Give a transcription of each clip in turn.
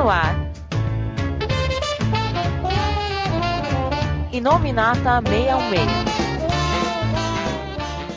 no ar. Inominata 616.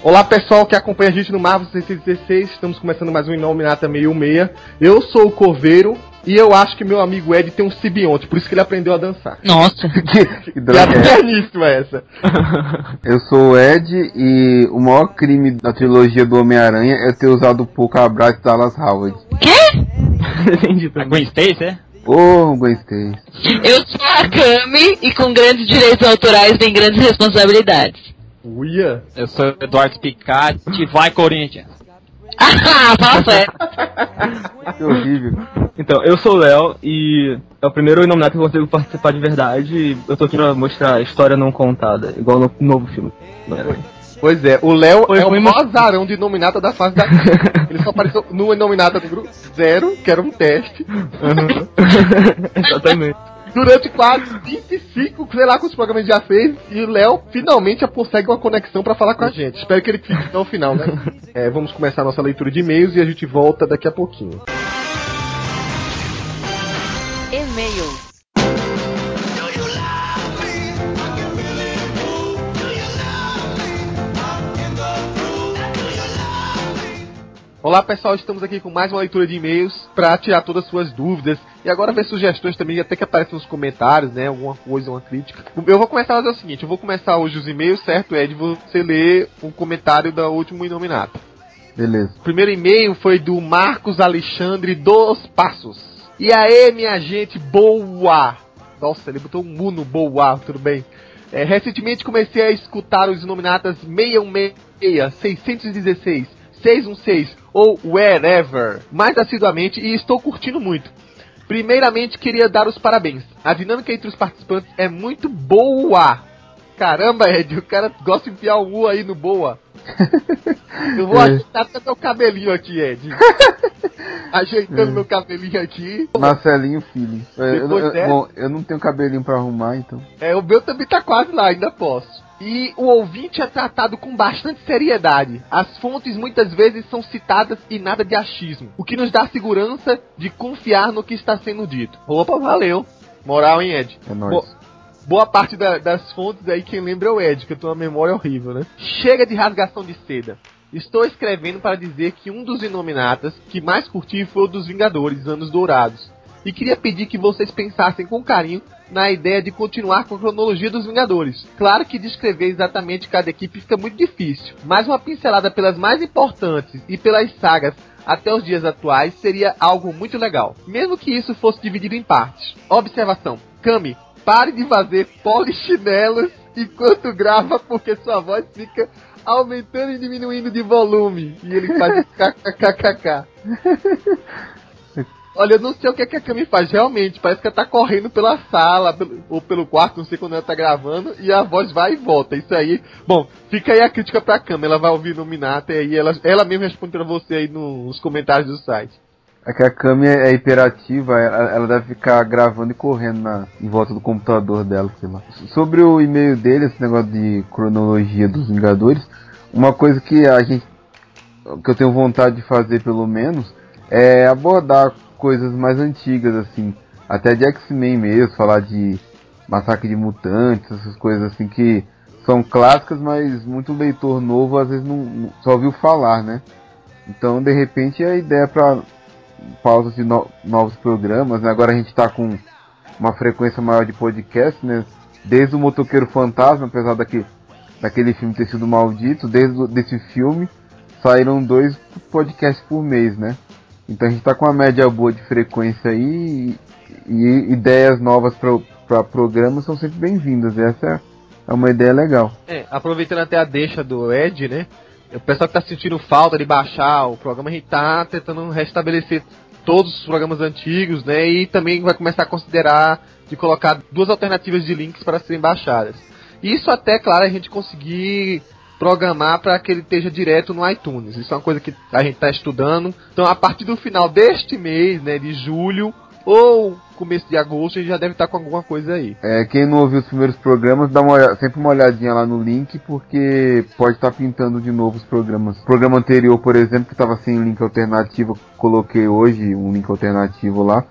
Olá pessoal que acompanha a gente no Marvel 616, estamos começando mais um Inominata 616. Eu sou o Coveiro e eu acho que meu amigo Ed tem um sibionte, por isso que ele aprendeu a dançar. Nossa. que que pianíssima é essa. Eu sou o Ed e o maior crime da trilogia do Homem-Aranha é ter usado pouco abraço da Dallas Howard. Quê? Entendi. A Gwen Stacy, é? Ô, oh, Gwen Stacy. Eu sou a Kami e com grandes direitos autorais vem grandes responsabilidades. Uia. Eu sou o Eduardo Spicati, vai Corinthians. Ah, fala sério. Que horrível. Então, eu sou o Léo e é o primeiro nominado que eu consigo participar de verdade e eu tô aqui pra mostrar a história não contada, igual no novo filme. Pois é, o Léo é o maior azarão de nominata da fase da Ele só apareceu no nominata número zero, que era um teste, Exatamente. durante quase 25, sei lá quantos programas ele já fez, e o Léo finalmente consegue uma conexão pra falar com a gente. Espero que ele fique até o final, né? É, vamos começar a nossa leitura de e-mails e a gente volta daqui a pouquinho. E-mails. Olá pessoal, estamos aqui com mais uma leitura de e-mails para tirar todas as suas dúvidas e agora ver sugestões também, até que aparecem nos comentários, né? Alguma coisa, uma crítica. Eu vou começar a fazer o seguinte: eu vou começar hoje os e-mails, certo, Ed? Você lê um comentário da último Inominata. Beleza. O primeiro e-mail foi do Marcos Alexandre dos Passos. E aí, minha gente, boa! Nossa, ele botou um mu no boa, tudo bem. É, recentemente comecei a escutar os Inominatas 616, 616, 616 ou wherever mais assiduamente e estou curtindo muito. Primeiramente, queria dar os parabéns. A dinâmica entre os participantes é muito boa. Caramba, Ed, o cara gosta de enfiar o U aí no boa. Eu vou É. ajeitar até meu cabelinho aqui, Ed. Ajeitando meu cabelinho aqui. Marcelinho Filho. Eu, eu, eu- bom, eu não tenho cabelinho pra arrumar, então. É, o meu também tá quase lá, ainda posso. E o ouvinte é tratado com bastante seriedade. As fontes muitas vezes são citadas e nada de achismo, o que nos dá segurança de confiar no que está sendo dito. Opa, valeu. Moral, hein, Ed? É nóis. Bo- boa parte da- das fontes aí, quem lembra é o Ed, que eu tenho uma memória horrível, né? Chega de rasgação de seda. Estou escrevendo para dizer que um dos Inominatas que mais curti foi o dos Vingadores, Anos Dourados. E queria pedir que vocês pensassem com carinho na ideia de continuar com a cronologia dos Vingadores. Claro que descrever exatamente cada equipe fica muito difícil, mas uma pincelada pelas mais importantes e pelas sagas até os dias atuais seria algo muito legal, mesmo que isso fosse dividido em partes. Observação: Kami, pare de fazer polichinelos enquanto grava, porque sua voz fica aumentando e diminuindo de volume. E ele faz kkkk. Olha, eu não sei o que, é que a Kami faz, realmente. Parece que ela tá correndo pela sala, pelo- ou pelo quarto, não sei quando ela tá gravando, e a voz vai e volta. Isso aí. Bom, fica aí a crítica pra Kami, ela vai ouvir no Minata e aí ela, ela mesma responde pra você aí nos comentários do site. É que a câmera é hiperativa, ela, ela deve ficar gravando e correndo na, em volta do computador dela, sei lá. Sobre o e-mail dele, esse negócio de cronologia dos Vingadores, uma coisa que a gente. que eu tenho vontade de fazer pelo menos, é abordar coisas mais antigas, assim, até de X-Men mesmo, falar de Massacre de Mutantes, essas coisas assim que são clássicas, mas muito leitor novo às vezes não, só ouviu falar, né? Então, de repente, a ideia para pausas de no- novos programas, né? Agora a gente tá com uma frequência maior de podcast, né? Desde o Motoqueiro Fantasma, apesar daquele, daquele filme ter sido maldito, desde desse filme saíram dois podcasts por mês, né? Então a gente tá com uma média boa de frequência aí e, e ideias novas para programas são sempre bem-vindas. Essa é, uma ideia legal. É, aproveitando até a deixa do Ed, né? O pessoal que tá sentindo falta de baixar o programa, a gente tá tentando restabelecer todos os programas antigos, né? E também vai começar a considerar de colocar duas alternativas de links para serem baixadas. Isso até, claro, a gente conseguir programar para que ele esteja direto no iTunes. Isso é uma coisa que a gente está estudando. Então, a partir do final deste mês, né, de julho ou começo de agosto, a gente já deve estar com alguma coisa aí. É, quem não ouviu os primeiros programas, dá uma sempre uma olhadinha lá no link, porque pode estar pintando de novo os programas. O programa anterior, por exemplo, que estava sem link alternativo, coloquei hoje um link alternativo lá.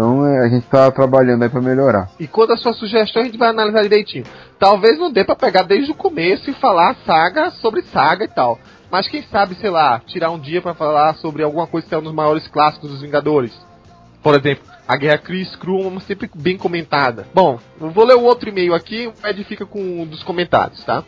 Então é, a gente tá trabalhando aí pra melhorar. E quando a sua sugestão a gente vai analisar direitinho. Talvez não dê pra pegar desde o começo e falar saga sobre saga e tal. Mas quem sabe, sei lá, tirar um dia pra falar sobre alguma coisa que é um dos maiores clássicos dos Vingadores. Por exemplo, a Guerra Chris Crew, uma sempre bem comentada. Bom, eu vou ler o outro e-mail aqui, o Ed fica com um dos comentários, tá?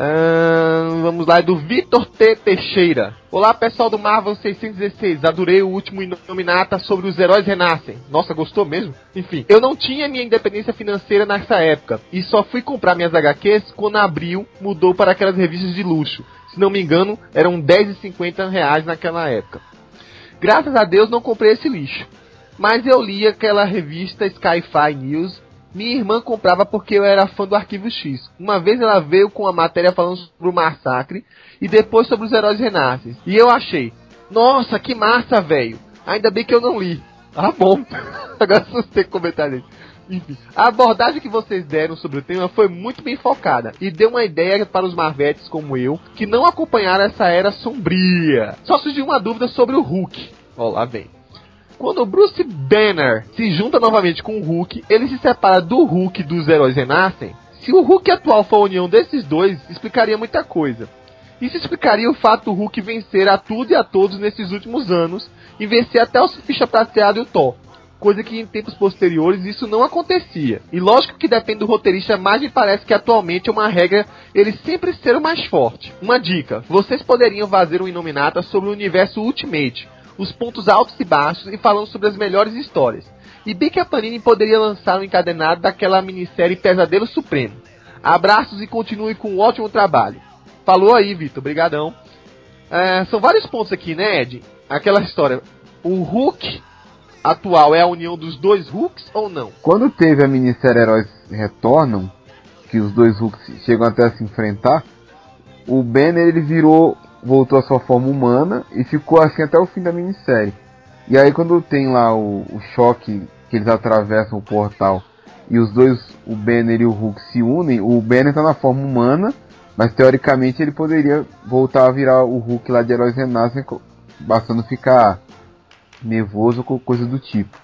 Ahn, vamos lá, é do Vitor T. Teixeira. Olá, pessoal do Marvel 616. Adorei o último Inominata sobre os heróis renascem. Nossa, gostou mesmo? Enfim, eu não tinha minha independência financeira nessa época e só fui comprar minhas HQs quando a Abril mudou para aquelas revistas de luxo. Se não me engano, eram 10,50 reais naquela época. Graças a Deus não comprei esse lixo. Mas eu li aquela revista Sci-Fi News minha irmã comprava porque eu era fã do Arquivo X. Uma vez ela veio com a matéria falando sobre o massacre e depois sobre os heróis renascem. E eu achei, nossa, que massa, velho. Ainda bem que eu não li. Ah, bom. Agora assustei com comentário Enfim, a abordagem que vocês deram sobre o tema foi muito bem focada e deu uma ideia para os marvetes como eu, que não acompanharam essa era sombria. Só surgiu uma dúvida sobre o Hulk. Ó, lá vem. Quando o Bruce Banner se junta novamente com o Hulk, ele se separa do Hulk dos Heróis Renascem. Se o Hulk atual for a união desses dois, explicaria muita coisa. Isso explicaria o fato do Hulk vencer a tudo e a todos nesses últimos anos e vencer até o Ficha Prateado e o Thor. Coisa que em tempos posteriores isso não acontecia. E lógico que depende do roteirista, mas me parece que atualmente é uma regra ele sempre ser o mais forte. Uma dica: vocês poderiam fazer um Inominata sobre o universo Ultimate, os pontos altos e baixos e falando sobre as melhores histórias. E bem que a Panini poderia lançar um encadenado daquela minissérie Pesadelo Supremo. Abraços e continue com um ótimo trabalho. Falou aí, Vitor. Obrigadão. É, são vários pontos aqui, né, Ed? Aquela história. O Hulk atual é a união dos dois Hulks ou não? Quando teve a minissérie Heróis Retornam, que os dois Hulks chegam até a se enfrentar, o Banner ele virou voltou à sua forma humana e ficou assim até o fim da minissérie. E aí quando tem lá o, o choque que eles atravessam o portal e os dois, o Banner e o Hulk se unem, o Banner tá na forma humana, mas teoricamente ele poderia voltar a virar o Hulk lá de Heróis Renascem, bastando ficar nervoso ou coisa do tipo.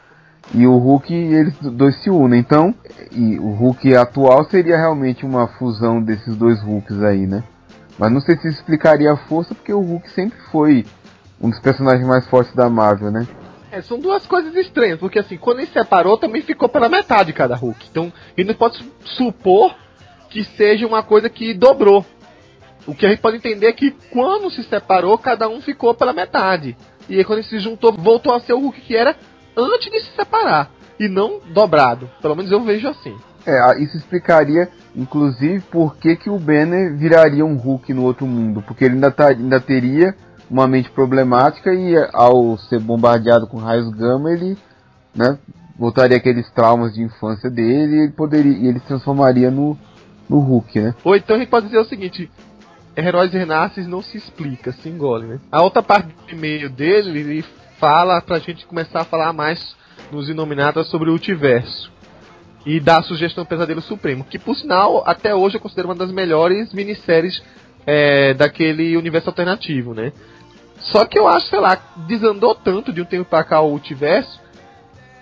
E o Hulk eles dois se unem, então, e o Hulk atual seria realmente uma fusão desses dois Hulks aí, né? Mas não sei se isso explicaria a força, porque o Hulk sempre foi um dos personagens mais fortes da Marvel, né? É, são duas coisas estranhas, porque assim, quando ele separou, também ficou pela metade cada Hulk. Então, ele não pode supor que seja uma coisa que dobrou. O que a gente pode entender é que quando se separou, cada um ficou pela metade. E aí, quando ele se juntou, voltou a ser o Hulk que era antes de se separar. E não dobrado. Pelo menos eu vejo assim. É, isso explicaria, inclusive, por que, que o Banner viraria um Hulk no outro mundo. Porque ele ainda, tá, ainda teria uma mente problemática e ao ser bombardeado com raios gama, ele né, voltaria aqueles traumas de infância dele e ele, poderia, e ele se transformaria no, no Hulk, né? Ou então a gente pode dizer o seguinte, Heróis Renasces não se explica, se engole, né? A outra parte do e-mail dele, ele fala pra gente começar a falar mais nos Inominados sobre o Multiverso e dá a sugestão Pesadelo Supremo, que por sinal, até hoje eu considero uma das melhores minisséries é, daquele universo alternativo, né? Só que eu acho, sei lá, desandou tanto de um tempo pra cá o multiverso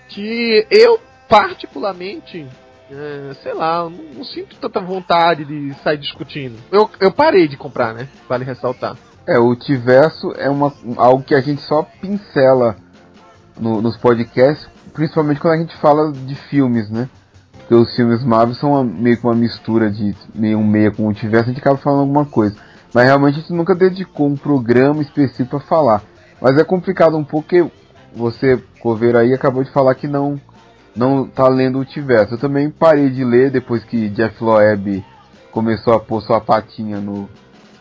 que eu, particularmente, é, sei lá, não, não, sinto tanta vontade de sair discutindo. Eu, eu parei de comprar, né? Vale ressaltar. É, o multiverso é uma, algo que a gente só pincela no, nos podcasts, principalmente quando a gente fala de filmes, né? Porque os filmes Marvel são uma, meio que uma mistura de meio um meia com o multiverso, a gente acaba falando alguma coisa. Mas realmente a gente nunca dedicou um programa específico para falar. Mas é complicado um pouco porque você, Coveiro aí, acabou de falar que não não tá lendo o multiverso. Eu também parei de ler depois que Jeff Loeb começou a pôr sua patinha no,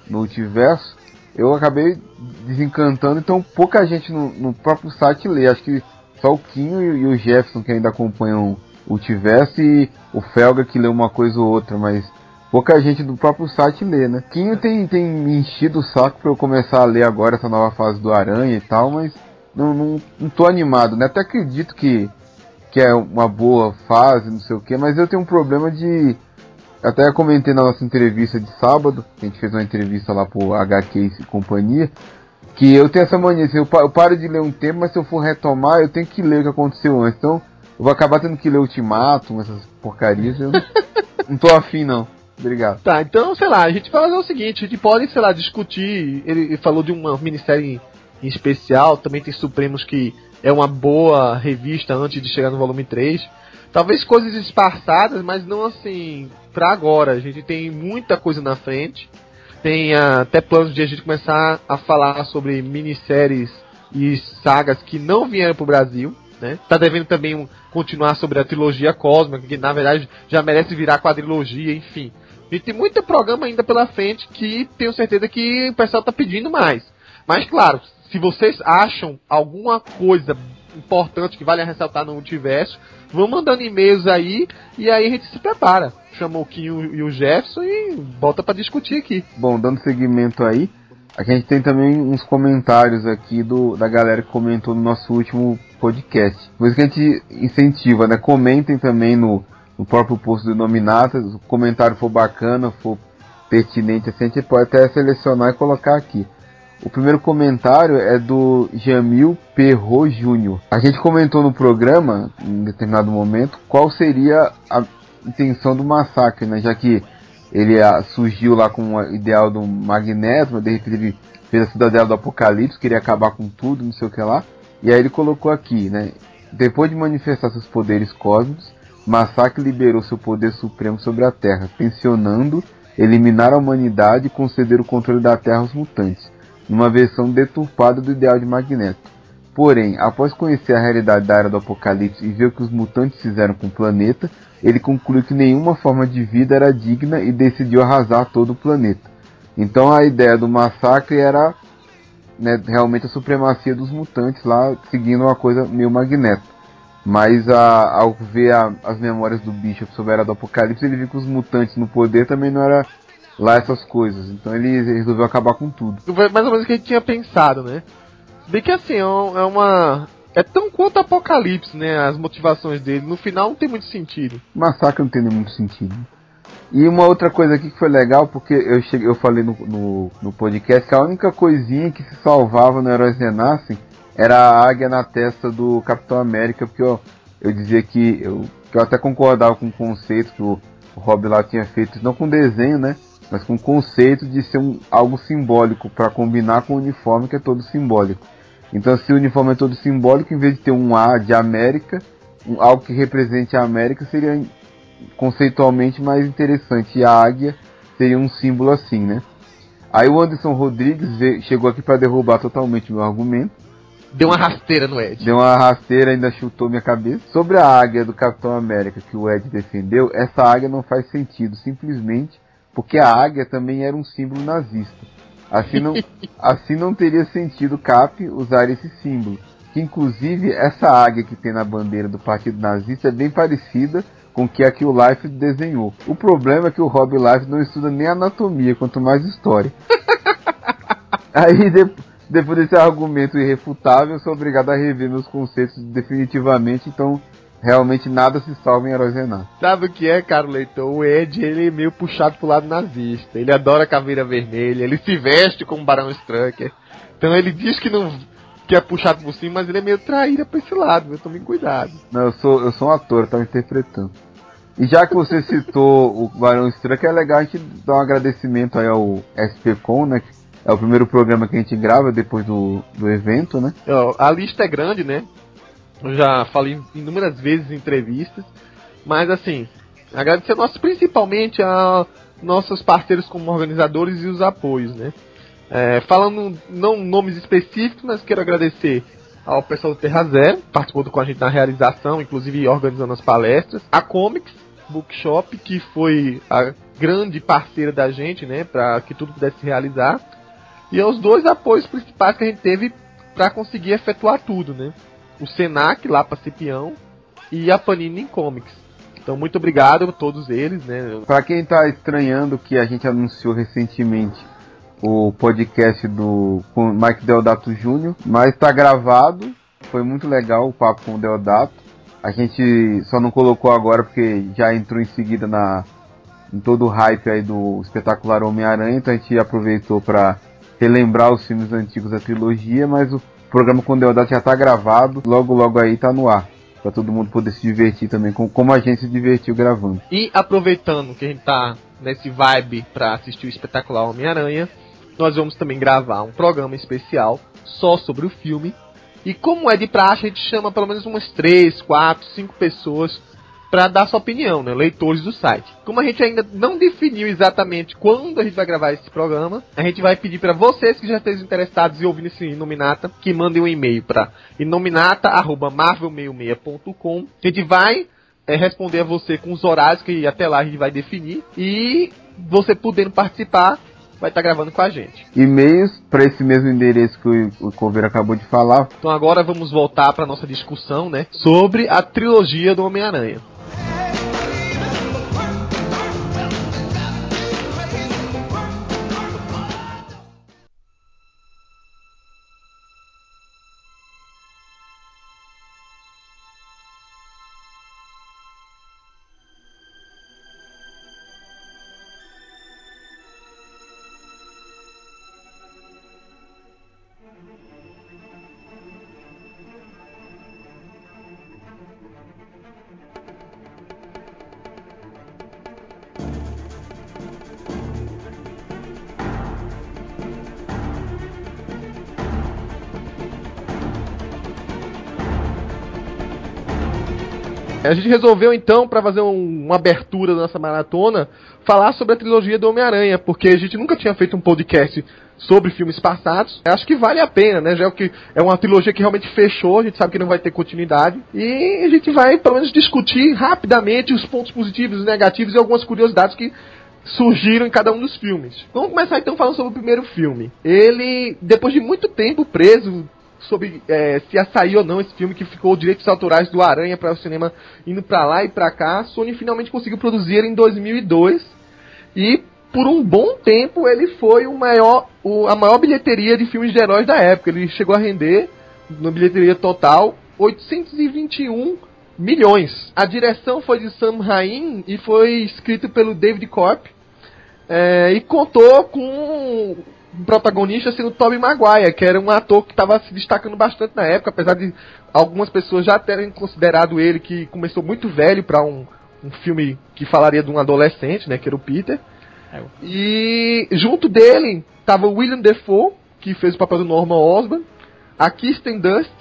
no multiverso. Eu acabei desencantando, então pouca gente no, no próprio site lê. Acho que só o Quinho e, e o Jefferson que ainda acompanham o tivesse o Felga que lê uma coisa ou outra, mas pouca gente do próprio site lê, né? Quinho tem, tem me enchido o saco pra eu começar a ler agora essa nova fase do Aranha e tal, mas não, não, não tô animado, né? Até acredito que, que é uma boa fase, não sei o que, mas eu tenho um problema de. Até comentei na nossa entrevista de sábado, a gente fez uma entrevista lá pro HQ e companhia, que eu tenho essa mania, assim, eu paro de ler um tempo, mas se eu for retomar, eu tenho que ler o que aconteceu antes. Então, Eu vou acabar tendo que ler Ultimatum, essas porcarias. Eu não, tô afim, não. Obrigado. Tá, então, sei lá, a gente vai fazer o seguinte, a gente pode, sei lá, discutir. Ele, ele falou de uma minissérie em, em especial, também tem Supremos que é uma boa revista antes de chegar no volume 3. Talvez coisas esparçadas, mas não assim, pra agora. A gente tem muita coisa na frente. Tem ah, até planos de a gente começar a falar sobre minisséries e sagas que não vieram pro Brasil. Né? Tá devendo também um, continuar sobre a trilogia cósmica, que na verdade já merece virar quadrilogia, enfim. E tem muito programa ainda pela frente que tenho certeza que o pessoal tá pedindo mais. Mas claro, se vocês acham alguma coisa importante que vale ressaltar no multiverso, vão mandando e-mails aí e aí a gente se prepara. Chama o Kim e o Jefferson e volta para discutir aqui. Bom, dando seguimento aí, a gente tem também uns comentários aqui do, da galera que comentou no nosso último podcast. Por isso que a gente incentiva, né? Comentem também no, no próprio post do Nominatas. Se o comentário for bacana, for pertinente, assim, a gente pode até selecionar e colocar aqui. O primeiro comentário é do Jamil Perro Júnior. A gente comentou no programa, em determinado momento, qual seria a intenção do massacre, né? Já que ele ah, surgiu lá com o ideal do Magneto, de repente ele fez a cidadela do Apocalipse, queria acabar com tudo, não sei o que lá. E aí ele colocou aqui, né? Depois de manifestar seus poderes cósmicos, Massacre liberou seu poder supremo sobre a Terra, tensionando eliminar a humanidade e conceder o controle da Terra aos mutantes numa versão deturpada do ideal de Magneto. Porém, após conhecer a realidade da Era do Apocalipse e ver o que os mutantes fizeram com o planeta, ele concluiu que nenhuma forma de vida era digna e decidiu arrasar todo o planeta. Então a ideia do massacre era né, realmente a supremacia dos mutantes lá, seguindo uma coisa meio Magneto. Mas a, ao ver a, as memórias do Bishop sobre a Era do Apocalipse, ele viu que os mutantes no poder também não era lá essas coisas. Então ele resolveu acabar com tudo. Mais ou menos o que a gente tinha pensado, né? Bem que assim, é é uma. É tão quanto Apocalipse, né? As motivações dele. No final não tem muito sentido. Massacre não tem nem muito sentido. E uma outra coisa aqui que foi legal, porque eu cheguei, eu falei no, no, no podcast que a única coisinha que se salvava no Heróis Renascem era a águia na testa do Capitão América, porque eu, eu dizia que eu, que eu até concordava com o conceito que o, Rob lá tinha feito, não com desenho, né? Mas com o conceito de ser um, algo simbólico para combinar com o uniforme que é todo simbólico. Então, se o uniforme é todo simbólico, em vez de ter um A de América, um- algo que represente a América seria conceitualmente mais interessante. E a águia seria um símbolo assim, né? Aí o Anderson Rodrigues veio- chegou aqui para derrubar totalmente o meu argumento. Deu uma rasteira no Ed. Deu uma rasteira, ainda chutou minha cabeça. Sobre a águia do Capitão América que o Ed defendeu, essa águia não faz sentido, simplesmente porque a águia também era um símbolo nazista. Assim não, assim não teria sentido Cap usar esse símbolo. Que inclusive essa águia que tem na bandeira do Partido Nazista é bem parecida com que a que o Life desenhou. O problema é que o Rob Life não estuda nem anatomia, quanto mais história. Aí de- depois desse argumento irrefutável, sou obrigado a rever meus conceitos definitivamente, então realmente nada se salva em Heróis Renato. Sabe o que é, cara, leitor? O Ed, ele é meio puxado pro lado nazista. Ele adora caveira vermelha, ele se veste como Barão Strucker. Então ele diz que não que é puxado por cima, mas ele é meio traíra pra esse lado, viu? Tome cuidado. Não, eu sou, eu sou um ator, eu tava interpretando. E já que você citou o Barão Strucker, é legal a gente dar um agradecimento aí ao SPCon, né? É o primeiro programa que a gente grava depois do, do evento, né? Ó, a lista é grande, né? Eu já falei inúmeras vezes em entrevistas, mas assim, agradecer nós principalmente a nossos parceiros como organizadores e os apoios, né? É, falando não nomes específicos, mas quero agradecer ao pessoal do Terra Zero, participou com a gente na realização, inclusive organizando as palestras, a Comics Bookshop, que foi a grande parceira da gente, né, para que tudo pudesse se realizar, e aos dois apoios principais que a gente teve para conseguir efetuar tudo, né? O Senac lá para Cipião e a Panini Comics. Então muito obrigado a todos eles, né? Pra quem tá estranhando que a gente anunciou recentemente o podcast do com Mike Deodato Jr., mas tá gravado, foi muito legal o papo com o Deodato. A gente só não colocou agora porque já entrou em seguida na em todo o hype aí do espetacular Homem-Aranha, então a gente aproveitou para relembrar os filmes antigos da trilogia, mas o programa com o Deodato já tá gravado, logo logo aí tá no ar. Pra todo mundo poder se divertir também, com, como a gente se divertiu gravando. E aproveitando que a gente tá nesse vibe pra assistir o espetacular Homem-Aranha, nós vamos também gravar um programa especial só sobre o filme. E como é de praxe, a gente chama pelo menos umas 3, 4, 5 pessoas para dar sua opinião, né? Leitores do site. Como a gente ainda não definiu exatamente quando a gente vai gravar esse programa, a gente vai pedir para vocês que já estejam interessados em ouvir esse Inominata, que mandem um e-mail para inominata@marvel66.com. A gente vai é, responder a você com os horários que até lá a gente vai definir e você podendo participar vai estar tá gravando com a gente. E-mails para esse mesmo endereço que o, o Coveiro acabou de falar. Então agora vamos voltar para nossa discussão, né, sobre a trilogia do Homem-Aranha. A gente resolveu então, para fazer um, uma abertura da nossa maratona, falar sobre a trilogia do Homem-Aranha, porque a gente nunca tinha feito um podcast sobre filmes passados. Acho que vale a pena, né? Já é que é uma trilogia que realmente fechou, a gente sabe que não vai ter continuidade. E a gente vai, pelo menos, discutir rapidamente os pontos positivos e negativos e algumas curiosidades que surgiram em cada um dos filmes. Vamos começar então falando sobre o primeiro filme. Ele, depois de muito tempo preso sobre é, se ia sair ou não esse filme que ficou direitos autorais do Aranha para o cinema indo para lá e para cá. A Sony finalmente conseguiu produzir em 2002 e por um bom tempo ele foi o maior, o, a maior bilheteria de filmes de heróis da época. Ele chegou a render na bilheteria total 821 milhões. A direção foi de Sam Raimi e foi escrito pelo David Corp. É, e contou com protagonista sendo Tobey Maguire, que era um ator que estava se destacando bastante na época, apesar de algumas pessoas já terem considerado ele que começou muito velho para um, um filme que falaria de um adolescente, né, que era o Peter. É. E junto dele estava William Defoe, que fez o papel do Norman Osborn, a Kirsten Dunst,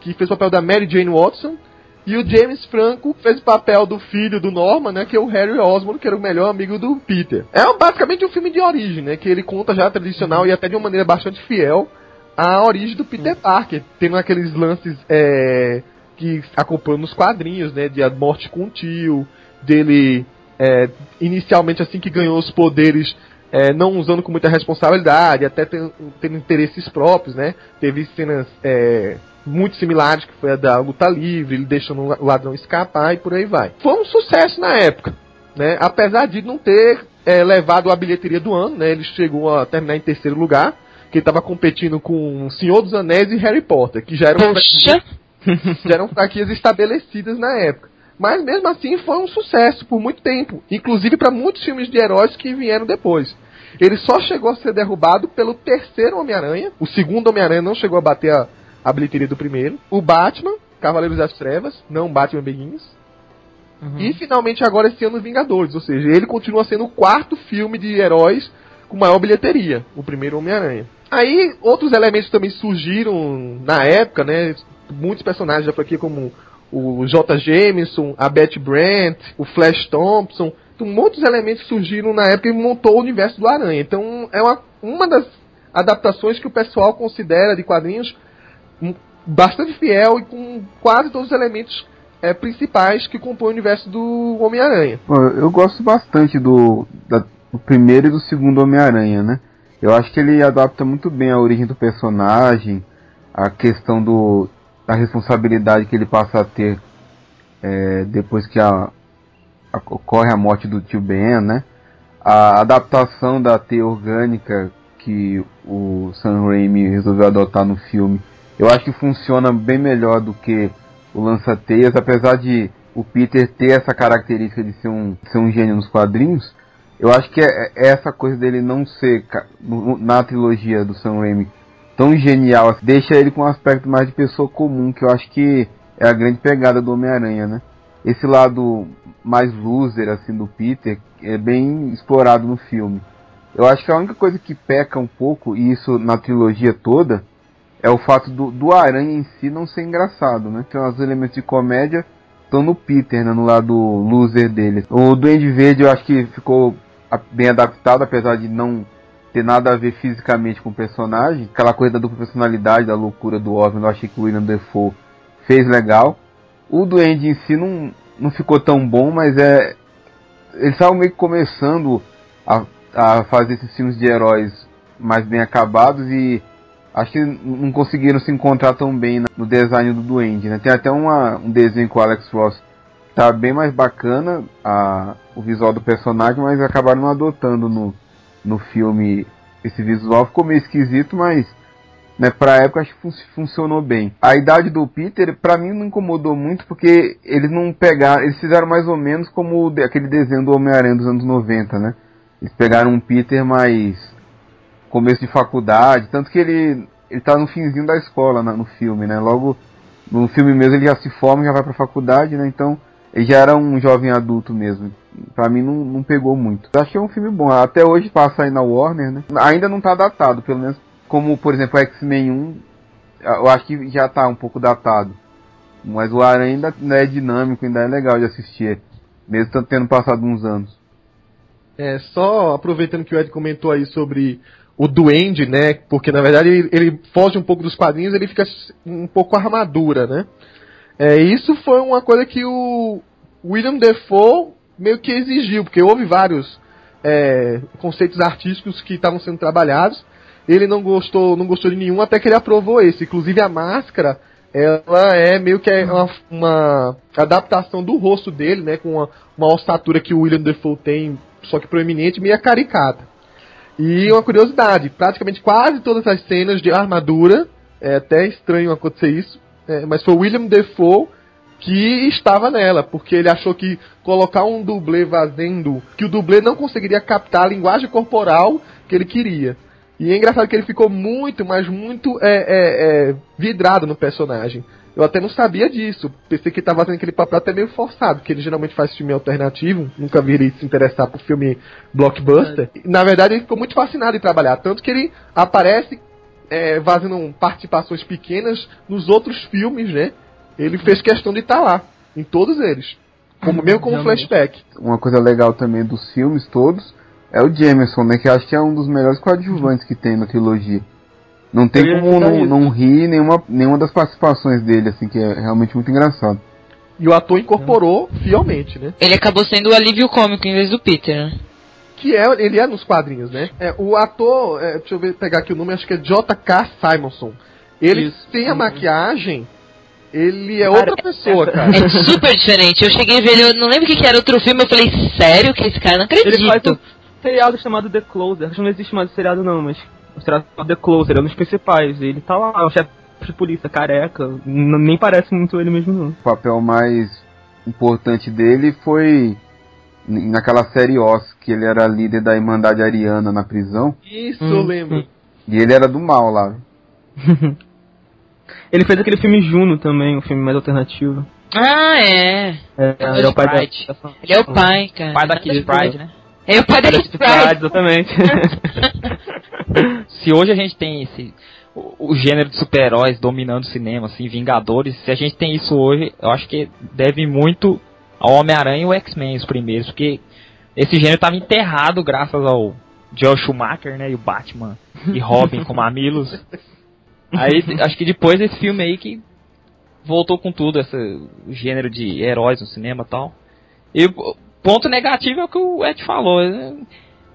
que fez o papel da Mary Jane Watson, e o James Franco fez o papel do filho do Norman, né? Que é o Harry Osborn, que era o melhor amigo do Peter. É basicamente um filme de origem, né? Que ele conta já tradicional e até de uma maneira bastante fiel a origem do Peter Parker. Tendo aqueles lances é, que acompanham nos quadrinhos, né? De a morte com o tio, dele é, inicialmente assim que ganhou os poderes é, não usando com muita responsabilidade, até tendo, interesses próprios, né? Teve cenas é, muito similares, que foi a da luta livre, ele deixando o ladrão escapar e por aí vai. Foi um sucesso na época, né? Apesar de não ter é, levado a bilheteria do ano, né? Ele chegou a terminar em terceiro lugar, que estava competindo com Senhor dos Anéis e Harry Potter, que já eram, já eram franquias estabelecidas na época. Mas mesmo assim foi um sucesso por muito tempo, inclusive para muitos filmes de heróis que vieram depois. Ele só chegou a ser derrubado pelo terceiro Homem-Aranha. O segundo Homem-Aranha não chegou a bater a, a bilheteria do primeiro. O Batman, Cavaleiros das Trevas, não Batman Begins. Uhum. E finalmente agora esse ano Vingadores, ou seja, ele continua sendo o quarto filme de heróis com maior bilheteria, o primeiro Homem-Aranha. Aí outros elementos também surgiram na época, né? Muitos personagens já por aqui como o J. Jameson, a Betty Brant, o Flash Thompson, então, muitos elementos surgiram na época e montou o universo do Aranha. Então é uma, uma das adaptações que o pessoal considera de quadrinhos bastante fiel e com quase todos os elementos é, principais que compõem o universo do Homem-Aranha. Eu gosto bastante do, da, do primeiro e do segundo Homem-Aranha, né? Eu acho que ele adapta muito bem a origem do personagem, a questão do, da responsabilidade que ele passa a ter é, depois que a, a, ocorre a morte do tio Ben, né? A adaptação da teia orgânica que o Sam Raimi resolveu adotar no filme eu acho que funciona bem melhor do que o lança-teias, apesar de o Peter ter essa característica de ser um, ser um gênio nos quadrinhos. Eu acho que é, é essa coisa dele não ser, na trilogia do Sam Raimi, tão genial, assim, deixa ele com um aspecto mais de pessoa comum, que eu acho que é a grande pegada do Homem-Aranha, né? Esse lado mais loser, assim, do Peter, é bem explorado no filme. Eu acho que a única coisa que peca um pouco, e isso na trilogia toda, é o fato do, do Aranha em si não ser engraçado, né? Então os elementos de comédia estão no Peter, né? No lado loser dele. O Duende Verde eu acho que ficou bem adaptado, apesar de não ter nada a ver fisicamente com o personagem. Aquela coisa da dupla personalidade, da loucura do Osmond, eu achei que o William Defoe fez legal. O Duende em si não, não ficou tão bom, mas é. Eles estavam meio que começando a, a fazer esses filmes de heróis mais bem acabados e acho que não conseguiram se encontrar tão bem no design do Duende, né? Tem até uma, um desenho com o Alex Ross tá bem mais bacana a, o visual do personagem, mas acabaram não adotando no, no filme esse visual. Ficou meio esquisito, mas né, pra época acho que fun- funcionou bem. A idade do Peter, pra mim, não incomodou muito, porque eles não pegaram, eles fizeram mais ou menos como aquele desenho do Homem-Aranha dos anos 90, né? Eles pegaram um Peter mais começo de faculdade, tanto que ele ele tá no finzinho da escola na- no filme, né? Logo no filme mesmo ele já se forma, já vai pra faculdade, né? Então ele já era um jovem adulto mesmo. Pra mim não, não pegou muito. Eu é um filme bom. Até hoje passa aí na Warner, né? Ainda não tá datado, pelo menos como, por exemplo, X-Men 1, eu acho que já tá um pouco datado. Mas o Aranha ainda ainda é dinâmico, ainda é legal de assistir. Mesmo tendo passado uns anos. É, só aproveitando que o Ed comentou aí sobre o Duende, né? Porque na verdade ele, ele foge um pouco dos quadrinhos, ele fica um pouco armadura, né? É, isso foi uma coisa que o William Defoe meio que exigiu, porque houve vários é, conceitos artísticos que estavam sendo trabalhados. Ele não gostou, não gostou de nenhum, até que ele aprovou esse. Inclusive a máscara, ela é meio que uma, uma adaptação do rosto dele, né? Com uma, uma ossatura que o William Defoe tem, só que proeminente, meio caricata. E uma curiosidade, praticamente quase todas as cenas de armadura, é até estranho acontecer isso, é, mas foi William Defoe que estava nela, porque ele achou que colocar um dublê fazendo, que o dublê não conseguiria captar a linguagem corporal que ele queria. E é engraçado que ele ficou muito, mas muito é, é, é, vidrado no personagem. Eu até não sabia disso. Pensei que ele estava fazendo aquele papel até meio forçado, porque ele geralmente faz filme alternativo. Nunca vi ele se interessar por filme blockbuster. E, Na verdade, ele ficou muito fascinado em trabalhar. Tanto que ele aparece é, fazendo participações pequenas nos outros filmes, né? Ele fez questão de estar lá, em todos eles. Como, mesmo como Realmente. flashback. Uma coisa legal também dos filmes todos é o Jameson, né? Que eu acho que é um dos melhores coadjuvantes que tem na trilogia. Não tem Eu como não, não rir nenhuma, nenhuma das participações dele, assim, que é realmente muito engraçado. E o ator incorporou fielmente, né? Ele acabou sendo o alívio cômico em vez do Peter, né? Que é, ele é nos quadrinhos, né? É, o ator, é, deixa eu ver, pegar aqui o nome, acho que é J.K. Simonson. Ele Isso. sem a Uhum. maquiagem, ele é Cara, outra pessoa, cara. É super diferente. Eu cheguei a ver, ele, eu não lembro o que, que era outro filme, eu falei, sério que esse cara? Não Ele faz acredito. um seriado chamado The Closer. Acho que não existe mais seriado não, mas o seriado The Closer é um dos principais. Ele tá lá, é o chefe de polícia, careca. N- nem parece muito ele mesmo não. O papel mais importante dele foi naquela série Oz, que ele era líder da Irmandade Ariana na prisão. Isso, Hum, eu lembro. hum. E ele era do mal lá. Ele fez aquele filme Juno também, um filme mais alternativo. Ah, é. É, É o ele é o pai da... Ele é o pai, cara. Pai da Kid Pride, né? É o pai da Kid Pride. exatamente. Se hoje a gente tem esse o, o gênero de super-heróis dominando o cinema, assim, Vingadores, se a gente tem isso hoje, eu acho que deve muito ao Homem-Aranha e o X-Men, os primeiros, porque esse gênero estava enterrado graças ao Joel Schumacher, né, e o Batman e Robin com mamilos. Aí, acho que depois desse filme aí que voltou com tudo, esse gênero de heróis no cinema e tal. E ponto negativo é o que o Ed falou, né?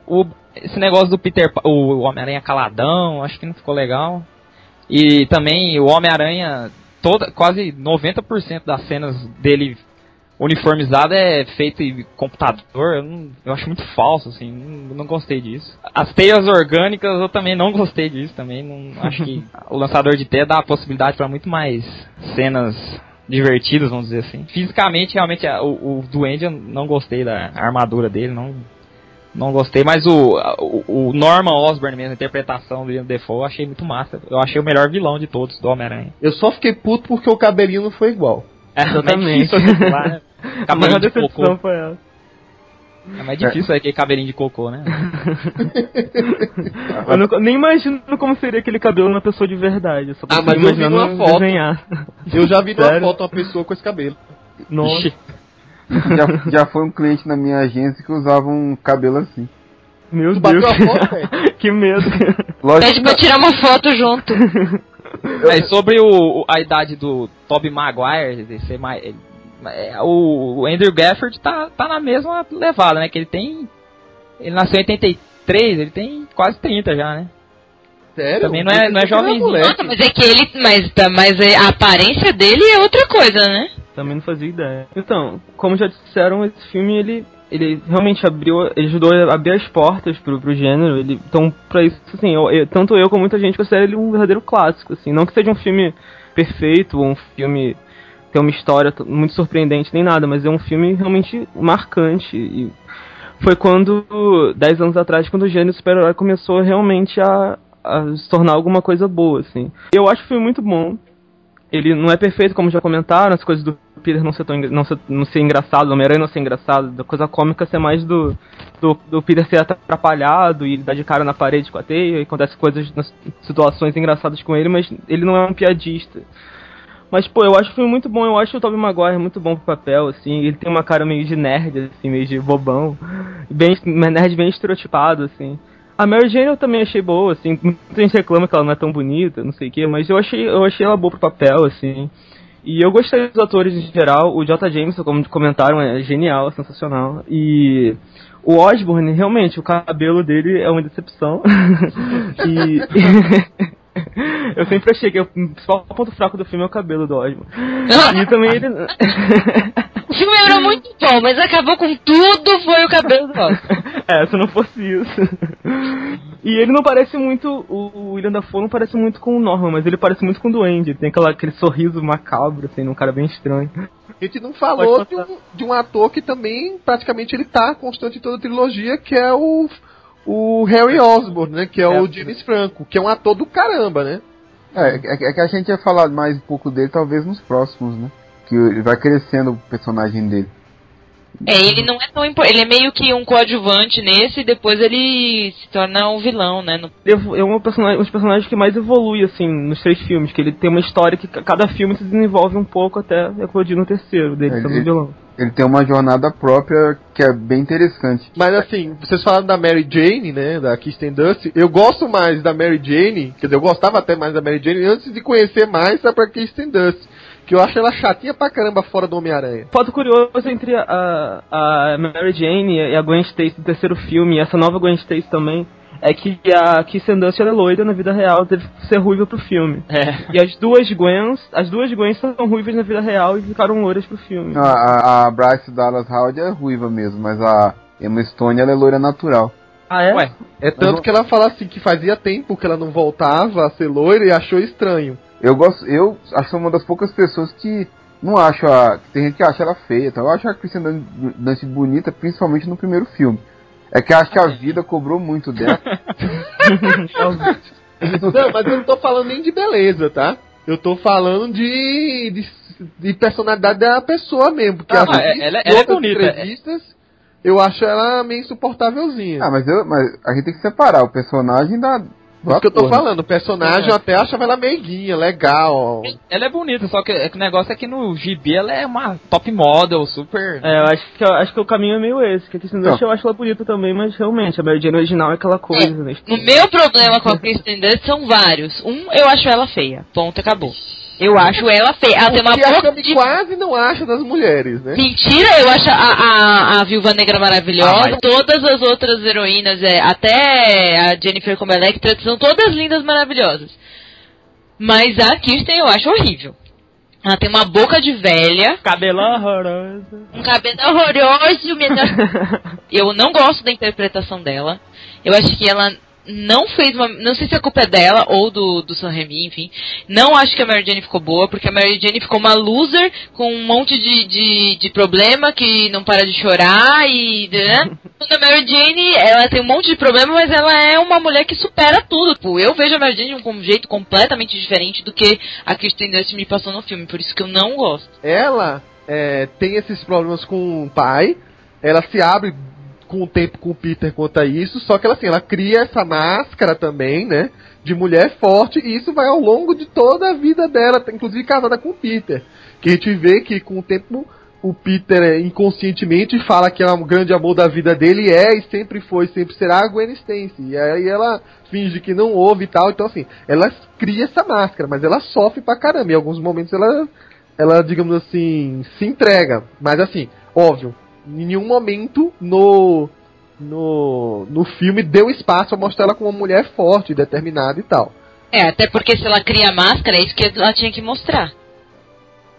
o, esse negócio do Peter, o Homem-Aranha caladão, acho que não ficou legal. E também o Homem-Aranha, toda, quase 90% das cenas dele uniformizado é feito em computador, eu, não- eu acho muito falso, assim, não, não gostei disso. As teias orgânicas eu também não gostei disso, também não acho que o lançador de teia dá a possibilidade para muito mais cenas divertidas, vamos dizer assim. Fisicamente, realmente, o, o Duende eu não gostei da armadura dele, não não gostei, mas o, o, o Norman Osborn mesmo, a interpretação do William Defoe, eu achei muito massa. Eu achei o melhor vilão de todos do Homem-Aranha. Eu só fiquei puto porque o cabelinho não foi igual. É, Exatamente. É difícil né? A Cabelinho maior de decepção cocô. foi essa. É mais difícil aquele cabelinho de cocô, né? Eu não- nem imagino como seria aquele cabelo na pessoa de verdade. eu Só Ah, mas eu vi numa foto. Desenhar. Eu já vi numa foto uma pessoa com esse cabelo. Nossa. Já, já foi um cliente na minha agência que usava um cabelo assim. Meu Tu Deus. bateu a foto, que medo. Lógico Pede pra tirar uma foto junto. É, sobre o, a idade do Tobey Maguire, de ser mais, é, o, o Andrew Gafford tá, tá na mesma levada, né? Que ele tem. Ele nasceu em 83, ele tem quase 30 já, né? Sério? Também não é- não é Eu moleque. Nossa, mas é que ele. Mas, tá, mas é- a aparência dele é outra coisa, né? Também não fazia ideia. Então, como já disseram, esse filme ele, ele realmente abriu, ele ajudou a abrir as portas pro, pro gênero. Ele, então, pra isso, assim, eu- eu- tanto eu como muita gente considera ele um verdadeiro clássico, assim. Não que seja um filme perfeito ou um filme tem uma história muito surpreendente nem nada, mas é um filme realmente marcante e foi quando, 10 anos atrás, quando o gênero super-herói começou realmente a, a se tornar alguma coisa boa, assim. Eu acho o filme muito bom. Ele não é perfeito, como já comentaram, as coisas do Peter não ser, tão, não ser, não ser engraçado, do Homem-Aranha não ser engraçado, da coisa cômica ser mais do, do, do Peter ser atrapalhado e ele dar de cara na parede com a teia e acontece coisas, situações engraçadas com ele, mas ele não é um piadista. Mas, pô, eu acho o filme muito bom, eu acho o Tobey Maguire muito bom pro papel, assim, ele tem uma cara meio de nerd, assim, meio de bobão, bem, nerd bem estereotipado, assim. A Mary Jane eu também achei boa, assim, muita gente reclama que ela não é tão bonita, não sei o que, mas eu achei, eu achei ela boa pro papel, assim. E eu gostei dos atores em geral, o J. Jameson, como comentaram, é genial, sensacional. E o Osborne, realmente, o cabelo dele é uma decepção. e eu sempre achei que o principal ponto fraco do filme é o cabelo do Osborne. E também ele. O filme era muito bom, mas acabou com tudo, foi o cabelo do Oscar. É, se não fosse isso. E ele não parece muito. O William Dafoe não parece muito com o Norman, mas ele parece muito com o Duende. Ele tem aquela, aquele sorriso macabro, assim, num cara bem estranho. A gente não falou de um, de um ator que também, praticamente, ele tá constante em toda a trilogia, que é o, o Harry Osborn, né? Que é, o É. James Franco, que é um ator do caramba, né? É, é, é que a gente ia falar mais um pouco dele, talvez nos próximos, né? Que ele vai crescendo o personagem dele. É, ele não é tão importante. Ele é meio que um coadjuvante nesse e depois ele se torna um vilão, né? No- é um, personagem, um dos personagens que mais evolui, assim, nos três filmes. Que ele tem uma história que ca- cada filme se desenvolve um pouco até eclodir no terceiro dele, Ele- sendo ele- vilão. Ele tem uma jornada própria que é bem interessante. Mas assim, vocês falaram da Mary Jane, né? Da Kirsten Dunst. Eu gosto mais da Mary Jane, quer dizer, eu gostava até mais da Mary Jane antes de conhecer mais a pra Kirsten Dunst. Que eu acho ela chatinha pra caramba fora do Homem-Aranha. Fato curioso entre a, a Mary Jane e a Gwen Stacy do terceiro filme, e essa nova Gwen Stacy também, é que a Kirsten Dunst ela é loira na vida real, teve que ser ruiva pro filme. É. E as duas Gwens, as duas Gwens são ruivas na vida real e ficaram loiras pro filme. A, a, a Bryce Dallas Howard é ruiva mesmo, mas a Emma Stone ela é loira natural. Ah, é? Ué, É tanto que ela fala assim que fazia tempo que ela não voltava a ser loira e achou estranho. Eu gosto, eu acho que sou uma das poucas pessoas que não acho a. Tem gente que acha ela feia, então eu acho a Kristen Dun- Dunst bonita, principalmente no primeiro filme. É que eu acho que a vida cobrou muito dela. Não, mas eu não tô falando nem de beleza, tá? Eu tô falando de, de, de personalidade da pessoa mesmo. Porque Ah, ela- em ela é outras bonita, entrevistas, eu acho ela meio insuportávelzinha. ah, mas, eu, mas a gente tem que separar o personagem da. Do Isso que eu tô ator, né? falando, o personagem eu até achava ela meiguinha, legal. ela é bonita, só que, é que o negócio é que no gibi ela é uma top model, super. É, eu acho que, eu acho que o caminho é meio esse, que a Kristen Dunst eu acho ela bonita também, mas realmente, a Mary Jane original é aquela coisa, né? No meu problema com a Kristen Dunst são vários. Um, eu acho ela feia. Ponto, acabou. Eu acho ela feia. Ela tem uma a boca Cami de... quase não acha das mulheres, né? Mentira, eu acho a, a, a Viúva Negra maravilhosa. Ah, mas- Todas as outras heroínas, é, até a Jennifer como Electra, são todas lindas, maravilhosas. Mas a Kirsten eu acho horrível. Ela tem uma boca de velha, Cabelão horroroso. um cabelo horroroso. menina- Eu não gosto da interpretação dela. Eu acho que ela não fez uma. Não sei se a culpa é dela ou do, do Sam Raimi, enfim. Não acho que a Mary Jane ficou boa, porque a Mary Jane ficou uma loser com um monte de, de, de problema que não para de chorar e. Né? a Mary Jane, ela tem um monte de problema, mas ela é uma mulher que supera tudo. Pô, eu vejo a Mary Jane de um jeito completamente diferente do que a Kristen Dunst me passou no filme, por isso que eu não gosto. Ela é, tem esses problemas com o pai, ela se abre com o tempo com o Peter quanto a isso, só que ela assim, ela cria essa máscara também, né? De mulher forte, e isso vai ao longo de toda a vida dela, inclusive casada com o Peter. Que a gente vê que com o tempo o Peter é, inconscientemente fala que é um grande amor da vida dele é e sempre foi, sempre será a Gwen Stacy. E aí ela finge que não ouve e tal. Então assim, ela cria essa máscara, mas ela sofre pra caramba. Em alguns momentos ela, ela digamos assim, se entrega. Mas assim, óbvio, em nenhum momento no, no, no filme deu espaço a mostrar ela como uma mulher forte, determinada e tal. É, até porque se ela cria máscara, é isso que ela tinha que mostrar.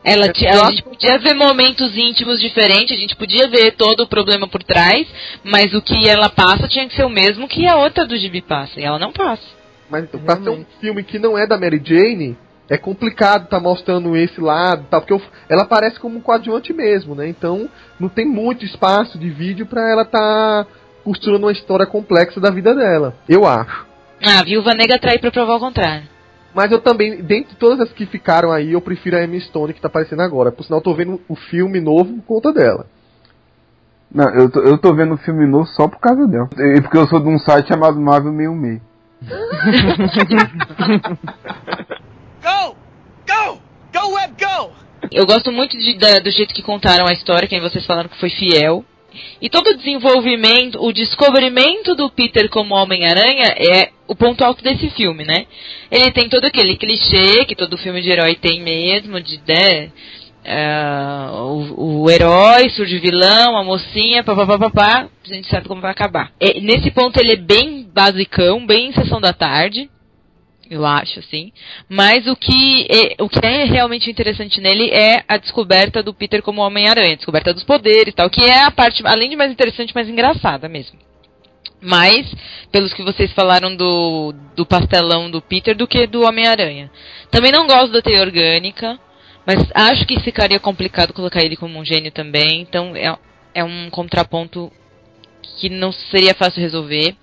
Ela, ela, a gente podia ver momentos íntimos diferentes, a gente podia ver todo o problema por trás, mas o que ela passa tinha que ser o mesmo que a outra do Gibi passa, e ela não passa. Mas então, pra ser um filme que não é da Mary Jane, é complicado tá mostrando esse lado, tá? Porque ela aparece como um coadjuvante mesmo, né? Então não tem muito espaço de vídeo para ela tá costurando uma história complexa da vida dela. Eu acho. Ah, a Viúva Negra trai pra provar o contrário. Mas eu também, dentre todas as que ficaram aí, eu prefiro a Emma Stone que tá aparecendo agora. Por sinal, eu tô vendo o filme novo por conta dela. Não, eu tô, eu tô vendo o filme novo só por causa dela. E porque eu sou de um site chamado Marvel 66. Go! Go! Go, Web, go! Eu gosto muito de, da, do jeito que contaram a história, que vocês falaram que foi fiel. E todo o desenvolvimento, o descobrimento do Peter como Homem-Aranha é o ponto alto desse filme, né? Ele tem todo aquele clichê que todo filme de herói tem mesmo, de né, uh, o, o, herói, surge vilão, a mocinha, papapá, a gente sabe como vai acabar. E, nesse ponto ele é bem basicão, bem sessão da tarde eu acho, assim. Mas o que, é, o que é realmente interessante nele é a descoberta do Peter como Homem-Aranha, descoberta dos poderes e tal, que é a parte, além de mais interessante, mais engraçada mesmo. Mais, pelos que vocês falaram do, do pastelão do Peter, do que do Homem-Aranha. Também não gosto da teia orgânica, mas acho que ficaria complicado colocar ele como um gênio também, então é, é um contraponto que não seria fácil resolver.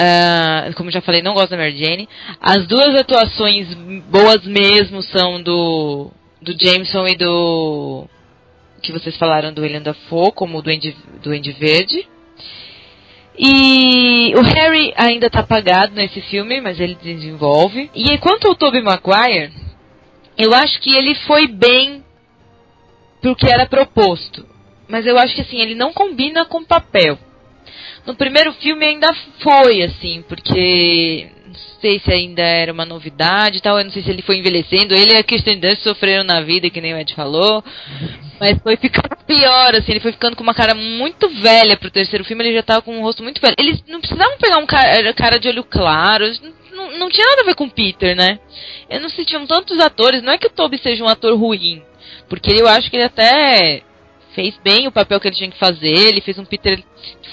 Uh, como já falei, não gosto da Mary Jane. As duas atuações boas mesmo são do, do Jameson e do. que vocês falaram do William Dafoe, como o Duende, Duende Verde. E o Harry ainda está apagado nesse filme, mas ele desenvolve. E quanto ao Tobey Maguire, eu acho que ele foi bem pro que era proposto. Mas eu acho que assim, ele não combina com o papel. No primeiro filme ainda foi, assim, porque não sei se ainda era uma novidade e tal, eu não sei se ele foi envelhecendo. Ele e a Kirsten Dunst sofreram na vida, que nem o Ed falou. Mas foi ficando pior, assim, ele foi ficando com uma cara muito velha pro terceiro filme, ele já tava com um rosto muito velho. Eles não precisavam pegar um cara, cara de olho claro, não, não tinha nada a ver com Peter, né? Eu não sei, tinham tantos atores, não é que o Toby seja um ator ruim, porque eu acho que ele até fez bem o papel que ele tinha que fazer, ele fez um Peter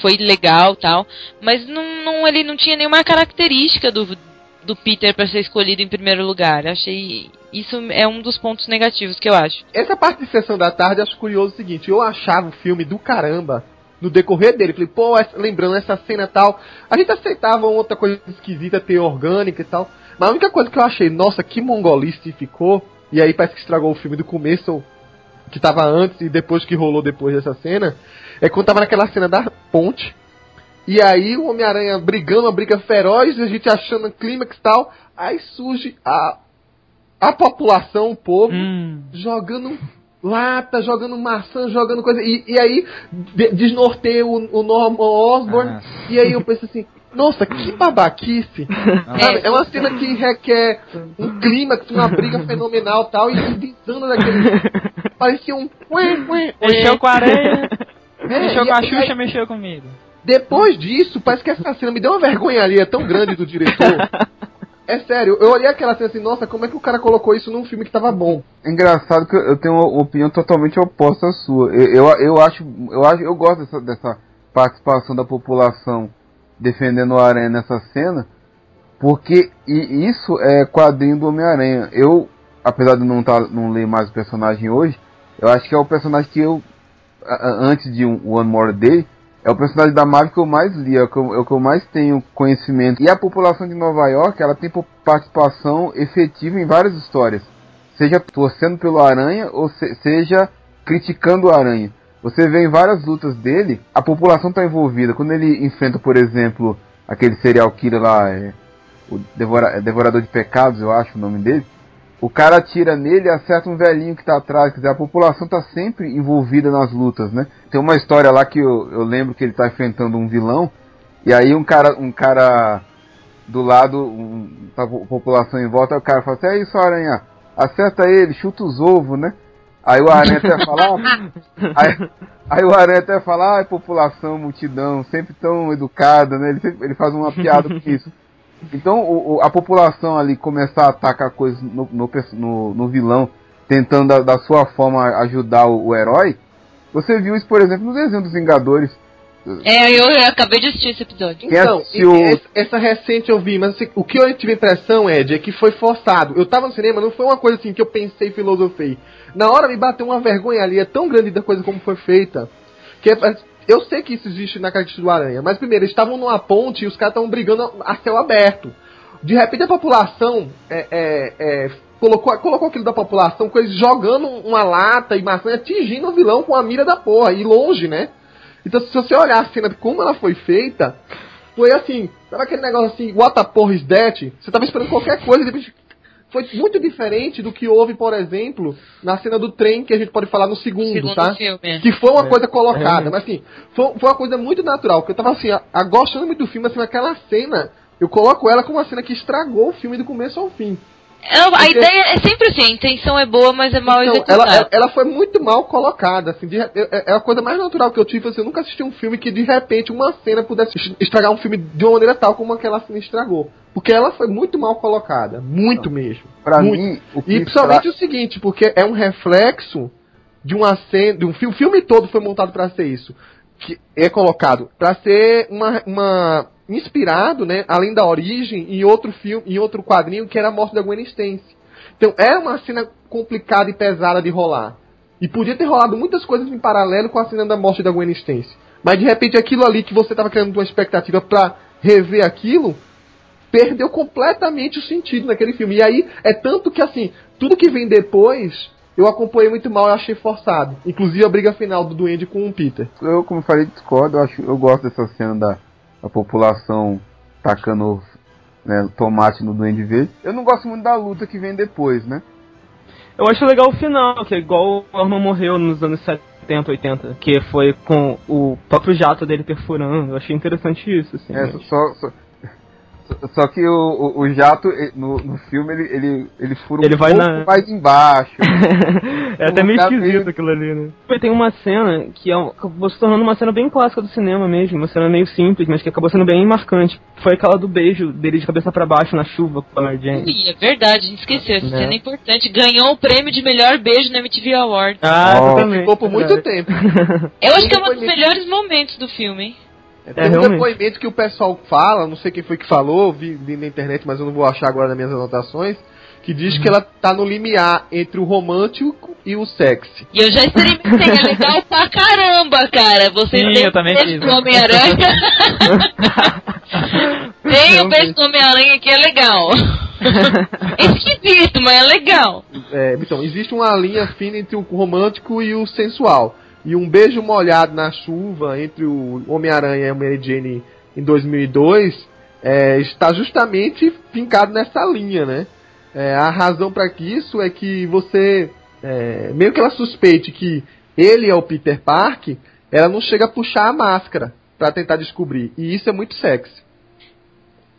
foi legal tal, mas não, não, ele não tinha nenhuma característica do, do Peter para ser escolhido em primeiro lugar. Achei isso é um dos pontos negativos que eu acho. Essa parte de sessão da tarde, acho curioso o seguinte, eu achava o filme do caramba no decorrer dele. Falei, pô, lembrando essa cena tal, a gente aceitava outra coisa esquisita, ter orgânica e tal. Mas a única coisa que eu achei, nossa, que mongolice ficou, e aí parece que estragou o filme do começo que tava antes e depois que rolou depois dessa cena, é quando tava naquela cena da ponte. E aí o Homem-Aranha brigando, uma briga feroz, a gente achando clímax e tal. Aí surge a, a população, o povo, hum. jogando lata, jogando maçã, jogando coisa. E, e aí desnorteia o, o Norman Osborn. Ah. E aí eu penso assim, nossa, que babaquice! É, é uma cena que requer um clima, uma briga fenomenal tal, e desanda daquele. Parecia um. Mexeu com a areia, é, mexeu com a Xuxa, mexeu comigo. Depois disso, parece que essa cena me deu uma vergonha ali, é tão grande do diretor. É sério, eu olhei aquela cena assim, nossa, como é que o cara colocou isso num filme que tava bom? É engraçado que eu tenho uma opinião totalmente oposta à sua. Eu, eu, eu acho, eu acho, eu gosto dessa, dessa participação da população defendendo o Aranha nessa cena, porque e isso é quadrinho do Homem-Aranha. Eu, apesar de não, tá, não ler mais o personagem hoje, eu acho que é o personagem que eu, antes de One More Day, é o personagem da Marvel que eu mais li, é o que eu, é o que eu mais tenho conhecimento. E a população de Nova York, ela tem participação efetiva em várias histórias. Seja torcendo pelo Aranha ou se, seja criticando o Aranha. Você vê em várias lutas dele, a população está envolvida. Quando ele enfrenta, por exemplo, aquele serial killer lá, é, o Devora, é Devorador de Pecados, eu acho o nome dele. O cara atira nele e acerta um velhinho que tá atrás. Quer dizer, a população tá sempre envolvida nas lutas, né? Tem uma história lá que eu, eu lembro que ele tá enfrentando um vilão. E aí um cara, um cara do lado, um, a população em volta, o cara fala assim, é isso, aranha, acerta ele, chuta os ovos, né? Aí o aranha até fala, aí, aí, o aranha até fala, ah, população, multidão, sempre tão educada, né? Ele, sempre, ele faz uma piada com isso. Então o, o, a população ali começar a atacar coisas no, no, no, no vilão, tentando da, da, sua forma ajudar o, o, herói. Você viu isso, por exemplo, no desenho dos Vingadores. É, eu, eu acabei de assistir esse episódio. Então, essa recente eu vi, mas assim, o que eu tive impressão, Ed, é que foi forçado. Eu tava no cinema, não foi uma coisa assim que eu pensei e filosofei. Na hora me bateu uma vergonha ali, é tão grande da coisa como foi feita, que é, eu sei que isso existe na característica do Aranha, mas primeiro, eles estavam numa ponte e os caras estavam brigando a céu aberto. De repente a população é, é, é, colocou, colocou aquilo da população com eles jogando uma lata e maçã atingindo o vilão com a mira da porra, e longe, né? Então se você olhar a cena de como ela foi feita, foi assim, sabe aquele negócio assim, what the porra is that? Você tava esperando qualquer coisa e de repente foi muito diferente do que houve, por exemplo, na cena do trem, que a gente pode falar no segundo, segundo tá? Filme. Que foi uma é. coisa colocada, é. mas assim, foi, foi, uma coisa muito natural, porque eu tava assim, a, a, gostando muito do filme, assim, aquela cena, eu coloco ela como uma cena que estragou o filme do começo ao fim. É, a Porque... ideia é sempre assim, a intenção é boa, mas é mal então, executada. Ela, ela, ela, foi muito mal colocada, assim, de, é, é, a coisa mais natural que eu tive, assim, eu nunca assisti um filme que de repente uma cena pudesse estragar um filme de uma maneira tal como aquela cena estragou. Porque ela foi muito mal colocada, muito mesmo. Pra muito. mim, o que E principalmente pra... o seguinte, porque é um reflexo de uma cena, de um filme, o filme todo foi montado para ser isso, que é colocado para ser uma, uma inspirado, né, além da origem, em outro filme, em outro quadrinho que era a morte da Gwen Stacy. Então é uma cena complicada e pesada de rolar. E podia ter rolado muitas coisas em paralelo com a cena da morte da Gwen Stacy. Mas de repente aquilo ali que você estava criando uma expectativa para rever aquilo, perdeu completamente o sentido naquele filme. E aí é tanto que assim, tudo que vem depois eu acompanhei muito mal e achei forçado. Inclusive a briga final do Duende com o Peter. Eu, como falei, discordo. Eu, acho, eu gosto dessa cena da, a população tacando né, tomate no Duende Verde. Eu não gosto muito da luta que vem depois, né? Eu acho legal o final, que é igual o Arma morreu nos anos 70, 80, que foi com o próprio jato dele perfurando. Eu achei interessante isso, assim. É, só, só, só que o, o, o jato, no, no filme, ele, ele, ele fura ele um vai pouco na... mais embaixo. é até meio esquisito meio... aquilo ali, né? Tem uma cena que é, acabou se tornando uma cena bem clássica do cinema mesmo, uma cena meio simples, mas que acabou sendo bem marcante. Foi aquela do beijo dele de cabeça para baixo na chuva com a Mary Jane. Sim, é verdade, a gente esqueceu. Essa é. cena é importante. Ganhou o prêmio de melhor beijo na MTV Awards. Ah, oh, também. Ficou por muito é. tempo. Eu acho que é um dos melhores momentos do filme, hein? É, tem é, um depoimento que o pessoal fala, não sei quem foi que falou, vi, vi, na internet, mas eu não vou achar agora nas minhas anotações, que diz uhum. que ela tá no limiar entre o romântico e o sexy. E eu já experimentei, é legal pra caramba, cara. Você Sim, tem eu também fiz. do Homem-Aranha. tem o beijo do Homem-Aranha que é legal. Esquisito, mas é legal. É, então, existe uma linha fina entre o romântico e o sensual. E um beijo molhado na chuva entre o Homem-Aranha e a Mary Jane em 2002 é, está justamente fincado nessa linha, né? É, a razão para isso é que você, é, meio que ela suspeite que ele é o Peter Park, ela não chega a puxar a máscara para tentar descobrir. E isso é muito sexy.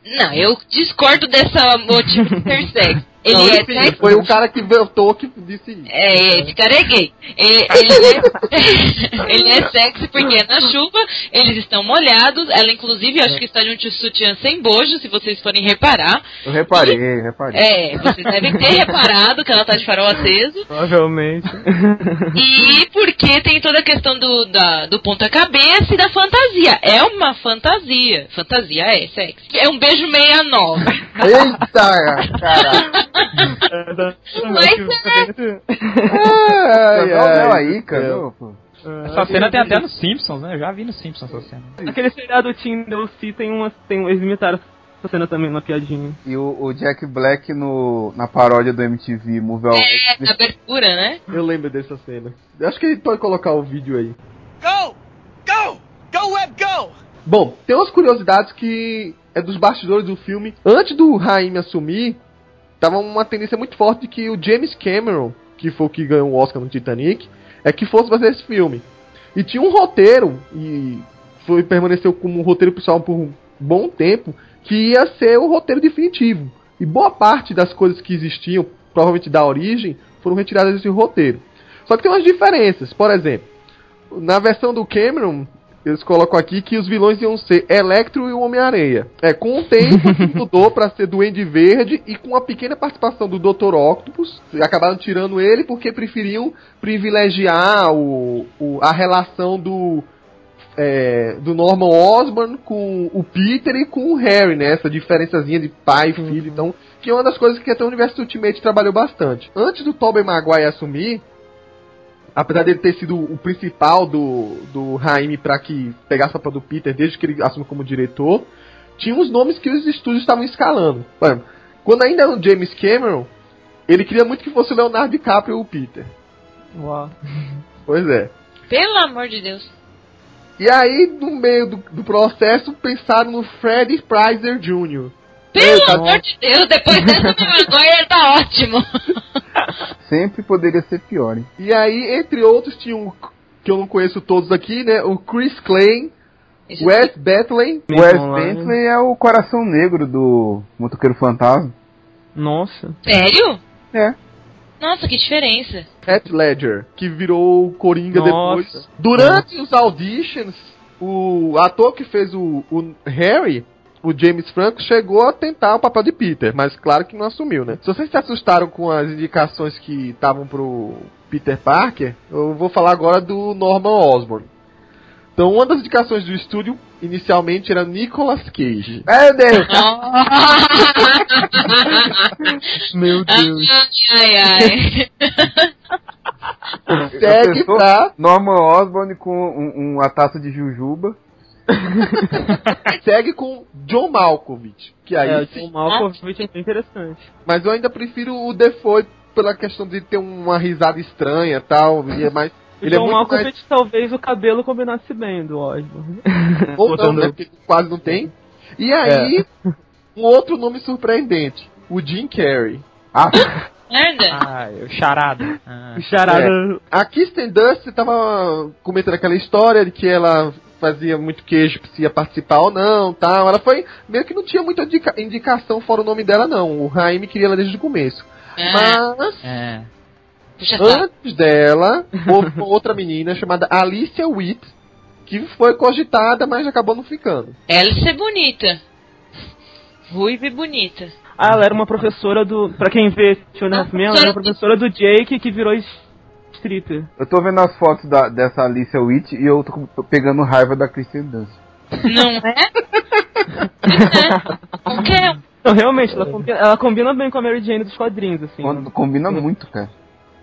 Não, eu discordo dessa motivo de ser sexy. Ele Não, é enfim, sexy. Foi o cara que votou que disse isso. É, esse cara é gay. Ele, ele é, ele é sexy porque é na chuva, eles estão molhados. Ela, inclusive, acho que está de um sutiã sem bojo, se vocês forem reparar. Eu reparei, reparei. É, vocês devem ter reparado que ela tá de farol aceso. Provavelmente. E porque tem toda a questão do, da, do ponta-cabeça e da fantasia. É uma fantasia. Fantasia é sexy. É um beijo 69. Eita, cara. Ai, Não, ai, aí, cara. Essa cena tem até nos Simpsons, né? Eu já vi nos Simpsons essa cena. Aquele seriado Teen DLC tem uma. Tem, eles imitaram essa cena também na piadinha. E o, o Jack Black no, na paródia do MTV Move. É, na abertura, né? Eu lembro dessa cena. Eu acho que ele pode colocar o vídeo aí. Go! Go! Go, Web, go! Bom, tem umas curiosidades que é dos bastidores do filme. Antes do Raim assumir, tava uma tendência muito forte de que o James Cameron, que foi o que ganhou o Oscar no Titanic, é que fosse fazer esse filme. E tinha um roteiro, e foi permaneceu como um roteiro pessoal por um bom tempo, que ia ser o roteiro definitivo. E boa parte das coisas que existiam, provavelmente da origem, foram retiradas desse roteiro. Só que tem umas diferenças. Por exemplo, na versão do Cameron, eles colocam aqui que os vilões iam ser Electro e o Homem-Aranha. É, com o tempo mudou pra ser Duende Verde e com a pequena participação do Dr. Octopus. Acabaram tirando ele porque preferiam privilegiar o, o- a relação do é, do Norman Osborn com o Peter e com o Harry, né? Essa diferençazinha de pai e filho, então, que é uma das coisas que até o universo Ultimate trabalhou bastante. Antes do Tobey Maguire assumir, apesar dele ter sido o principal do, do Raimi para que pegasse a papel do Peter desde que ele assumiu como diretor, tinha uns nomes que os estúdios estavam escalando. Quando ainda era o James Cameron, ele queria muito que fosse o Leonardo DiCaprio o Peter. Uau. Pois é. Pelo amor de Deus. E aí, no meio do, do processo, pensaram no Freddie Preiser Jr. Pelo tá- amor de Deus, depois dessa Maguire tá ótimo. Sempre poderia ser pior, hein? E aí, entre outros, tinha um que eu não conheço todos aqui, né? O Chris Klein, Isso Wes Bentley, O Wes Online. Bentley é o coração negro do Motoqueiro Fantasma. Nossa. Sério? É. Nossa, que diferença. Heath Ledger, que virou o Coringa Nossa. depois. Durante os auditions, o ator que fez o, o Harry, o James Franco, chegou a tentar o papel de Peter, mas claro que não assumiu, né? Se vocês se assustaram com as indicações que estavam pro Peter Parker, eu vou falar agora do Norman Osborn. Então, uma das indicações do estúdio inicialmente era Nicolas Cage. Meu Deus! Meu Deus. ai, ai. Segue pensou? pra, Norman Osborn com um, uma taça de jujuba. segue com John Malkovich, que aí É, sim John Malkovich é bem interessante. Mas eu ainda prefiro o Defoe pela questão de ter uma risada estranha e tal. E é mais. O Ele é John muito Malkovich mais. talvez o cabelo combinasse bem do Osborn. Ou não, né? Porque quase não tem. E aí, um outro nome surpreendente: o Jim Carrey. Ah. Ah, o charada. Ah. O charada. A Kirsten Dunst tava comentando aquela história de que ela fazia muito queijo se ia participar ou não, tal. Ela foi meio que não tinha muita indica- indicação fora o nome dela não. O Raimi queria ela desde o começo. Ah, Mas É. saco. Antes dela, houve uma outra menina chamada Alicia Witt, que foi cogitada, mas acabou não ficando. Alice é bonita. Ruiva e bonita. Ah, ela era uma professora do. Pra quem vê Two and a Half Men, ela era uma professora do Jake que virou stripper. eu tô vendo as fotos da, dessa Alicia Witt e eu tô pegando raiva da Kristen Dunst. Não é? é. Qualquer um. Não, realmente, ela combina, ela combina bem com a Mary Jane dos quadrinhos, assim. Quando- Combina muito, cara.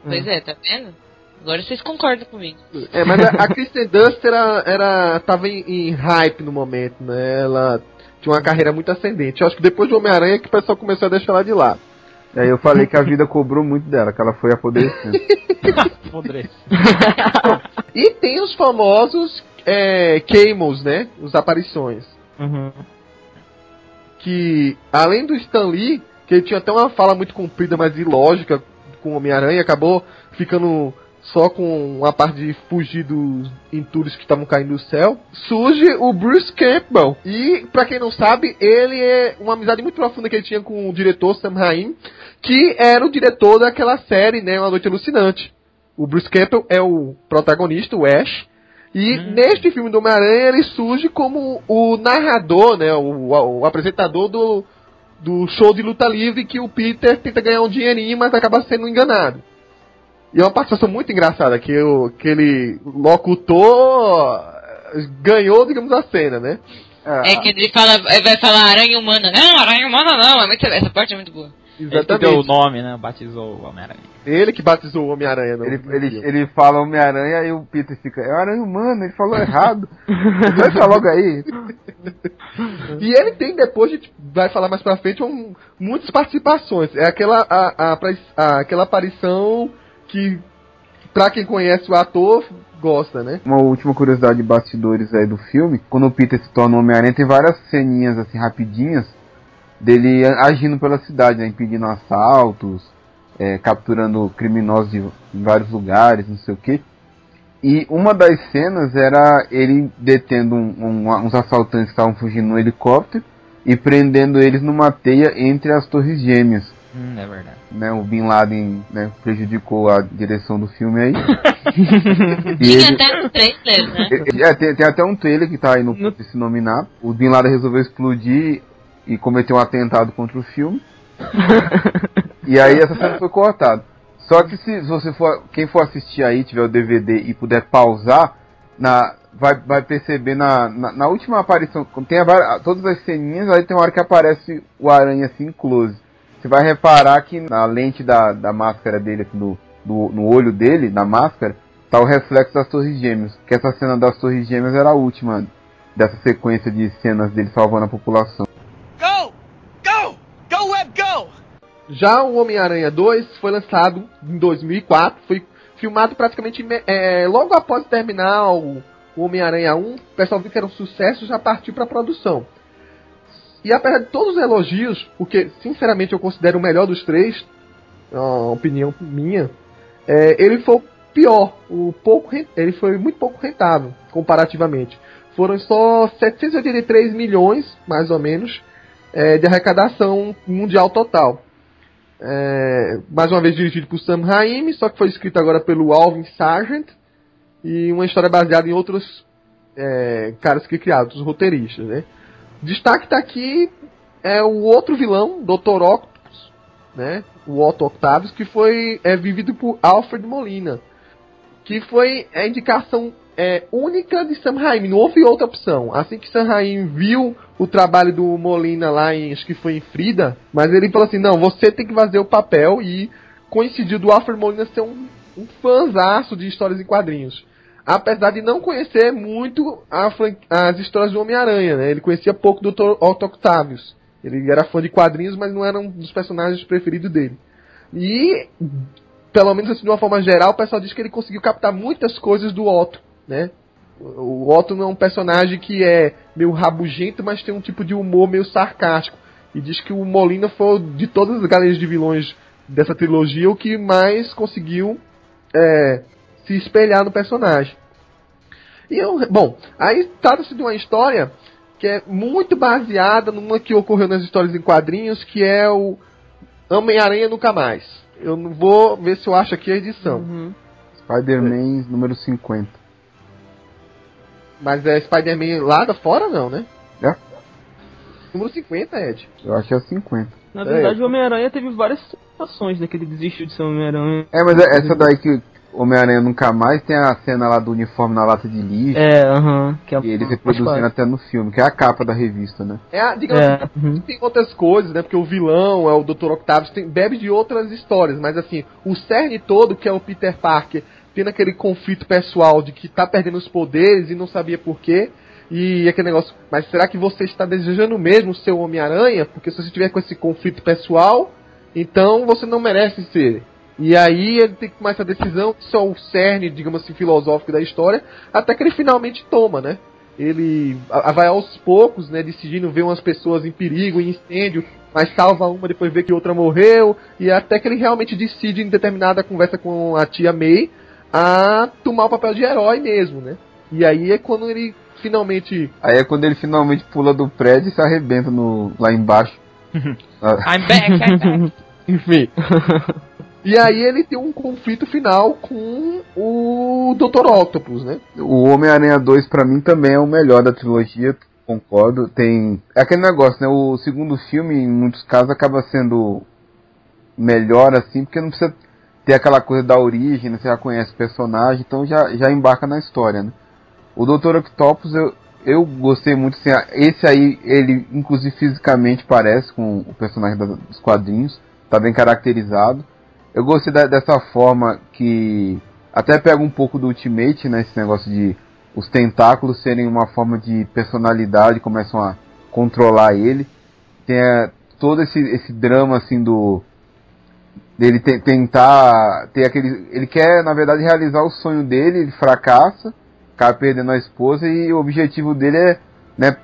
Pois é, tá vendo? Agora vocês concordam comigo. É, mas a, a Kristen Dunst era, era, tava em, em hype no momento, né? Ela tinha uma carreira muito ascendente. Eu acho que depois do Homem-Aranha que o pessoal começou a deixar ela de lado. E aí eu falei que a vida cobrou muito dela, que ela foi apodrecendo. Podre. E tem os famosos é, cameos, né? Os aparições. Uhum. que além do Stan Lee, que ele tinha até uma fala muito comprida, mas ilógica com o Homem-Aranha, acabou ficando só com uma parte de fugir dos entulhos que estavam caindo do céu, surge o Bruce Campbell. E, para quem não sabe, ele é uma amizade muito profunda que ele tinha com o diretor Sam Raimi, que era o diretor daquela série, né, Uma Noite Alucinante. O Bruce Campbell é o protagonista, o Ash, e hum. neste filme do Homem-Aranha ele surge como o narrador, né, o, o, apresentador do, do show de luta livre que o Peter tenta ganhar um dinheirinho, mas acaba sendo enganado. E é uma participação muito engraçada, que, o, que ele locutor ganhou, digamos, a cena, né? É que ele fala, vai falar aranha humana. Não, aranha humana não, é muito, essa parte é muito boa. Exatamente. Ele deu o nome, né? Batizou o Homem-Aranha. Ele que batizou o Homem-Aranha. Ele, ele, ele fala Homem-Aranha e o Peter fica, é Aranha Humano, ele falou errado. Deixa logo aí. e ele tem depois, a gente vai falar mais pra frente, um, muitas participações. É aquela, a, a, a, aquela aparição que, pra quem conhece o ator, gosta, né? Uma última curiosidade de bastidores aí do filme, quando o Peter se torna Homem-Aranha, tem várias ceninhas assim rapidinhas dele agindo pela cidade, né, impedindo assaltos, é, capturando criminosos de, em vários lugares, não sei o que. E uma das cenas era ele detendo um, um, uns assaltantes que estavam fugindo no helicóptero e prendendo eles numa teia entre as torres gêmeas. Hum, é verdade. Né, o Bin Laden né, prejudicou a direção do filme aí. e ele, até um trailer, né? É, tem, tem, até um trailer que tá aí no, no... se nominar. O Bin Laden resolveu explodir e cometeu um atentado contra o filme. e aí essa cena foi cortada. Só que se você for, quem for assistir aí, tiver o DVD e puder pausar, na, vai, vai perceber na, na, na última aparição, tem a, todas as ceninhas, aí tem uma hora que aparece o aranha assim, close. Você vai reparar que na lente da, da máscara dele, assim, do, do, no olho dele, na máscara, tá o reflexo das torres gêmeas. Que essa cena das torres gêmeas era a última dessa sequência de cenas dele salvando a população. Já o Homem-Aranha 2 foi lançado em 2004, foi filmado praticamente é, logo após terminar o, Homem-Aranha 1. O pessoal viu que era um sucesso já partiu para a produção. E apesar de todos os elogios, porque sinceramente eu considero o melhor dos três, é uma opinião minha, é, ele foi o pior, o pouco, ele foi muito pouco rentável comparativamente. Foram só 783 milhões, mais ou menos, é, de arrecadação mundial total. É, mais uma vez dirigido por Sam Raimi, só que foi escrito agora pelo Alvin Sargent. E uma história baseada em outros é, caras que criaram, outros roteiristas. Né? Destaque está aqui é o outro vilão, Dr. Octopus, né? o Otto Octavius, que foi é, vivido por Alfred Molina. Que foi a indicação é, única de Sam Raimi, não houve outra opção. Assim que Sam Raimi viu o trabalho do Molina lá em, acho que foi em Frida, mas ele falou assim, não, você tem que fazer o papel e coincidiu do Alfred Molina ser um, um fãzaço de histórias em quadrinhos. Apesar de não conhecer muito a, as histórias do Homem-Aranha, né? Ele conhecia pouco do Otto Octavius. Ele era fã de quadrinhos, mas não era um dos personagens preferidos dele. E, pelo menos assim, de uma forma geral, o pessoal diz que ele conseguiu captar muitas coisas do Otto né? O Otto é um personagem que é meio rabugento, mas tem um tipo de humor meio sarcástico. E diz que o Molina foi, de todas as galerias de vilões dessa trilogia, o que mais conseguiu é, se espelhar no personagem. E eu, bom, aí trata-se de uma história que é muito baseada numa que ocorreu nas histórias em quadrinhos, que é o Homem-Aranha Nunca Mais. Eu não vou ver se eu acho aqui a edição. Uhum. Spider-Man é. número 50. Mas é Spider-Man lá da fora, não, né? É. Número 50, Ed. Eu acho que é o 50. Na verdade, é. o Homem-Aranha teve várias situações, né? Que ele desistiu de ser Homem-Aranha. É, mas é essa daí que Homem-Aranha nunca mais tem a cena lá do uniforme na lata de lixo. É, aham. Uh -huh, que é e eles reproduzindo até no filme, que é a capa da revista, né? É, digamos é, assim, uh -huh. tem outras coisas, né? Porque o vilão é o Dr. Octavius, tem, bebe de outras histórias, mas assim, o cerne todo, que é o Peter Parker, tendo aquele conflito pessoal de que tá perdendo os poderes e não sabia porquê. E aquele negócio, mas será que você está desejando mesmo ser o Homem-Aranha? Porque se você tiver com esse conflito pessoal, então você não merece ser. E aí ele tem que tomar essa decisão, isso é o cerne, digamos assim, filosófico da história, até que ele finalmente toma, né? Ele vai aos poucos, né, decidindo ver umas pessoas em perigo, em incêndio, mas salva uma, depois vê que outra morreu, e até que ele realmente decide em determinada conversa com a tia May a tomar o papel de herói mesmo, né? E aí é quando ele finalmente. Aí é quando ele finalmente pula do prédio e se arrebenta no, lá embaixo. I'm back, I'm back. Enfim. E aí ele tem um conflito final com o Dr. Octopus, né? O Homem-Aranha 2 pra mim também é o melhor da trilogia, concordo. Tem. É aquele negócio, né? O segundo filme, em muitos casos, acaba sendo melhor assim, porque não precisa ter aquela coisa da origem, né? você já conhece o personagem, então já, já embarca na história, né? O Dr. Octopus eu, eu gostei muito, assim, esse aí, ele inclusive fisicamente parece com o personagem dos quadrinhos, tá bem caracterizado. Eu gostei da, dessa forma que até pega um pouco do Ultimate, né? Esse negócio de os tentáculos serem uma forma de personalidade, começam a controlar ele. Tem é, todo esse, esse drama assim do dele te, tentar ter aquele ele quer na verdade realizar o sonho dele, ele fracassa, acaba perdendo a esposa e o objetivo dele é, né,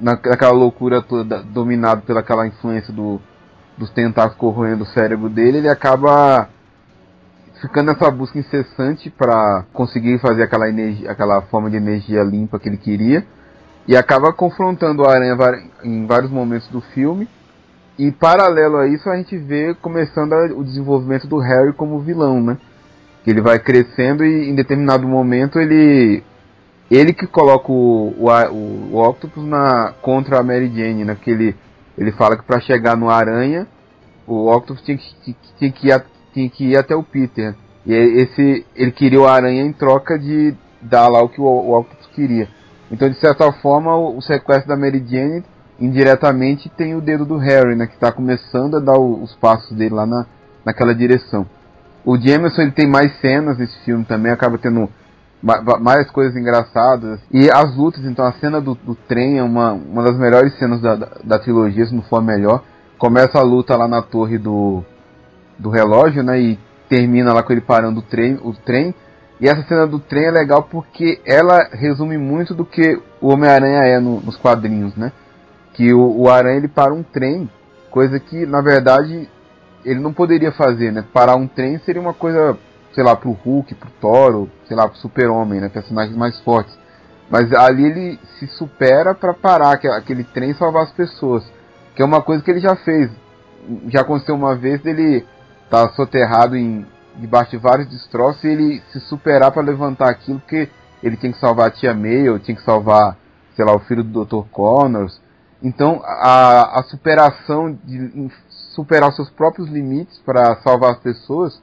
naquela loucura toda dominado pelaquela influência do dos tentáculos corroendo o cérebro dele, ele acaba ficando nessa busca incessante para conseguir fazer aquela energia, aquela forma de energia limpa que ele queria e acaba confrontando o Aranha em vários momentos do filme. E paralelo a isso a gente vê começando o desenvolvimento do Harry como vilão, né? Que ele vai crescendo e em determinado momento ele ele que coloca o, o, o, Octopus na contra a Mary Jane, né? Ele fala que para chegar no Aranha, o Octopus tinha que, tinha, que ir, tinha que ir até o Peter. E esse, ele queria o Aranha em troca de dar lá o que o, o Octopus queria. Então, de certa forma, o, o, sequestro da Mary Jane indiretamente tem o dedo do Harry, né, que está começando a dar o, os passos dele lá na, naquela direção. O Jameson ele tem mais cenas nesse filme também, acaba tendo mais coisas engraçadas. E as lutas, então, a cena do, do trem é uma, uma das melhores cenas da, da, da, trilogia, se não for a melhor. Começa a luta lá na torre do, do relógio, né? E termina lá com ele parando o trem, o trem. E essa cena do trem é legal porque ela resume muito do que o Homem-Aranha é no, nos quadrinhos, né? Que o, o Aranha ele para um trem, coisa que na verdade ele não poderia fazer, né? Parar um trem seria uma coisa sei lá, pro Hulk, pro Thor, sei lá, pro Super-Homem, né? Personagens mais fortes. Mas ali ele se supera para parar aquele trem e salvar as pessoas. Que é uma coisa que ele já fez. Já aconteceu uma vez dele tá soterrado em debaixo de vários destroços e ele se superar para levantar aquilo porque ele tinha que salvar a tia May, ou tinha que salvar, sei lá, o filho do Dr. Connors. Então, a, a superação de superar seus próprios limites para salvar as pessoas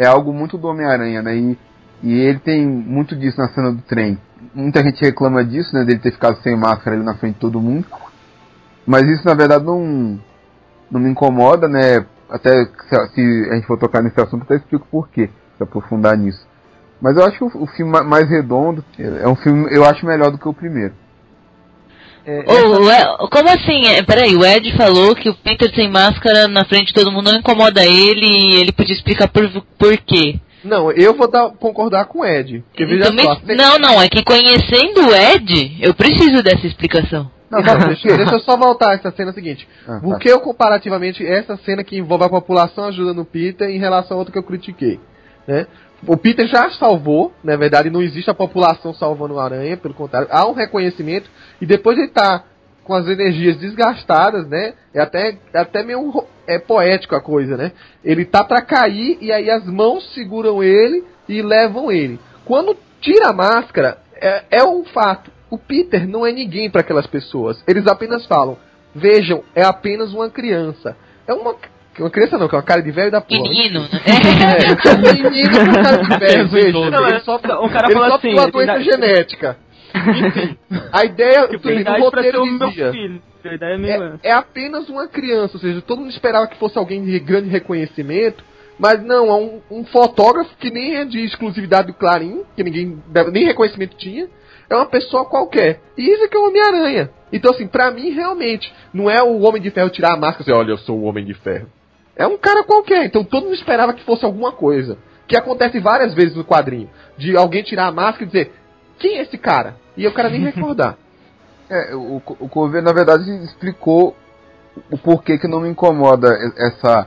é algo muito do Homem-Aranha, né? E, e ele tem muito disso na cena do trem. Muita gente reclama disso, né? Dele ter ficado sem máscara ali na frente de todo mundo. Mas isso na verdade não, não me incomoda, né? Até se a gente for tocar nesse assunto, até explico por quê, se aprofundar nisso. Mas eu acho o filme mais redondo é um filme, eu acho melhor do que o primeiro. É, essa... como assim? É, peraí, o Ed falou que o Peter sem máscara na frente de todo mundo não incomoda ele e ele podia explicar por, por quê. Não, eu vou dar, concordar com o Ed. Então, me... Não, não, é que conhecendo o Ed, eu preciso dessa explicação. Não, não deixa, deixa, eu só voltar essa cena seguinte. Ah, tá. Por que eu, comparativamente, essa cena que envolve a população ajudando o Peter em relação a outra que eu critiquei? Né? O Peter já salvou, na verdade não existe a população salvando o Aranha, pelo contrário, há um reconhecimento e depois ele tá com as energias desgastadas, né? É até, é até meio é poético a coisa, né? Ele tá para cair e aí as mãos seguram ele e levam ele. Quando tira a máscara, é, é um fato. O Peter não é ninguém para aquelas pessoas. Eles apenas falam: vejam, é apenas uma criança. É uma uma criança não, que é uma cara de velho da porra. Menino, né? É, menino com cara de velho, veja. Não, ele só, o cara ele fala assim, uma doença ele... genética. Enfim, a ideia tipo, do roteiro dizia... Filho. É, é, é apenas uma criança, ou seja, todo mundo esperava que fosse alguém de grande reconhecimento, mas não, é um, um, fotógrafo que nem é de exclusividade do Clarim, que ninguém nem reconhecimento tinha, é uma pessoa qualquer. E isso é que é o Homem-Aranha. Então, assim, pra mim, realmente, não é o Homem de Ferro tirar a máscara e dizer, olha, eu sou o Homem de Ferro. É um cara qualquer, então todo mundo esperava que fosse alguma coisa. Que acontece várias vezes no quadrinho. De alguém tirar a máscara e dizer, quem é esse cara? E o cara nem recordar. É, o, o Coveiro, na verdade, explicou o porquê que não me incomoda essa.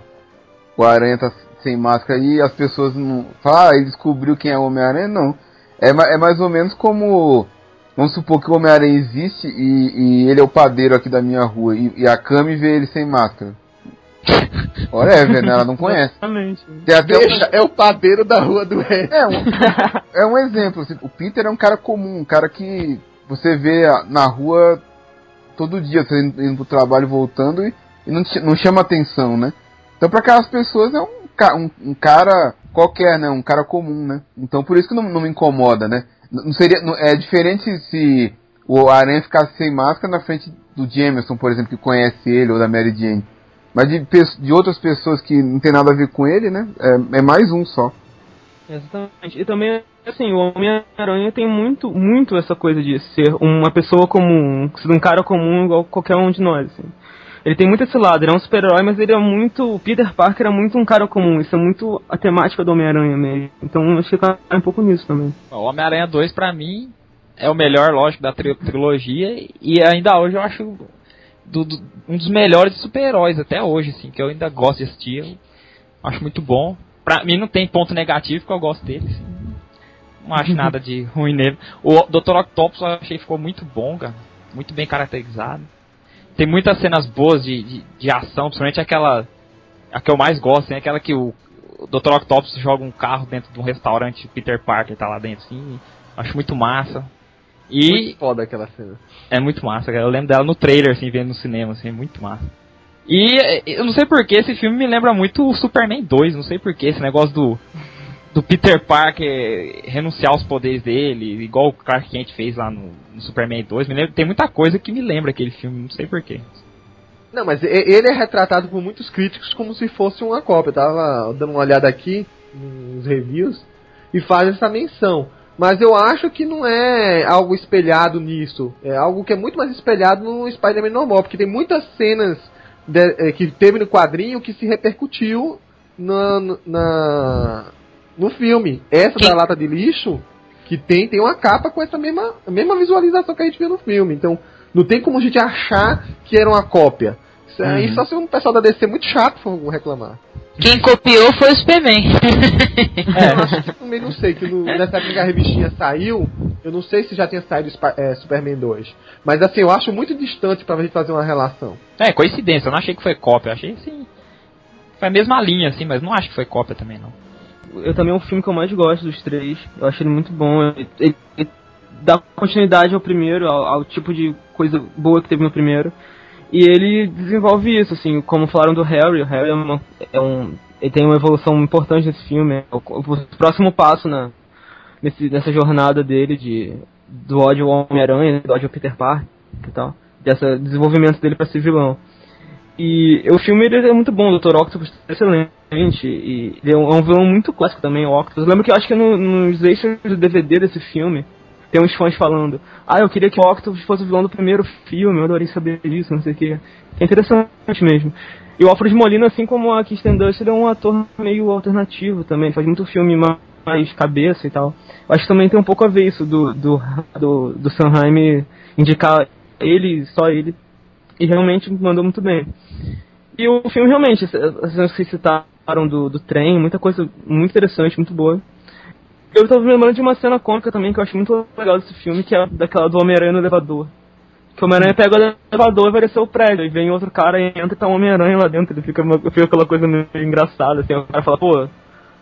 O Aranha tá sem máscara e as pessoas não falam, ah, ele descobriu quem é o Homem-Aranha, não. É, é mais ou menos como. Vamos supor que o Homem-Aranha existe e, e, ele é o padeiro aqui da minha rua e, e a Cami vê ele sem máscara. Whatever, né? Ela não conhece. Exatamente. Deixa, um... é o padeiro da rua do Ed. É um, é um exemplo. Assim, o Peter é um cara comum, um cara que você vê na rua todo dia, você indo pro trabalho voltando e, e não, não chama atenção, né? Então para aquelas pessoas é um, um, um, cara qualquer, né? Um cara comum, né? Então por isso que não, não me incomoda, né? Não seria, não, é diferente se o Aranha ficasse sem máscara na frente do Jameson, por exemplo, que conhece ele, ou da Mary Jane. Mas de, de outras pessoas que não tem nada a ver com ele, né? É, é mais um só. Exatamente. E também, assim, o Homem-Aranha tem muito, muito essa coisa de ser uma pessoa comum, ser um cara comum igual qualquer um de nós, assim. Ele tem muito esse lado, ele é um super-herói, mas ele é muito. O Peter Parker é muito um cara comum, isso é muito a temática do Homem-Aranha mesmo. Então acho que tá um pouco nisso também. O Homem-Aranha 2, pra mim, é o melhor, lógico, da tri trilogia, e ainda hoje eu acho do, do, um dos melhores super-heróis até hoje, assim, que eu ainda gosto de assistir. Eu acho muito bom. Pra mim não tem ponto negativo, porque eu gosto dele, assim. Não acho nada de ruim nele. O Dr. Octopus eu achei que ficou muito bom, cara. Muito bem caracterizado. Tem muitas cenas boas de, de, de ação, principalmente aquela. A que eu mais gosto, é aquela que o, o Dr. Octopus joga um carro dentro de um restaurante, Peter Parker tá lá dentro, assim. Acho muito massa. E muito foda aquela cena. É muito massa, cara. Eu lembro dela no trailer, assim, vendo no cinema, assim, muito massa. E eu não sei porquê, esse filme me lembra muito o Superman 2, não sei porquê, esse negócio do, do Peter Parker renunciar aos poderes dele, igual o Clark Kent fez lá no, no Superman 2. Me lembra, tem muita coisa que me lembra aquele filme, não sei porquê. Não, mas ele é retratado por muitos críticos como se fosse uma cópia. Eu tava dando uma olhada aqui nos reviews e faz essa menção. Mas eu acho que não é algo espelhado nisso. É algo que é muito mais espelhado no Spider-Man normal, porque tem muitas cenas de, é, que teve no quadrinho que se repercutiu na, na no filme. Essa da lata de lixo que tem tem uma capa com essa mesma, mesma visualização que a gente viu no filme. Então não tem como a gente achar que era uma cópia. Isso uhum. aí só se um pessoal da DC muito chato for reclamar. Quem copiou foi o Superman. é, eu também não sei, que no, nessa época que a revistinha saiu, eu não sei se já tinha saído é, Superman 2. Mas assim, eu acho muito distante pra gente fazer uma relação. É, coincidência, eu não achei que foi cópia, eu achei assim. Foi a mesma linha, assim, mas não acho que foi cópia também não. Eu também é um filme que eu mais gosto dos três. Eu acho ele muito bom. Ele, ele, ele dá continuidade ao primeiro, ao, ao tipo de coisa boa que teve no primeiro. E ele desenvolve isso, assim, como falaram do Harry, o Harry é, uma, é um. Ele tem uma evolução importante nesse filme. É o, o, próximo passo na, nesse, nessa jornada dele de do ódio ao Homem-Aranha, do ódio ao Peter Parker e tal. Desse desenvolvimento dele para ser vilão. E o filme ele é muito bom, o Dr. Octopus é excelente. E ele é um, é um vilão muito clássico também, o Octopus. Eu lembro que eu acho que no, nos extras do DVD desse filme tem uns fãs falando, ah, eu queria que o Octopus fosse o vilão do primeiro filme, eu adorei saber disso, não sei o que. É interessante mesmo. E o Alfred Molina, assim como a Kirsten Dunst, ele é um ator meio alternativo também, faz muito filme mais cabeça e tal. Eu acho que também tem um pouco a ver isso do, do, do, do Sanheim indicar ele, só ele, e realmente mandou muito bem. E o filme realmente, vocês citaram do, do trem, muita coisa muito interessante, muito boa. Eu tava me lembrando de uma cena cômica também que eu acho muito legal desse filme, que é daquela do Homem-Aranha no elevador. Que o Homem-Aranha pega o elevador e vai descer o prédio, e vem outro cara e entra e tá um Homem-Aranha lá dentro. Ele fica, fica aquela coisa meio engraçada, assim, o cara fala, pô,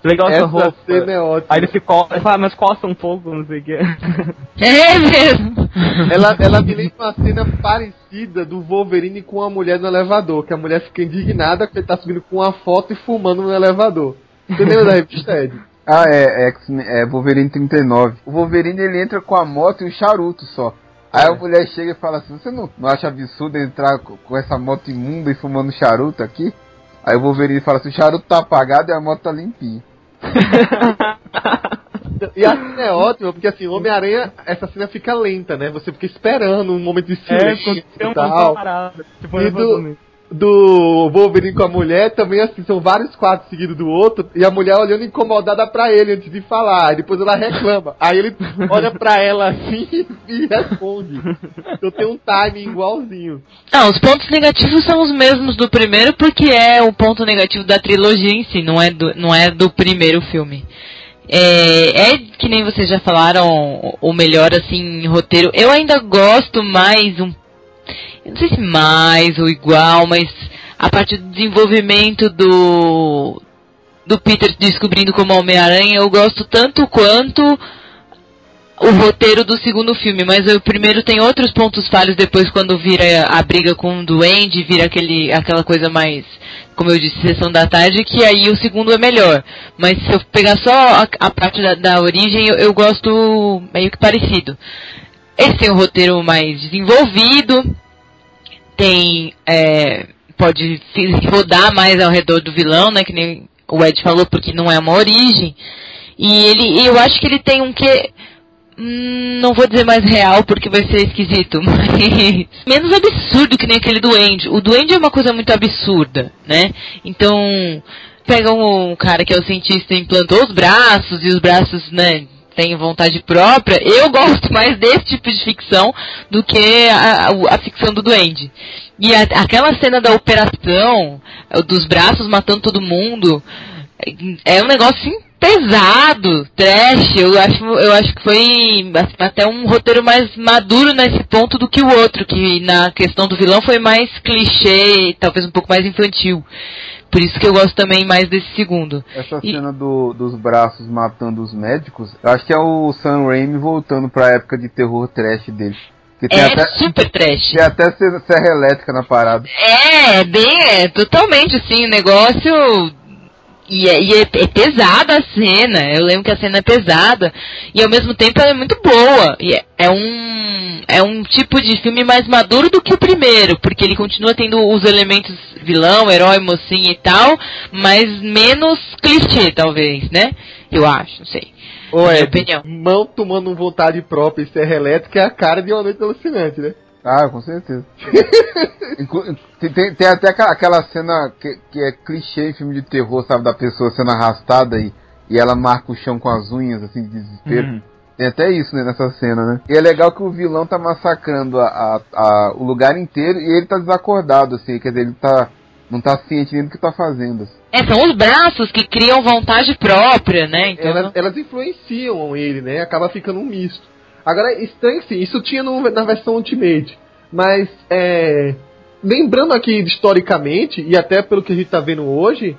legal essa, essa roupa. Cena é ótima. Aí ele se ele fala, mas costa um pouco, não sei o que. É mesmo! ela, ela me lembra uma cena parecida do Wolverine com a mulher no elevador, que a mulher fica indignada porque ele tá subindo com uma foto e fumando no elevador. Você lembra da revista Ed? Ah, é, é, é Wolverine 39. O Wolverine ele entra com a moto e um charuto só. Aí é. a mulher chega e fala assim: Você não, não acha absurdo entrar com essa moto imunda e fumando charuto aqui? Aí o Wolverine fala assim: O charuto tá apagado e a moto tá limpinha. e a cena é ótima, porque assim, Homem-Aranha, essa cena fica lenta, né? Você fica esperando um momento de é, silêncio é, e tal. Parada, tipo, e, do, do Wolverine com a mulher, também assim, são vários quadros seguidos do outro, e a mulher olhando incomodada pra ele antes de falar, depois ela reclama. Aí ele olha pra ela assim e responde. Então tem um timing igualzinho. Ah, os pontos negativos são os mesmos do primeiro, porque é o ponto negativo da trilogia em si, não é do, não é do primeiro filme. É, é, que nem vocês já falaram, o melhor assim roteiro. Eu ainda gosto mais um não sei se mais ou igual, mas a parte do desenvolvimento do do Peter descobrindo como Homem-Aranha, eu gosto tanto quanto o roteiro do segundo filme, mas o primeiro tem outros pontos falhos depois quando vira a briga com o Duende, vira aquele, aquela coisa mais, como eu disse, sessão da tarde, que aí o segundo é melhor. Mas se eu pegar só a, a parte da, da origem, eu, eu, gosto meio que parecido. Esse tem um roteiro mais desenvolvido, tem. É, pode rodar mais ao redor do vilão, né? Que nem o Ed falou, porque não é uma origem. E ele, eu acho que ele tem um que hum, não vou dizer mais real porque vai ser esquisito, mas menos absurdo que nem aquele duende. O duende é uma coisa muito absurda, né? Então, pega um cara que é o cientista e implantou os braços e os braços, né, tem vontade própria, eu gosto mais desse tipo de ficção do que a, a, a ficção do duende. E a, aquela cena da operação, dos braços matando todo mundo, é um negócio assim, pesado, trash. Eu acho, eu acho que foi até um roteiro mais maduro nesse ponto do que o outro, que na questão do vilão foi mais clichê, talvez um pouco mais infantil. Por isso que eu gosto também mais desse segundo. Essa e... cena do, dos braços matando os médicos, eu acho que é o Sam Raimi voltando pra época de terror trash dele. é até, super trash. Tem até serra elétrica na parada. É, bem, é totalmente assim, o negócio e, é, e é, é, pesada a cena, eu lembro que a cena é pesada, e ao mesmo tempo ela é muito boa. E é, é, um, é um tipo de filme mais maduro do que o primeiro, porque ele continua tendo os elementos vilão, herói, mocinho e tal, mas menos clichê, talvez, né? Eu acho, não sei. Ô, é, opinião. mão tomando vontade própria e serra elétrica é a cara de uma noite alucinante, né? Ah, com certeza. tem, tem, até aquela cena que, que, é clichê em filme de terror, sabe? Da pessoa sendo arrastada e, e ela marca o chão com as unhas, assim, de desespero. Uhum. Tem até isso né, nessa cena, né? E é legal que o vilão tá massacrando a, a, a, o lugar inteiro e ele tá desacordado, assim. Quer dizer, ele tá não tá ciente nem do que tá fazendo. Assim. É, são os braços que criam vontade própria, né? Então... Elas, elas influenciam ele, né? Acaba ficando um misto. Agora, estranho sim, isso tinha no, na versão Ultimate. Mas, é, lembrando aqui historicamente, e até pelo que a gente está vendo hoje,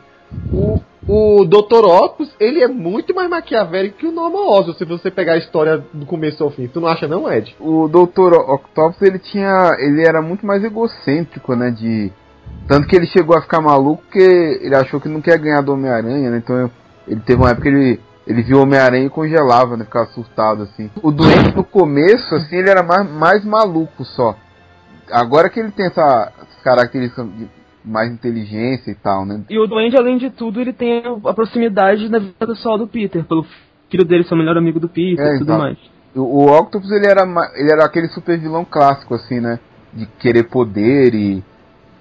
o, o Dr. Octopus, ele é muito mais maquiavélico que o Norman Osborn, se você pegar a história do começo ao fim. Tu não acha não, Ed? O Dr. Octopus, ele tinha... ele era muito mais egocêntrico, né, de... Tanto que ele chegou a ficar maluco porque ele achou que não quer ganhar do Homem-Aranha, né, então ele teve uma época que ele ele viu o Homem-Aranha e congelava, né? Ficava assustado, assim. O doente no começo, assim, ele era mais, mais maluco só. Agora que ele tem essa, característica de mais inteligência e tal, né? E o Duende, além de tudo, ele tem a proximidade na vida pessoal do Peter, pelo filho dele ser o melhor amigo do Peter é, e tudo mais. O, o Octopus, ele era, ele era aquele super vilão clássico, assim, né? De querer poder e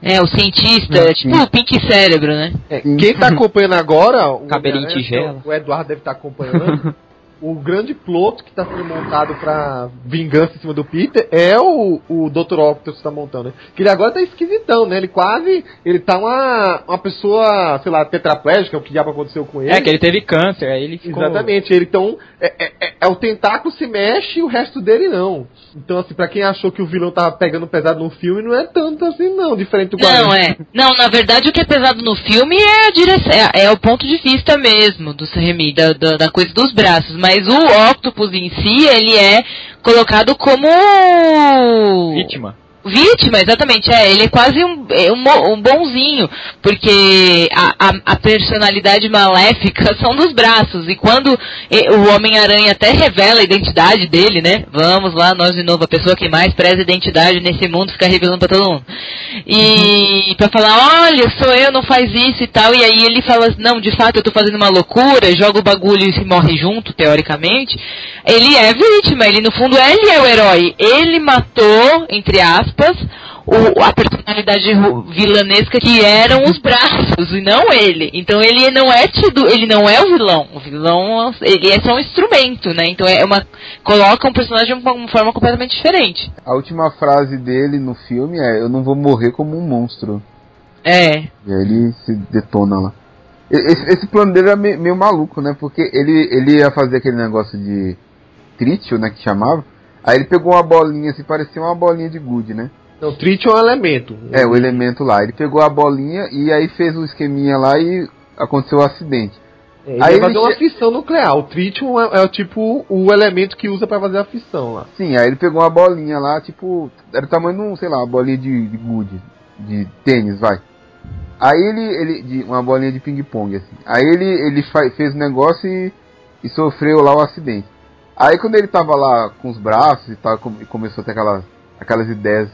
é, o cientista, é, tipo o Pink Cérebro, né? É, quem tá acompanhando agora, o, Cabelinho tigela. o Eduardo deve estar tá acompanhando. o grande ploto que está sendo montado para vingança em cima do Peter é o, o Dr. Octopus que tá montando, né? Que ele agora tá esquisitão, né? Ele quase. Ele tá uma, uma pessoa, sei lá, tetraplégica, o que já aconteceu com ele. É, que ele teve câncer, aí ele ficou. Exatamente, ele então. É, é, é, é o tentáculo se mexe e o resto dele não. Então, assim, pra quem achou que o vilão tava pegando pesado no filme, não é tanto assim, não, diferente do quadrinho. Não, é. Não, na verdade, o que é pesado no filme é a direção, é, é o ponto de vista mesmo do Remy, da, da, da coisa dos braços. Mas mas o Octopus em si, ele é colocado como. Vítima. Vítima, exatamente, é, ele é quase um, é um, um bonzinho, porque a, a, a, personalidade maléfica são dos braços, e quando o Homem-Aranha até revela a identidade dele, né, vamos lá, nós de novo, a pessoa que mais preza identidade nesse mundo fica revelando pra todo mundo, e uhum. pra falar, olha, sou eu, não faz isso e tal, e aí ele fala, não, de fato eu tô fazendo uma loucura, joga o bagulho e se morre junto, teoricamente, ele é vítima, ele no fundo ele é o herói, ele matou, entre aspas, aspas, o, a personalidade vilanesca que eram os braços e não ele. Então ele não é tido, ele não é o vilão. O vilão, ele é só um instrumento, né? Então é uma coloca um personagem de uma forma completamente diferente. A última frase dele no filme é: "Eu não vou morrer como um monstro". É. E aí ele se detona lá. Esse, esse plano dele era meio, meio, maluco, né? Porque ele, ele ia fazer aquele negócio de trítio, né? Que chamava. Aí ele pegou uma bolinha, assim, parecia uma bolinha de gude, né? Não, trítio é um elemento. É, o elemento lá. Ele pegou a bolinha e aí fez um esqueminha lá e aconteceu o um acidente. É, ele aí ia fazer uma fissão nuclear. O trítio é, é, tipo o elemento que usa para fazer a fissão lá. Sim, aí ele pegou uma bolinha lá, tipo, era o tamanho de um, sei lá, uma bolinha de, de gude, de tênis, vai. Aí ele, ele de uma bolinha de ping-pong, assim. Aí ele, ele fez o negócio e, e sofreu lá o acidente. Aí quando ele tava lá com os braços e tal, e começou a ter aquelas, aquelas ideias,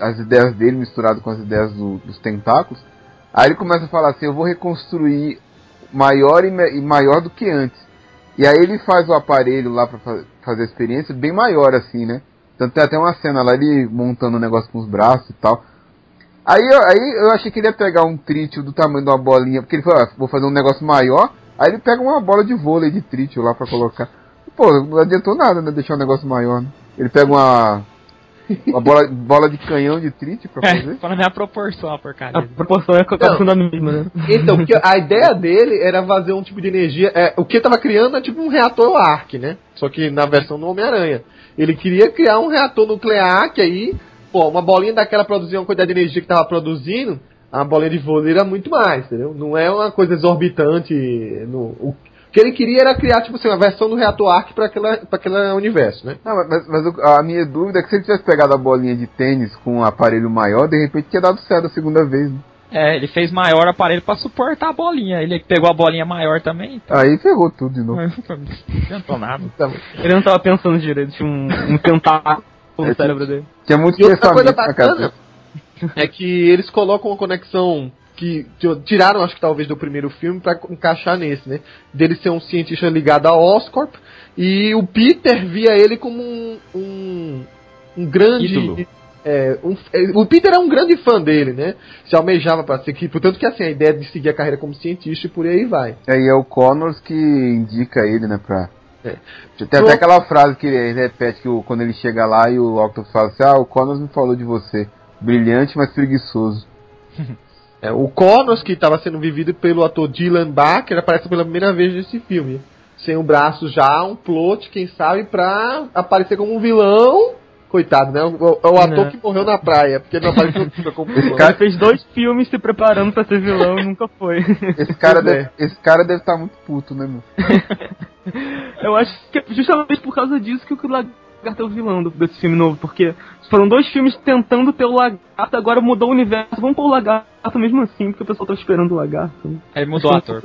as ideias dele misturadas com as ideias do, dos tentáculos, aí ele começa a falar assim, eu vou reconstruir maior e, e maior do que antes. E aí ele faz o aparelho lá para fa fazer a experiência bem maior assim, né? Tanto tem até uma cena lá ele montando o um negócio com os braços e tal. Aí, aí eu achei que ele ia pegar um trítio do tamanho de uma bolinha, porque ele falou, ah, vou fazer um negócio maior. Aí ele pega uma bola de vôlei de trítio lá pra colocar. Pô, não adiantou nada, né? Deixar um negócio maior, né? Ele pega uma. Uma bola, bola de canhão de trítio pra fazer? É, para minha proporção, a porcaria. A proporção é da mesma, né? Então, porque a ideia dele era fazer um tipo de energia. É, o que ele tava criando é tipo um reator arc, né? Só que na versão do Homem-Aranha. Ele queria criar um reator nuclear que aí pô, uma bolinha daquela produzia uma quantidade de energia que tava produzindo, a bolinha de vôlei era muito mais, entendeu? Não é uma coisa exorbitante. No, o que ele queria era criar, tipo assim, uma versão do reator arc para aquele universo, né? Não, mas, mas, a minha dúvida é que se ele tivesse pegado a bolinha de tênis com um aparelho maior, de repente tinha dado certo a segunda vez, né? É, ele fez maior aparelho para suportar a bolinha. Ele pegou a bolinha maior também. Então... Aí ferrou tudo de novo. não adiantou nada. Ele não tava pensando direito, tinha um, um tentáculo no cérebro dele. Tinha muito e outra coisa bacana é que eles colocam uma conexão que tiraram, acho que talvez do primeiro filme para encaixar nesse, né? Dele ser um cientista ligado à Oscorp e o Peter via ele como um, um, um grande é, um, é, o Peter é um grande fã dele, né? Se almejava para ser que, portanto que assim a ideia de seguir a carreira como cientista e por aí vai. É, e é o Connors que indica ele, né, para é. Tem até aquela frase que ele repete que o, quando ele chega lá e o Octopus fala assim, ah, o Connors me falou de você. Brilhante, mas preguiçoso. É, o Connors, que estava sendo vivido pelo ator Dylan Baker, aparece pela primeira vez nesse filme. Sem o braço já, um plot, quem sabe, pra aparecer como um vilão Coitado, né? O, o, o ator que morreu na praia, porque não apareceu nunca como Esse cara fez dois filmes se preparando pra ser vilão e nunca foi. Esse cara, deve, é. esse cara deve estar tá muito puto, né, meu? Eu acho que é justamente por causa disso que o Lagarto é o vilão desse filme novo, porque foram dois filmes tentando ter o lagarto, agora mudou o universo. Vamos pôr o lagarto mesmo assim, porque o pessoal tá esperando o lagarto. Aí mudou o ator.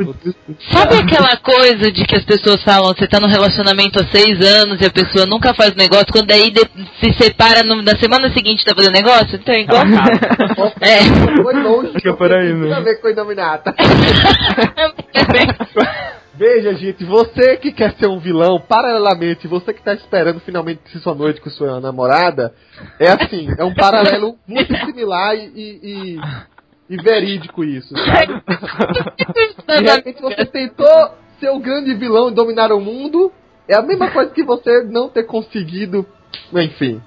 Sabe aquela coisa de que as pessoas falam, você tá no relacionamento há seis anos e a pessoa nunca faz negócio, quando aí se separa no, na semana seguinte tá fazendo negócio? Então é igual. é. Foi longe. Acho que é por aí, né? Tem a ver com a. Veja, gente, você que quer ser um vilão, paralelamente, você que está esperando finalmente sua noite com sua namorada, é assim, é um paralelo muito similar e, e, e verídico isso, sabe? De repente você tentou ser o grande vilão e dominar o mundo, é a mesma coisa que você não ter conseguido enfim.